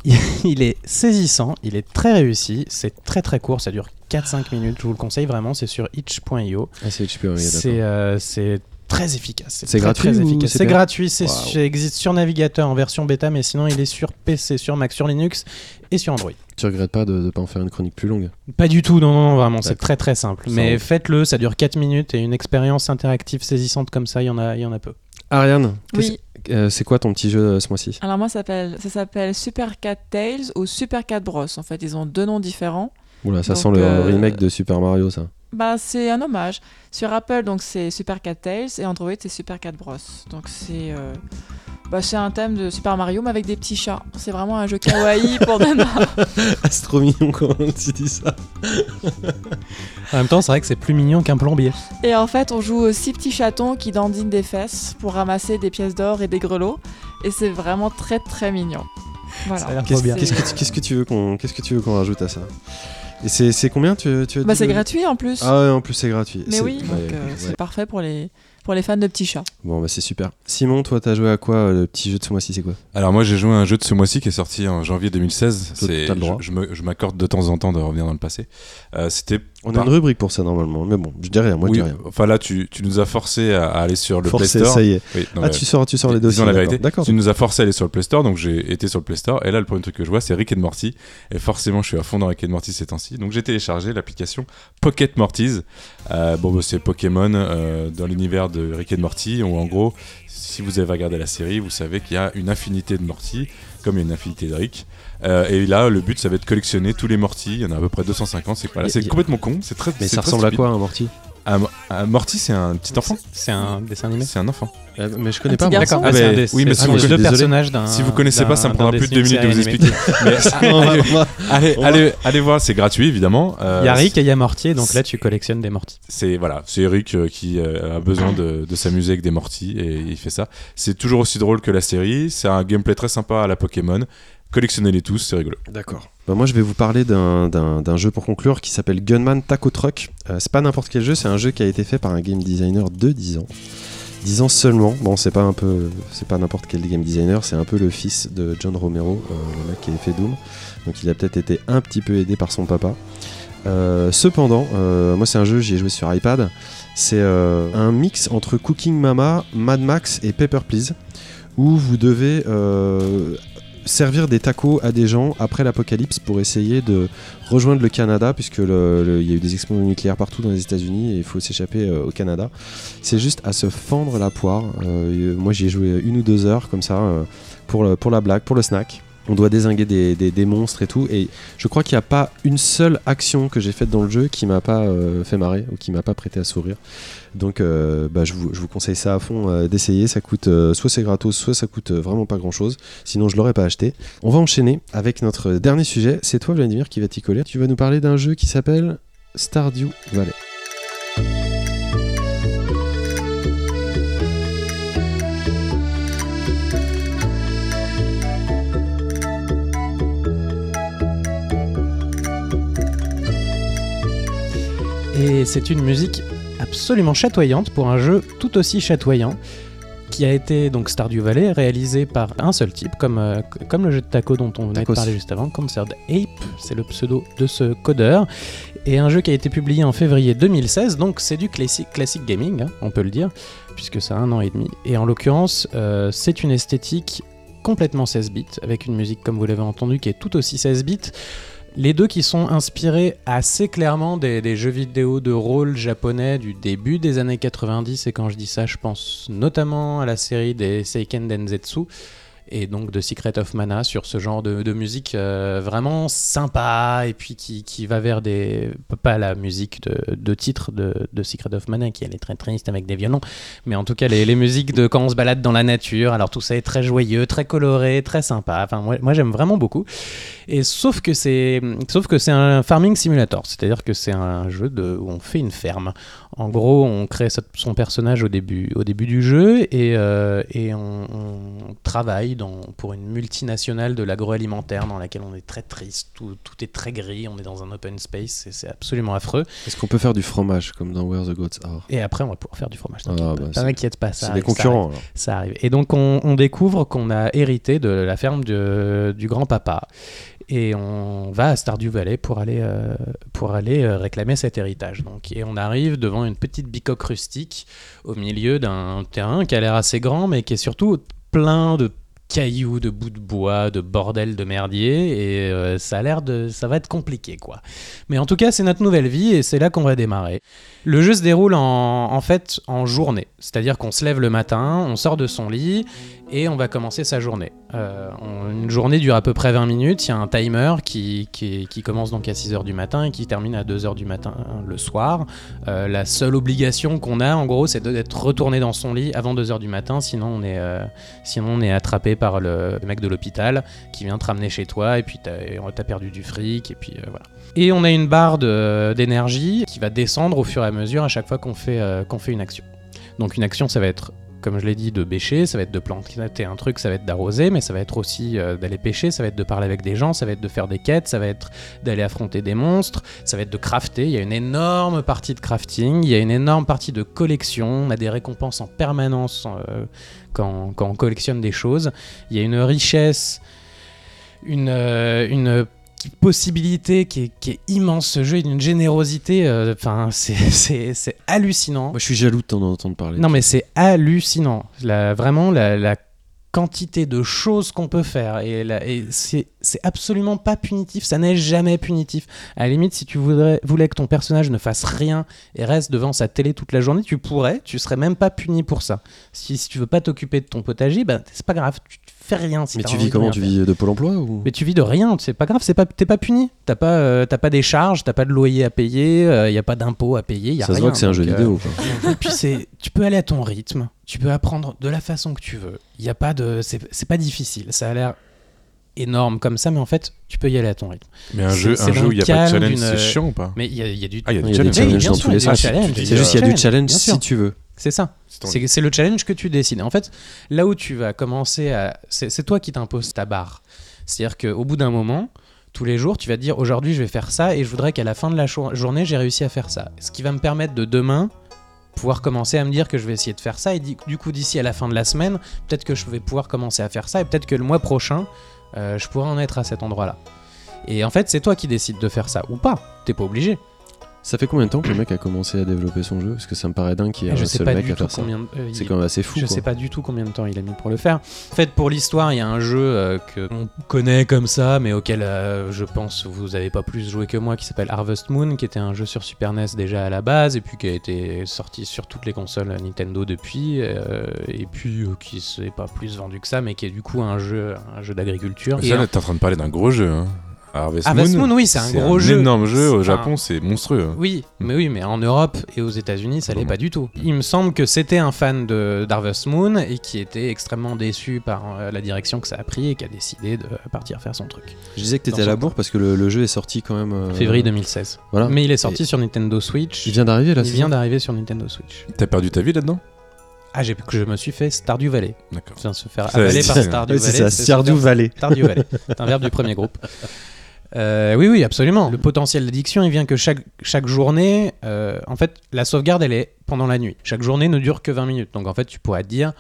B: Il, est saisissant, il est très réussi, c'est très très court, ça dure 4-5 minutes, je vous le conseille vraiment, c'est sur itch.io.
A: Ah, c'est.
B: C'est euh, c'est très efficace.
A: C'est gratuit
B: très
A: ou
B: efficace.
A: c'est
B: gratuit. C'est ça existe sur navigateur en version bêta, mais sinon il est sur PC, sur Mac, sur Linux et sur Android.
A: Tu regrettes pas de ne pas en faire une chronique plus longue?
B: Pas du tout, non, non, vraiment, c'est très très simple. Mais faites-le, ça dure 4 minutes et une expérience interactive saisissante comme ça, il y en a, il y en a peu.
A: Ariane,
C: Oui.
A: Euh, c'est quoi ton petit jeu euh, ce mois-ci
C: Alors moi, ça s'appelle, Super Cat Tales ou Super Cat Bros. En fait, ils ont deux noms différents.
A: Oula, ça
C: Donc,
A: sent le
C: euh,
A: remake de Super Mario ça.
C: Bah, c'est un hommage. Sur Apple, donc c'est Super Cat Tales et Android, c'est Super Cat Bros. Donc c'est bah, c'est un thème de Super Mario mais avec des petits chats. C'est vraiment un jeu kawaii pour Nana.
A: Ah, c'est trop mignon quand tu dis ça.
B: En même temps, c'est vrai que c'est plus mignon qu'un plombier.
C: Et en fait, on joue aux six petits chatons qui dandinent des fesses pour ramasser des pièces d'or et des grelots. Et c'est vraiment très très mignon. Voilà.
B: Ça a l'air trop
A: Qu'est-ce
B: bien.
A: qu'est-ce que, tu- qu'est-ce que tu veux qu'on qu'est-ce que tu veux qu'on rajoute à ça? Et c'est, c'est combien tu, tu as
C: Bah,
A: dit
C: c'est
A: le-
C: gratuit en plus.
A: Ah ouais, en plus c'est gratuit.
C: mais
A: C'est-
C: oui,
A: ouais,
C: donc euh,
A: ouais.
C: c'est parfait pour les, pour les fans de petits chats.
A: Bon bah c'est super. Simon, toi t'as joué à quoi euh, le petit jeu de ce mois-ci c'est quoi?
D: Alors moi j'ai joué à un jeu de ce mois-ci qui est sorti en janvier 2016.
A: T'as-
D: C'est-
A: t'as le droit.
D: Je, je m'accorde de temps en temps de revenir dans le passé. Euh, C'était
A: On a
D: Par-
A: une rubrique pour ça normalement, mais bon, je dis rien, moi
D: oui,
A: je dis rien.
D: enfin là tu, tu nous as forcé à, à aller sur le
A: Forcé,
D: Play Store.
A: ça y est.
D: Oui, non,
A: ah tu sors, tu sors les dossiers.
D: la vérité.
A: D'accord.
D: Tu nous as forcé à aller sur le Play Store, donc j'ai été sur le Play Store. Et là, le premier truc que je vois, c'est Rick and Morty. Et forcément, je suis à fond dans Rick and Morty ces temps-ci. Donc j'ai téléchargé l'application Pocket Morty's. Euh, bon, bah, c'est Pokémon euh, dans l'univers de Rick and Morty. Où en gros, si vous avez regardé la série, vous savez qu'il y a une infinité de Morty, comme il y a une infinité de Rick. Euh, et là, le but, ça va être de collectionner tous les Morty. Il y en a à peu près 250. C'est voilà, c'est complètement con. C'est très.
A: Mais ça
D: très
A: ressemble à quoi un Morty
D: Un- un Morty, c'est un petit enfant.
B: C'est un dessin animé?
D: C'est un enfant.
A: Euh, Mais je connais
C: Un
A: pas.
B: D'accord.
D: Ah,
B: un des-
D: oui, mais
B: c'est
D: si
B: un
D: vous
B: deux personnages.
D: Si vous connaissez pas, ça me prendra plus de deux minutes de vous expliquer. Mais
A: va-
D: allez, allez, allez, allez voir, c'est gratuit évidemment. Euh,
B: Il y a Rick et il y a Morty, donc là tu collectionnes des Morty.
D: C'est voilà, c'est Eric euh, qui euh, a besoin de, de s'amuser avec des Morty et il fait ça. C'est toujours aussi drôle que la série. C'est un gameplay très sympa à la Pokémon. Collectionnez-les tous, c'est rigolo.
A: D'accord. Bah, moi, je vais vous parler d'un- d'un d'un jeu pour conclure qui s'appelle Gunman Taco Truck. Euh, c'est pas n'importe quel jeu, c'est un jeu qui a été fait par un game designer de 10 ans. 10 ans seulement. Bon, c'est pas un peu, c'est pas n'importe quel game designer, c'est un peu le fils de John Romero, euh, le mec qui a fait Doom. Donc, il a peut-être été un petit peu aidé par son papa. Euh, cependant, euh, moi, c'est un jeu, j'y ai joué sur iPad. C'est euh, un mix entre Cooking Mama, Mad Max et Paper Please, où vous devez euh, servir des tacos à des gens après l'apocalypse pour essayer de rejoindre le Canada, puisque il y a eu des explosions nucléaires partout dans les États-Unis et il faut s'échapper euh, au Canada. C'est juste à se fendre la poire. Euh, moi, j'y ai joué une ou deux heures comme ça euh, pour la blague, pour le snack. On doit désinguer des, des- monstres et tout. Et je crois qu'il n'y a pas une seule action que j'ai faite dans le jeu qui m'a pas euh, fait marrer ou qui m'a pas prêté à sourire. Donc euh, bah, je, vous, conseille ça à fond euh, d'essayer. Ça coûte soit c'est gratos, soit ça coûte vraiment pas grand chose. Sinon je l'aurais pas acheté. On va enchaîner avec notre dernier sujet. C'est toi Vladimir qui va t'y coller. Tu vas nous parler d'un jeu qui s'appelle Stardew Valley.
B: Et c'est une musique absolument chatoyante pour un jeu tout aussi chatoyant qui a été donc Stardew Valley réalisé par un seul type comme, euh, comme le jeu de taco dont on venait
A: Tacos.
B: de parler juste avant, Concert Ape, c'est le pseudo de ce codeur. Et un jeu qui a été publié en février 2016 donc c'est du classic, classic gaming hein, on peut le dire puisque ça a un an et demi. Et en l'occurrence euh, c'est une esthétique complètement 16 bits avec une musique comme vous l'avez entendu qui est tout aussi 16 bits les deux qui sont inspirés assez clairement des, jeux vidéo de rôle japonais du début des années 90 et quand je dis ça je pense notamment à la série des Seiken Densetsu et donc de Secret of Mana sur ce genre de, musique euh, vraiment sympa et puis qui, qui va vers des pas la musique de, de titre de, de Secret of Mana qui est très triste avec des violons mais en tout cas les, les musiques de quand on se balade dans la nature alors tout ça est très joyeux très coloré très sympa enfin moi, moi j'aime vraiment beaucoup et sauf que c'est un farming simulator, c'est-à-dire que c'est un jeu où on fait une ferme. En gros, on crée son personnage au début au début du jeu et, euh, et on, on travaille dans, pour une multinationale de l'agroalimentaire dans laquelle on est très triste, tout, tout est très gris, on est dans un open space c'est absolument affreux.
A: Est-ce qu'on peut faire du fromage comme dans Where the Goats Are?
B: Et après, on va pouvoir faire du fromage.
A: Ah,
B: T'inquiète
A: bah,
B: pas, pas, ça
A: C'est des
B: ça
A: concurrents.
B: ça arrive. Et donc on, on découvre qu'on a hérité de la ferme de- du grand-papa. Et on va à Stardew Valley pour aller, euh, pour aller euh, réclamer cet héritage. Donc, et on arrive devant une petite bicoque rustique au milieu d'un terrain qui a l'air assez grand, mais qui est surtout plein de cailloux, de bouts de bois, de bordel, de merdier. Et euh, ça a l'air de... Ça va être compliqué, quoi. Mais en tout cas, c'est notre nouvelle vie et c'est là qu'on va démarrer. Le jeu se déroule en, en fait en journée, c'est-à-dire qu'on se lève le matin, on sort de son lit et on va commencer sa journée. Euh, une journée dure à peu près 20 minutes, il y a un timer qui, qui, commence donc à 6h du matin et qui termine à 2h du matin le soir. Euh, la seule obligation qu'on a en gros c'est d'être retourné dans son lit avant 2h du matin, sinon on est, euh, sinon on est attrapé par le, mec de l'hôpital qui vient te ramener chez toi et puis t'as perdu du fric et puis euh, voilà. Et on a une barre d'énergie qui va descendre au fur et à mesure à chaque fois qu'on fait, euh, qu'on fait une action. Donc une action, ça va être, comme je l'ai dit, de bêcher, ça va être de planter un truc, ça va être d'arroser, mais ça va être aussi euh, d'aller pêcher, ça va être de parler avec des gens, ça va être de faire des quêtes, ça va être d'aller affronter des monstres, ça va être de crafter. Il y a une énorme partie de crafting, il y a une énorme partie de collection, on a des récompenses en permanence euh, quand, quand on collectionne des choses. Il y a une richesse, une, euh, possibilité qui est, qui est immense. Ce jeu, une générosité. euh, Enfin, c'est- hallucinant.
A: Moi, je suis jaloux de t'en entendre parler.
B: Non, mais c'est hallucinant. La- vraiment, la, la quantité de choses qu'on peut faire. Et, et c'est c'est absolument pas punitif. Ça n'est jamais punitif. À la limite, si tu voudrais, voulais que ton personnage ne fasse rien et reste devant sa télé toute la journée, tu pourrais. Tu serais même pas puni pour ça. Si, si tu veux pas t'occuper de ton potager, ben, c'est pas grave. Tu fais rien. Si
A: mais tu vis comment Tu vis de Pôle emploi ou
B: Mais tu vis de rien, c'est pas grave, c'est pas, t'es pas puni. T'as pas, euh, t'as pas des charges, t'as pas de loyer à payer, il y a pas d'impôts à payer, y a
A: Ça se
B: rien.
A: voit que c'est un jeu
B: euh,
A: vidéo. quoi.
B: et puis c'est, tu peux aller à ton rythme, tu peux apprendre de la façon que tu veux. Il y a pas de, c'est, c'est pas difficile. Ça a l'air énorme comme ça, mais en fait, tu peux y aller à ton rythme.
D: Mais un
B: C'est-
D: jeu,
B: c'est
D: un jeu où il n'y a pas de challenge, c'est chiant ou pas?
B: Mais il y a, il y a du,
D: challenge.
A: dans tous les
B: il y a du
A: sens.
B: du
A: juste, il y a du
B: challenge,
A: si tu veux.
B: C'est ça.
D: C'est
B: le challenge que tu décides. En fait, là où tu vas commencer à. C'est toi qui t'imposes ta barre. C'est-à-dire qu'au bout d'un moment, tous les jours, tu vas te dire aujourd'hui je vais faire ça et je voudrais qu'à la fin de la jour- journée, j'ai réussi à faire ça. Ce qui va me permettre de demain pouvoir commencer à me dire que je vais essayer de faire ça et du coup d'ici à la fin de la semaine, peut-être que je vais pouvoir commencer à faire ça et peut-être que le mois prochain, euh, je pourrai en être à cet endroit-là. Et en fait, c'est toi qui décides de faire ça ou pas. T'es pas obligé.
A: Ça fait combien de temps que le mec a commencé à développer son jeu? Parce que ça me paraît dingue qu'il y ait un seul mec à faire ça.
B: euh,
A: C'est
B: il-
A: quand même assez fou.
B: Je
A: quoi.
B: sais pas du tout combien de temps il a mis pour le faire. En fait, pour l'histoire, il y a un jeu euh, que on connaît comme ça, mais auquel euh, je pense vous avez pas plus joué que moi, qui s'appelle Harvest Moon, qui était un jeu sur Super NES déjà à la base, et puis qui a été sorti sur toutes les consoles Nintendo depuis, euh, et puis euh, qui s'est pas plus vendu que ça, mais qui est du coup un jeu, un jeu d'agriculture.
D: Mais
B: Et
D: Ça, t'es en train de parler d'un gros jeu. Hein. Harvest,
B: Harvest Moon, oui, c'est un gros jeu.
D: énorme jeu au Japon, c'est monstrueux.
B: Oui, mais oui, mais en Europe et aux États-Unis, ça l'est pas du tout. Il me semble que c'était un fan de d'Harvest Moon et qui était extrêmement déçu par euh, la direction que ça a pris et qui a décidé de partir faire son truc.
A: Je disais que t'étais à la bourre parce que le, le jeu est sorti quand même. euh,
B: Février 2016.
A: Voilà.
B: Mais il est sorti sur Nintendo Switch.
A: Il vient d'arriver là.
B: Il vient d'arriver sur Nintendo Switch.
D: T'as perdu ta vie là-dedans?
B: Ah, j'ai je me suis fait Stardew Valley.
D: D'accord.
B: Enfin, se faire avaler par Stardew Valley.
A: c'est ça, Stardew Valley.
B: Stardew Valley. C'est un verbe du premier groupe. Euh, oui, oui, absolument. Le potentiel d'addiction, il vient que chaque, chaque journée, euh, en fait, la sauvegarde, elle est pendant la nuit. Chaque journée ne dure que 20 minutes. Donc, en fait, tu pourrais te dire,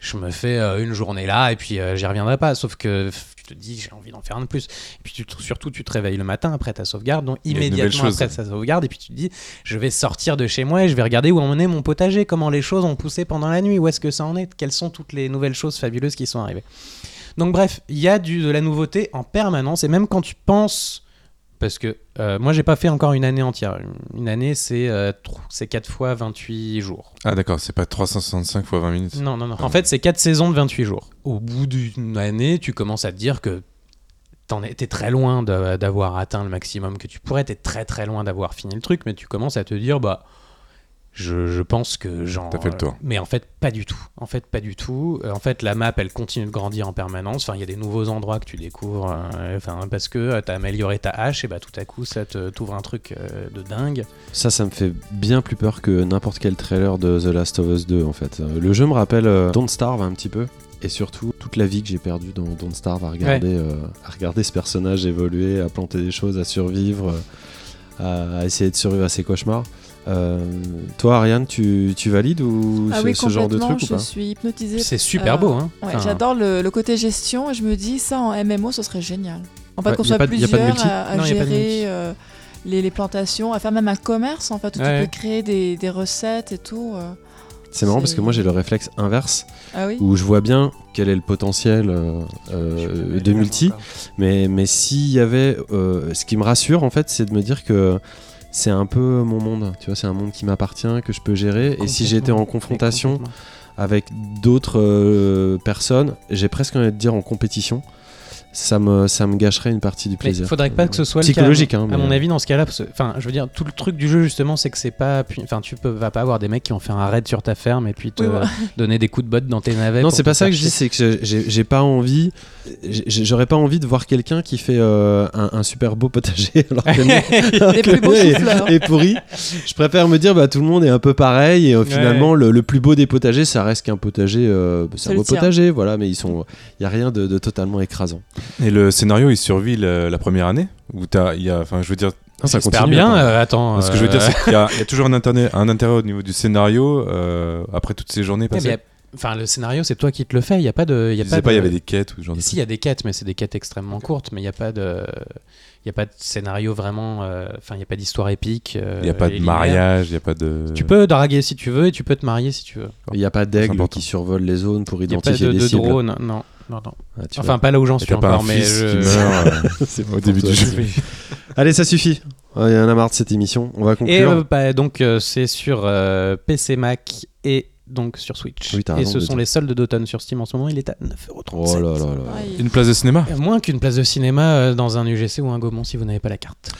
B: je me fais euh, une journée là et puis j'y reviendrai pas. Sauf que tu te dis, j'ai envie d'en faire un de plus. Et puis, tu surtout, tu te réveilles le matin après ta sauvegarde, donc immédiatement après ta sauvegarde, et puis tu te dis, je vais sortir de chez moi et je vais regarder où en est mon potager, comment les choses ont poussé pendant la nuit, où est-ce que ça en est, quelles sont toutes les nouvelles choses fabuleuses qui sont arrivées. Donc bref, il y a du, de la nouveauté en permanence, et même quand tu penses, parce que euh, moi j'ai pas fait encore une année entière, une année c'est euh, tr- c'est 4 fois 28 jours.
D: Ah d'accord, c'est pas 365 fois 20 minutes.
B: Non, non, non. En fait, c'est 4 saisons de 28 jours. Au bout d'une année, tu commences à te dire que t'es très loin d'avoir atteint le maximum que tu pourrais. T'es très très loin d'avoir fini le truc, mais tu commences à te dire, bah, je, je pense que j'en.
D: T'as fait le tour.
B: Mais en fait, pas du tout. En fait, pas du tout. Euh, En fait, la map, elle continue de grandir en permanence. Enfin, il y a des nouveaux endroits que tu découvres. euh, Enfin, parce que tu as amélioré ta hache, et bah tout à coup, ça te- t'ouvre un truc euh, de dingue.
A: Ça, ça me fait bien plus peur que n'importe quel trailer de The Last of Us 2 en fait. Euh, Le jeu me rappelle euh, Don't Starve un petit peu. Et surtout, toute la vie que j'ai perdue dans Don't Starve à regarder, euh, à regarder ce personnage évoluer, à planter des choses, à survivre, euh, à, à essayer de survivre à ses cauchemars. Euh, toi, Ariane, tu, tu valides ou
C: Ah
A: ce,
C: oui,
A: ce genre de truc ou
C: je
A: pas
C: suis hypnotisée.
B: C'est super
C: Euh,
B: beau, hein.
C: Ouais,
B: Enfin,
C: J'adore le, le côté gestion et je me dis ça en MMO, ce serait génial. En fait,
A: Ouais,
C: qu'on soit
A: pas
C: plusieurs à, à
B: Non,
C: gérer euh, les, les plantations, à faire même un commerce en fait où
B: Ouais.
C: tu peux créer des, des recettes et tout. euh.
A: C'est marrant parce que moi j'ai le réflexe inverse
C: Ah oui
A: où je vois bien quel est le potentiel euh, de multi. Mais, mais s'il y avait. euh, ce qui me rassure, en fait, c'est de me dire que c'est un peu mon monde. Tu vois, c'est un monde qui m'appartient, que je peux gérer. Et si j'étais en confrontation avec d'autres euh, personnes, j'ai presque envie de dire en compétition, ça me, ça me gâcherait une partie du plaisir.
B: il faudrait pas que ce soit le
A: psychologique.
B: cas.
A: hein,
B: à mon avis, dans ce cas-là, parce que- enfin, je veux dire, tout le truc du jeu justement, c'est que c'est pas, enfin, tu peux vas pas avoir des mecs qui vont faire un raid sur ta ferme et puis te
C: Oui,
B: donner des coups de botte dans tes navets.
A: Non, c'est pas ça que je dis, c'est que j'ai- pas envie, j'aurais pas envie de voir quelqu'un qui fait euh, un, un super beau potager alors que le-
C: Des plus beaux
A: est-
C: chou-fleurs.
A: est pourri. Je préfère me dire, bah tout le monde est un peu pareil et euh, finalement le, le plus beau des potagers, ça reste qu'un potager, euh, bah, c'est un
C: le
A: beau
C: tien.
A: potager, voilà, mais ils sont, il y a rien de, de totalement écrasant.
D: Et le scénario, il survit le- la première année Ou t'as, il y a, enfin, je veux dire,
A: Ah, ça continue,
B: bien.
A: attends.
B: euh, attends.
D: ce que je veux dire,
B: euh,
D: c'est qu'il y a, y toujours un intérêt, un intérêt au niveau du scénario euh, après toutes ces journées passées.
B: y Enfin, le scénario, c'est toi qui te le fais. Il y a pas de, il y
D: Je
B: a
D: disais
B: pas,
D: pas, il y
B: de-
D: avait des quêtes ou genre de
B: Si, il y a des quêtes, mais c'est des quêtes extrêmement courtes. Mais il n'y a pas de, il y a pas de scénario vraiment. euh, Enfin, il n'y a pas d'histoire épique. euh,
D: Il n'y a pas de
B: linéaire.
D: mariage, il n'y a pas de.
B: Tu peux draguer si tu veux et tu peux te marier si tu veux.
A: Il n'y a pas d'aigle qui survole les zones pour
B: Il n'y a pas
A: identifier
B: de, de
A: cibles.
B: drone. Non, non, non.
A: Ah, tu
B: Enfin,
A: vois.
B: pas là où j'en
D: Et
B: suis encore, mais je...
D: euh,
A: C'est
D: au début
A: toi,
D: du jeu.
A: Allez, ça suffit. Il y en a marre de cette émission. On va
B: Et
A: conclure.
B: euh, bah, donc euh, c'est sur euh, PC Mac et donc sur Switch.
A: Oui, t'as
B: et
A: raison
B: ce sont les soldes d'automne sur Steam en ce moment. Il est à 9,37€.
A: oh là là.
D: Une place de cinéma?
B: Euh, Moins qu'une place de cinéma euh, dans un UGC ou un Gaumont si vous n'avez pas la carte.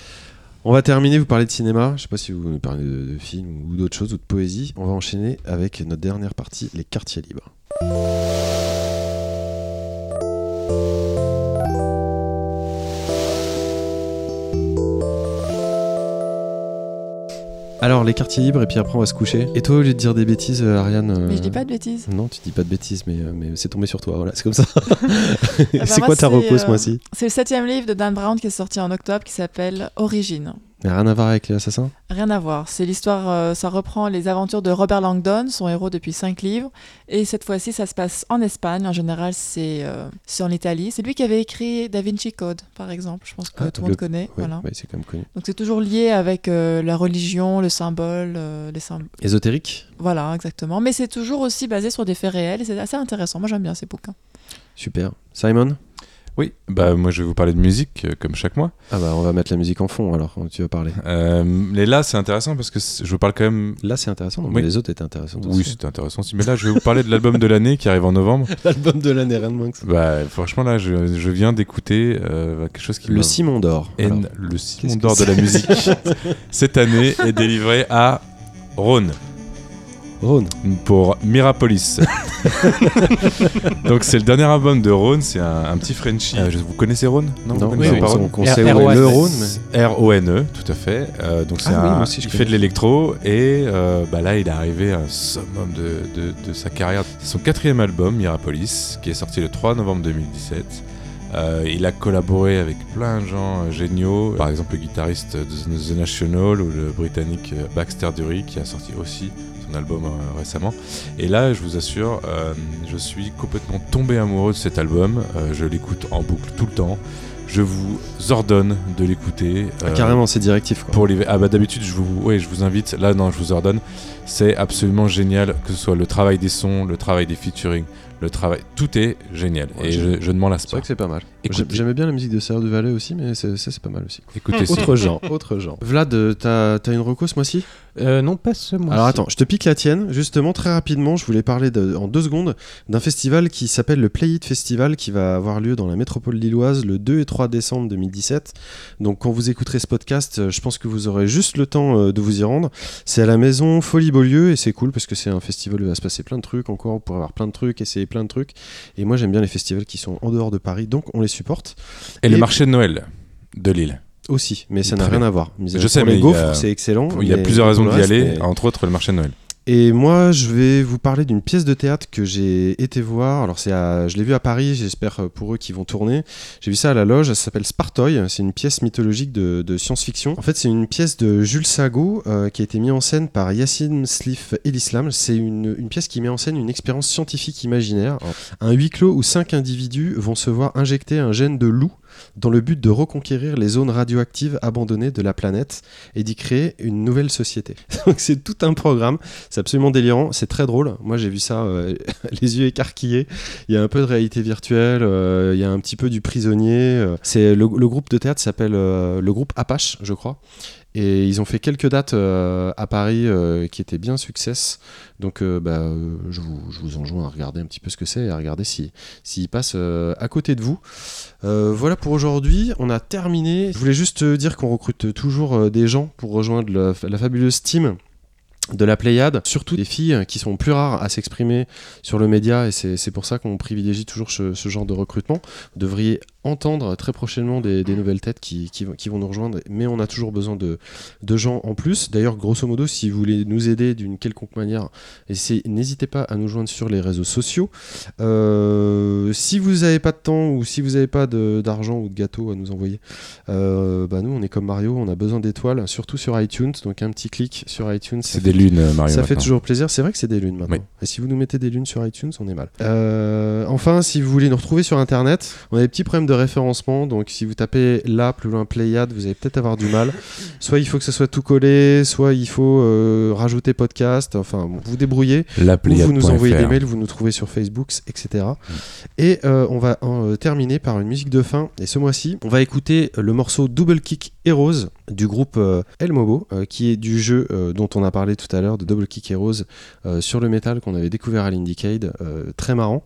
A: On va terminer, vous parlez de cinéma, je sais pas si vous nous parlez de, de films ou d'autres choses ou de poésie. On va enchaîner avec notre dernière partie, les quartiers libres. Alors, les quartiers libres, et puis après on va se coucher. Et toi, au lieu de dire des bêtises, euh, Ariane. euh,
C: Mais je dis pas de bêtises.
A: Non, tu dis pas de bêtises, mais, euh, mais c'est tombé sur toi, voilà, c'est comme ça.
C: bah,
A: c'est quoi ta reco ce mois-ci
C: C'est le septième livre de Dan Brown qui est sorti en octobre qui s'appelle Origine.
A: Mais Rien à voir avec les assassins?
C: Rien à voir. C'est l'histoire, euh, ça reprend les aventures de Robert Langdon, son héros depuis cinq livres. Et cette fois-ci, ça se passe en Espagne. En général, c'est euh, en Italie. C'est lui qui avait écrit Da Vinci Code, par exemple. Je pense que
A: Ah,
C: tout le
A: le-
C: monde connaît.
A: Oui,
C: voilà.
A: oui, c'est quand même connu.
C: Donc c'est toujours lié avec euh, la religion, le symbole, les symboles.
A: Ésotérique?
C: Voilà, exactement. Mais c'est toujours aussi basé sur des faits réels et c'est assez intéressant. Moi, j'aime bien ces bouquins.
A: Super. Simon?
D: Oui, bah moi je vais vous parler de musique euh, comme chaque mois.
A: Ah bah on va mettre la musique en fond alors, tu vas parler.
D: Euh, mais là c'est intéressant parce que je vous parle quand même.
A: Là c'est intéressant, non,
D: Oui.
A: mais les autres étaient intéressants
D: Oui, c'était intéressant aussi. Mais là je vais vous parler de l'album de l'année qui arrive en novembre.
A: L'album de l'année, rien de moins que ça.
D: Bah franchement là je, je viens d'écouter euh, quelque chose qui
A: Le Simon d'Or.
D: Et le Simon d'or de la musique cette année est délivré à Rhône
A: Rhône.
D: pour Mirapolis. Donc c'est le dernier album de Rhône, c'est un, un petit Frenchie. Euh, vous connaissez Rhône
A: Non,
D: vous
A: oui,
D: connaissez
A: oui,
D: pas Rhône
A: le
B: R.O.N..
A: Rhône.
D: R-O-N-E, E, tout à fait. Euh, donc c'est
A: Ah oui,
D: un-
A: moi aussi,
D: il fait de l'électro et euh, bah là il est arrivé à un summum de, de- de sa carrière. C'est son quatrième album, Mirapolis, qui est sorti le 3 novembre 2017. Euh, il a collaboré avec plein de gens euh, géniaux, par exemple le guitariste de The National ou le britannique euh, Baxter Dury qui a sorti aussi son album euh, récemment. Et là, je vous assure, euh, je suis complètement tombé amoureux de cet album. Euh, je l'écoute en boucle tout le temps. Je vous ordonne de l'écouter.
A: Ah, Carrément, c'est directif. Quoi.
D: pour les... Ah bah d'habitude je vous ouais, je vous invite là non je vous ordonne c'est absolument génial que ce soit le travail des sons le travail des featuring le travail tout est génial
A: Ouais,
D: et je, je ne m'en lasse
A: C'est
D: pas
A: vrai que c'est pas mal.
D: Écoutez.
A: J'aimais bien la musique de Serre du Valais aussi, mais c'est c'est- c'est pas mal aussi.
D: écoutez ça.
A: Autre genre, autre genre. Vlad, euh, t'as as une reco ce mois-ci?
B: Euh, non, pas ce mois
A: Alors attends, je te pique la tienne. Justement, très rapidement, je voulais parler de- en deux secondes d'un festival qui s'appelle le Play It Festival qui va avoir lieu dans la métropole lilloise le 2 et 3 décembre 2017. Donc quand vous écouterez ce podcast, euh, je pense que vous aurez juste le temps de vous y rendre. C'est à la maison Folie Beaulieu et c'est cool parce que c'est un festival où il va se passer plein de trucs encore, pour avoir plein de trucs, essayer plein de trucs. Et moi j'aime bien les festivals qui sont en dehors de Paris, donc on les supporte
D: et le
A: Et-
D: marché de Noël de Lille
A: aussi, mais ça n'a rien à voir.
D: Je sais, mais
A: les
D: a-
A: gaufres, c'est excellent.
D: il y a plusieurs raisons d'y aller
A: mais-
D: entre autres le marché de Noël
A: Et moi, je vais vous parler d'une pièce de théâtre que j'ai été voir. Alors, c'est à- je l'ai vu à Paris, j'espère euh, pour eux qui vont tourner. J'ai vu ça à la loge, ça s'appelle Spartoy. C'est une pièce mythologique de, science-fiction. En fait, c'est une pièce de Jules Sago euh, qui a été mise en scène par Yassin Slif El-Islam. C'est une, une pièce qui met en scène une expérience scientifique imaginaire. Un huis clos où cinq individus vont se voir injecter un gène de loup dans le but de reconquérir les zones radioactives abandonnées de la planète et d'y créer une nouvelle société. Donc c'est tout un programme, c'est absolument délirant, c'est très drôle. Moi j'ai vu ça euh, les yeux écarquillés. Il y a un peu de réalité virtuelle, euh, il y a un petit peu du prisonnier. euh. C'est le, groupe de théâtre s'appelle le groupe Apache, je crois. Et ils ont fait quelques dates euh, à Paris euh, qui étaient bien success. Donc euh, bah, je, vous, je enjoins à regarder un petit peu ce que c'est et à regarder s'il si, s'il passe euh, à côté de vous. Voilà pour aujourd'hui, on a terminé. Je voulais juste dire qu'on recrute toujours des gens pour rejoindre la, fabuleuse team de la Pléiade, surtout des filles qui sont plus rares à s'exprimer sur le média et c'est c'est pour ça qu'on privilégie toujours ce, ce genre de recrutement. Vous devriez entendre très prochainement des, des nouvelles têtes qui, qui, vont- qui vont nous rejoindre, mais on a toujours besoin de, de gens en plus. D'ailleurs, grosso modo, si vous voulez nous aider d'une quelconque manière, n'hésitez pas à nous joindre sur les réseaux sociaux. Euh, si vous n'avez pas de temps ou si vous n'avez pas d'argent ou de gâteau à nous envoyer, euh, bah nous on est comme Mario, on a besoin d'étoiles, surtout sur iTunes. Donc un petit clic sur iTunes,
D: c'est
A: fait
D: des lunes Mario
A: ça fait toujours plaisir. C'est vrai que c'est des lunes maintenant.
D: Oui.
A: Et si vous nous mettez des lunes sur iTunes, on est mal. Euh, enfin, si vous voulez nous retrouver sur Internet, on a des petits problèmes de référencement. Donc, si vous tapez là, plus loin Playad, vous allez peut-être avoir du mal. Soit il faut que ça soit tout collé, soit il faut euh, rajouter podcast. Enfin, bon, vous débrouillez.
D: la
A: Ou vous nous envoyez des mails, vous nous trouvez sur Facebook, etc. Et euh, on va euh, terminer par une musique de fin. Et ce mois-ci, on va écouter le morceau Double Kick Heroes du groupe euh, El Mobo, euh, qui est du jeu euh, dont on a parlé tout à l'heure, de Double Kick Heroes sur le métal qu'on avait découvert à l'Indiecade. euh, très marrant.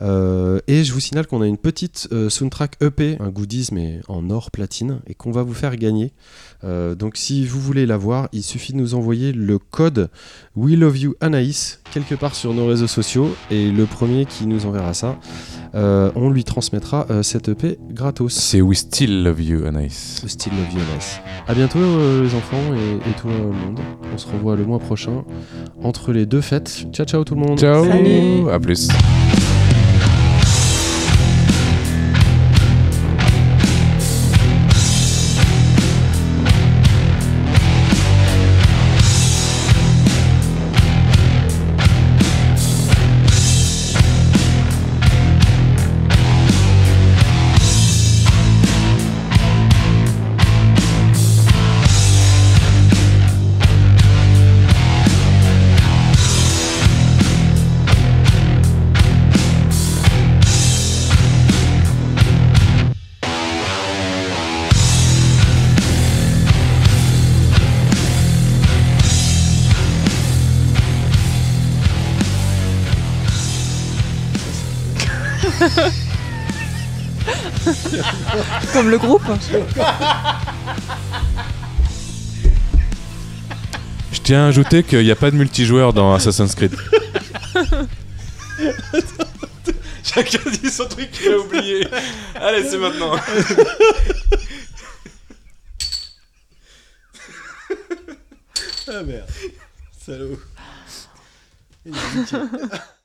A: Et je vous signale qu'on a une petite soundtrack EP, un goodies mais en or platine, et qu'on va vous faire gagner. Donc si vous voulez l'avoir, il suffit de nous envoyer le code We Love You Anaïs quelque part sur nos réseaux sociaux et le premier qui nous enverra ça, euh, on lui transmettra euh, cette EP gratos.
D: c'est We Still Love You Anaïs
A: Still Love You Anaïs. A bientôt euh, les enfants et, et tout le monde. On se revoit le mois prochain entre les deux fêtes. Ciao ciao tout le monde.
D: ciao
C: Salut.
D: à plus
C: Comme le groupe.
D: je tiens à ajouter qu'il n'y a pas de multijoueur dans Assassin's Creed chacun dit son truc qu'il a oublié allez c'est maintenant
A: Ah merde. Salaud.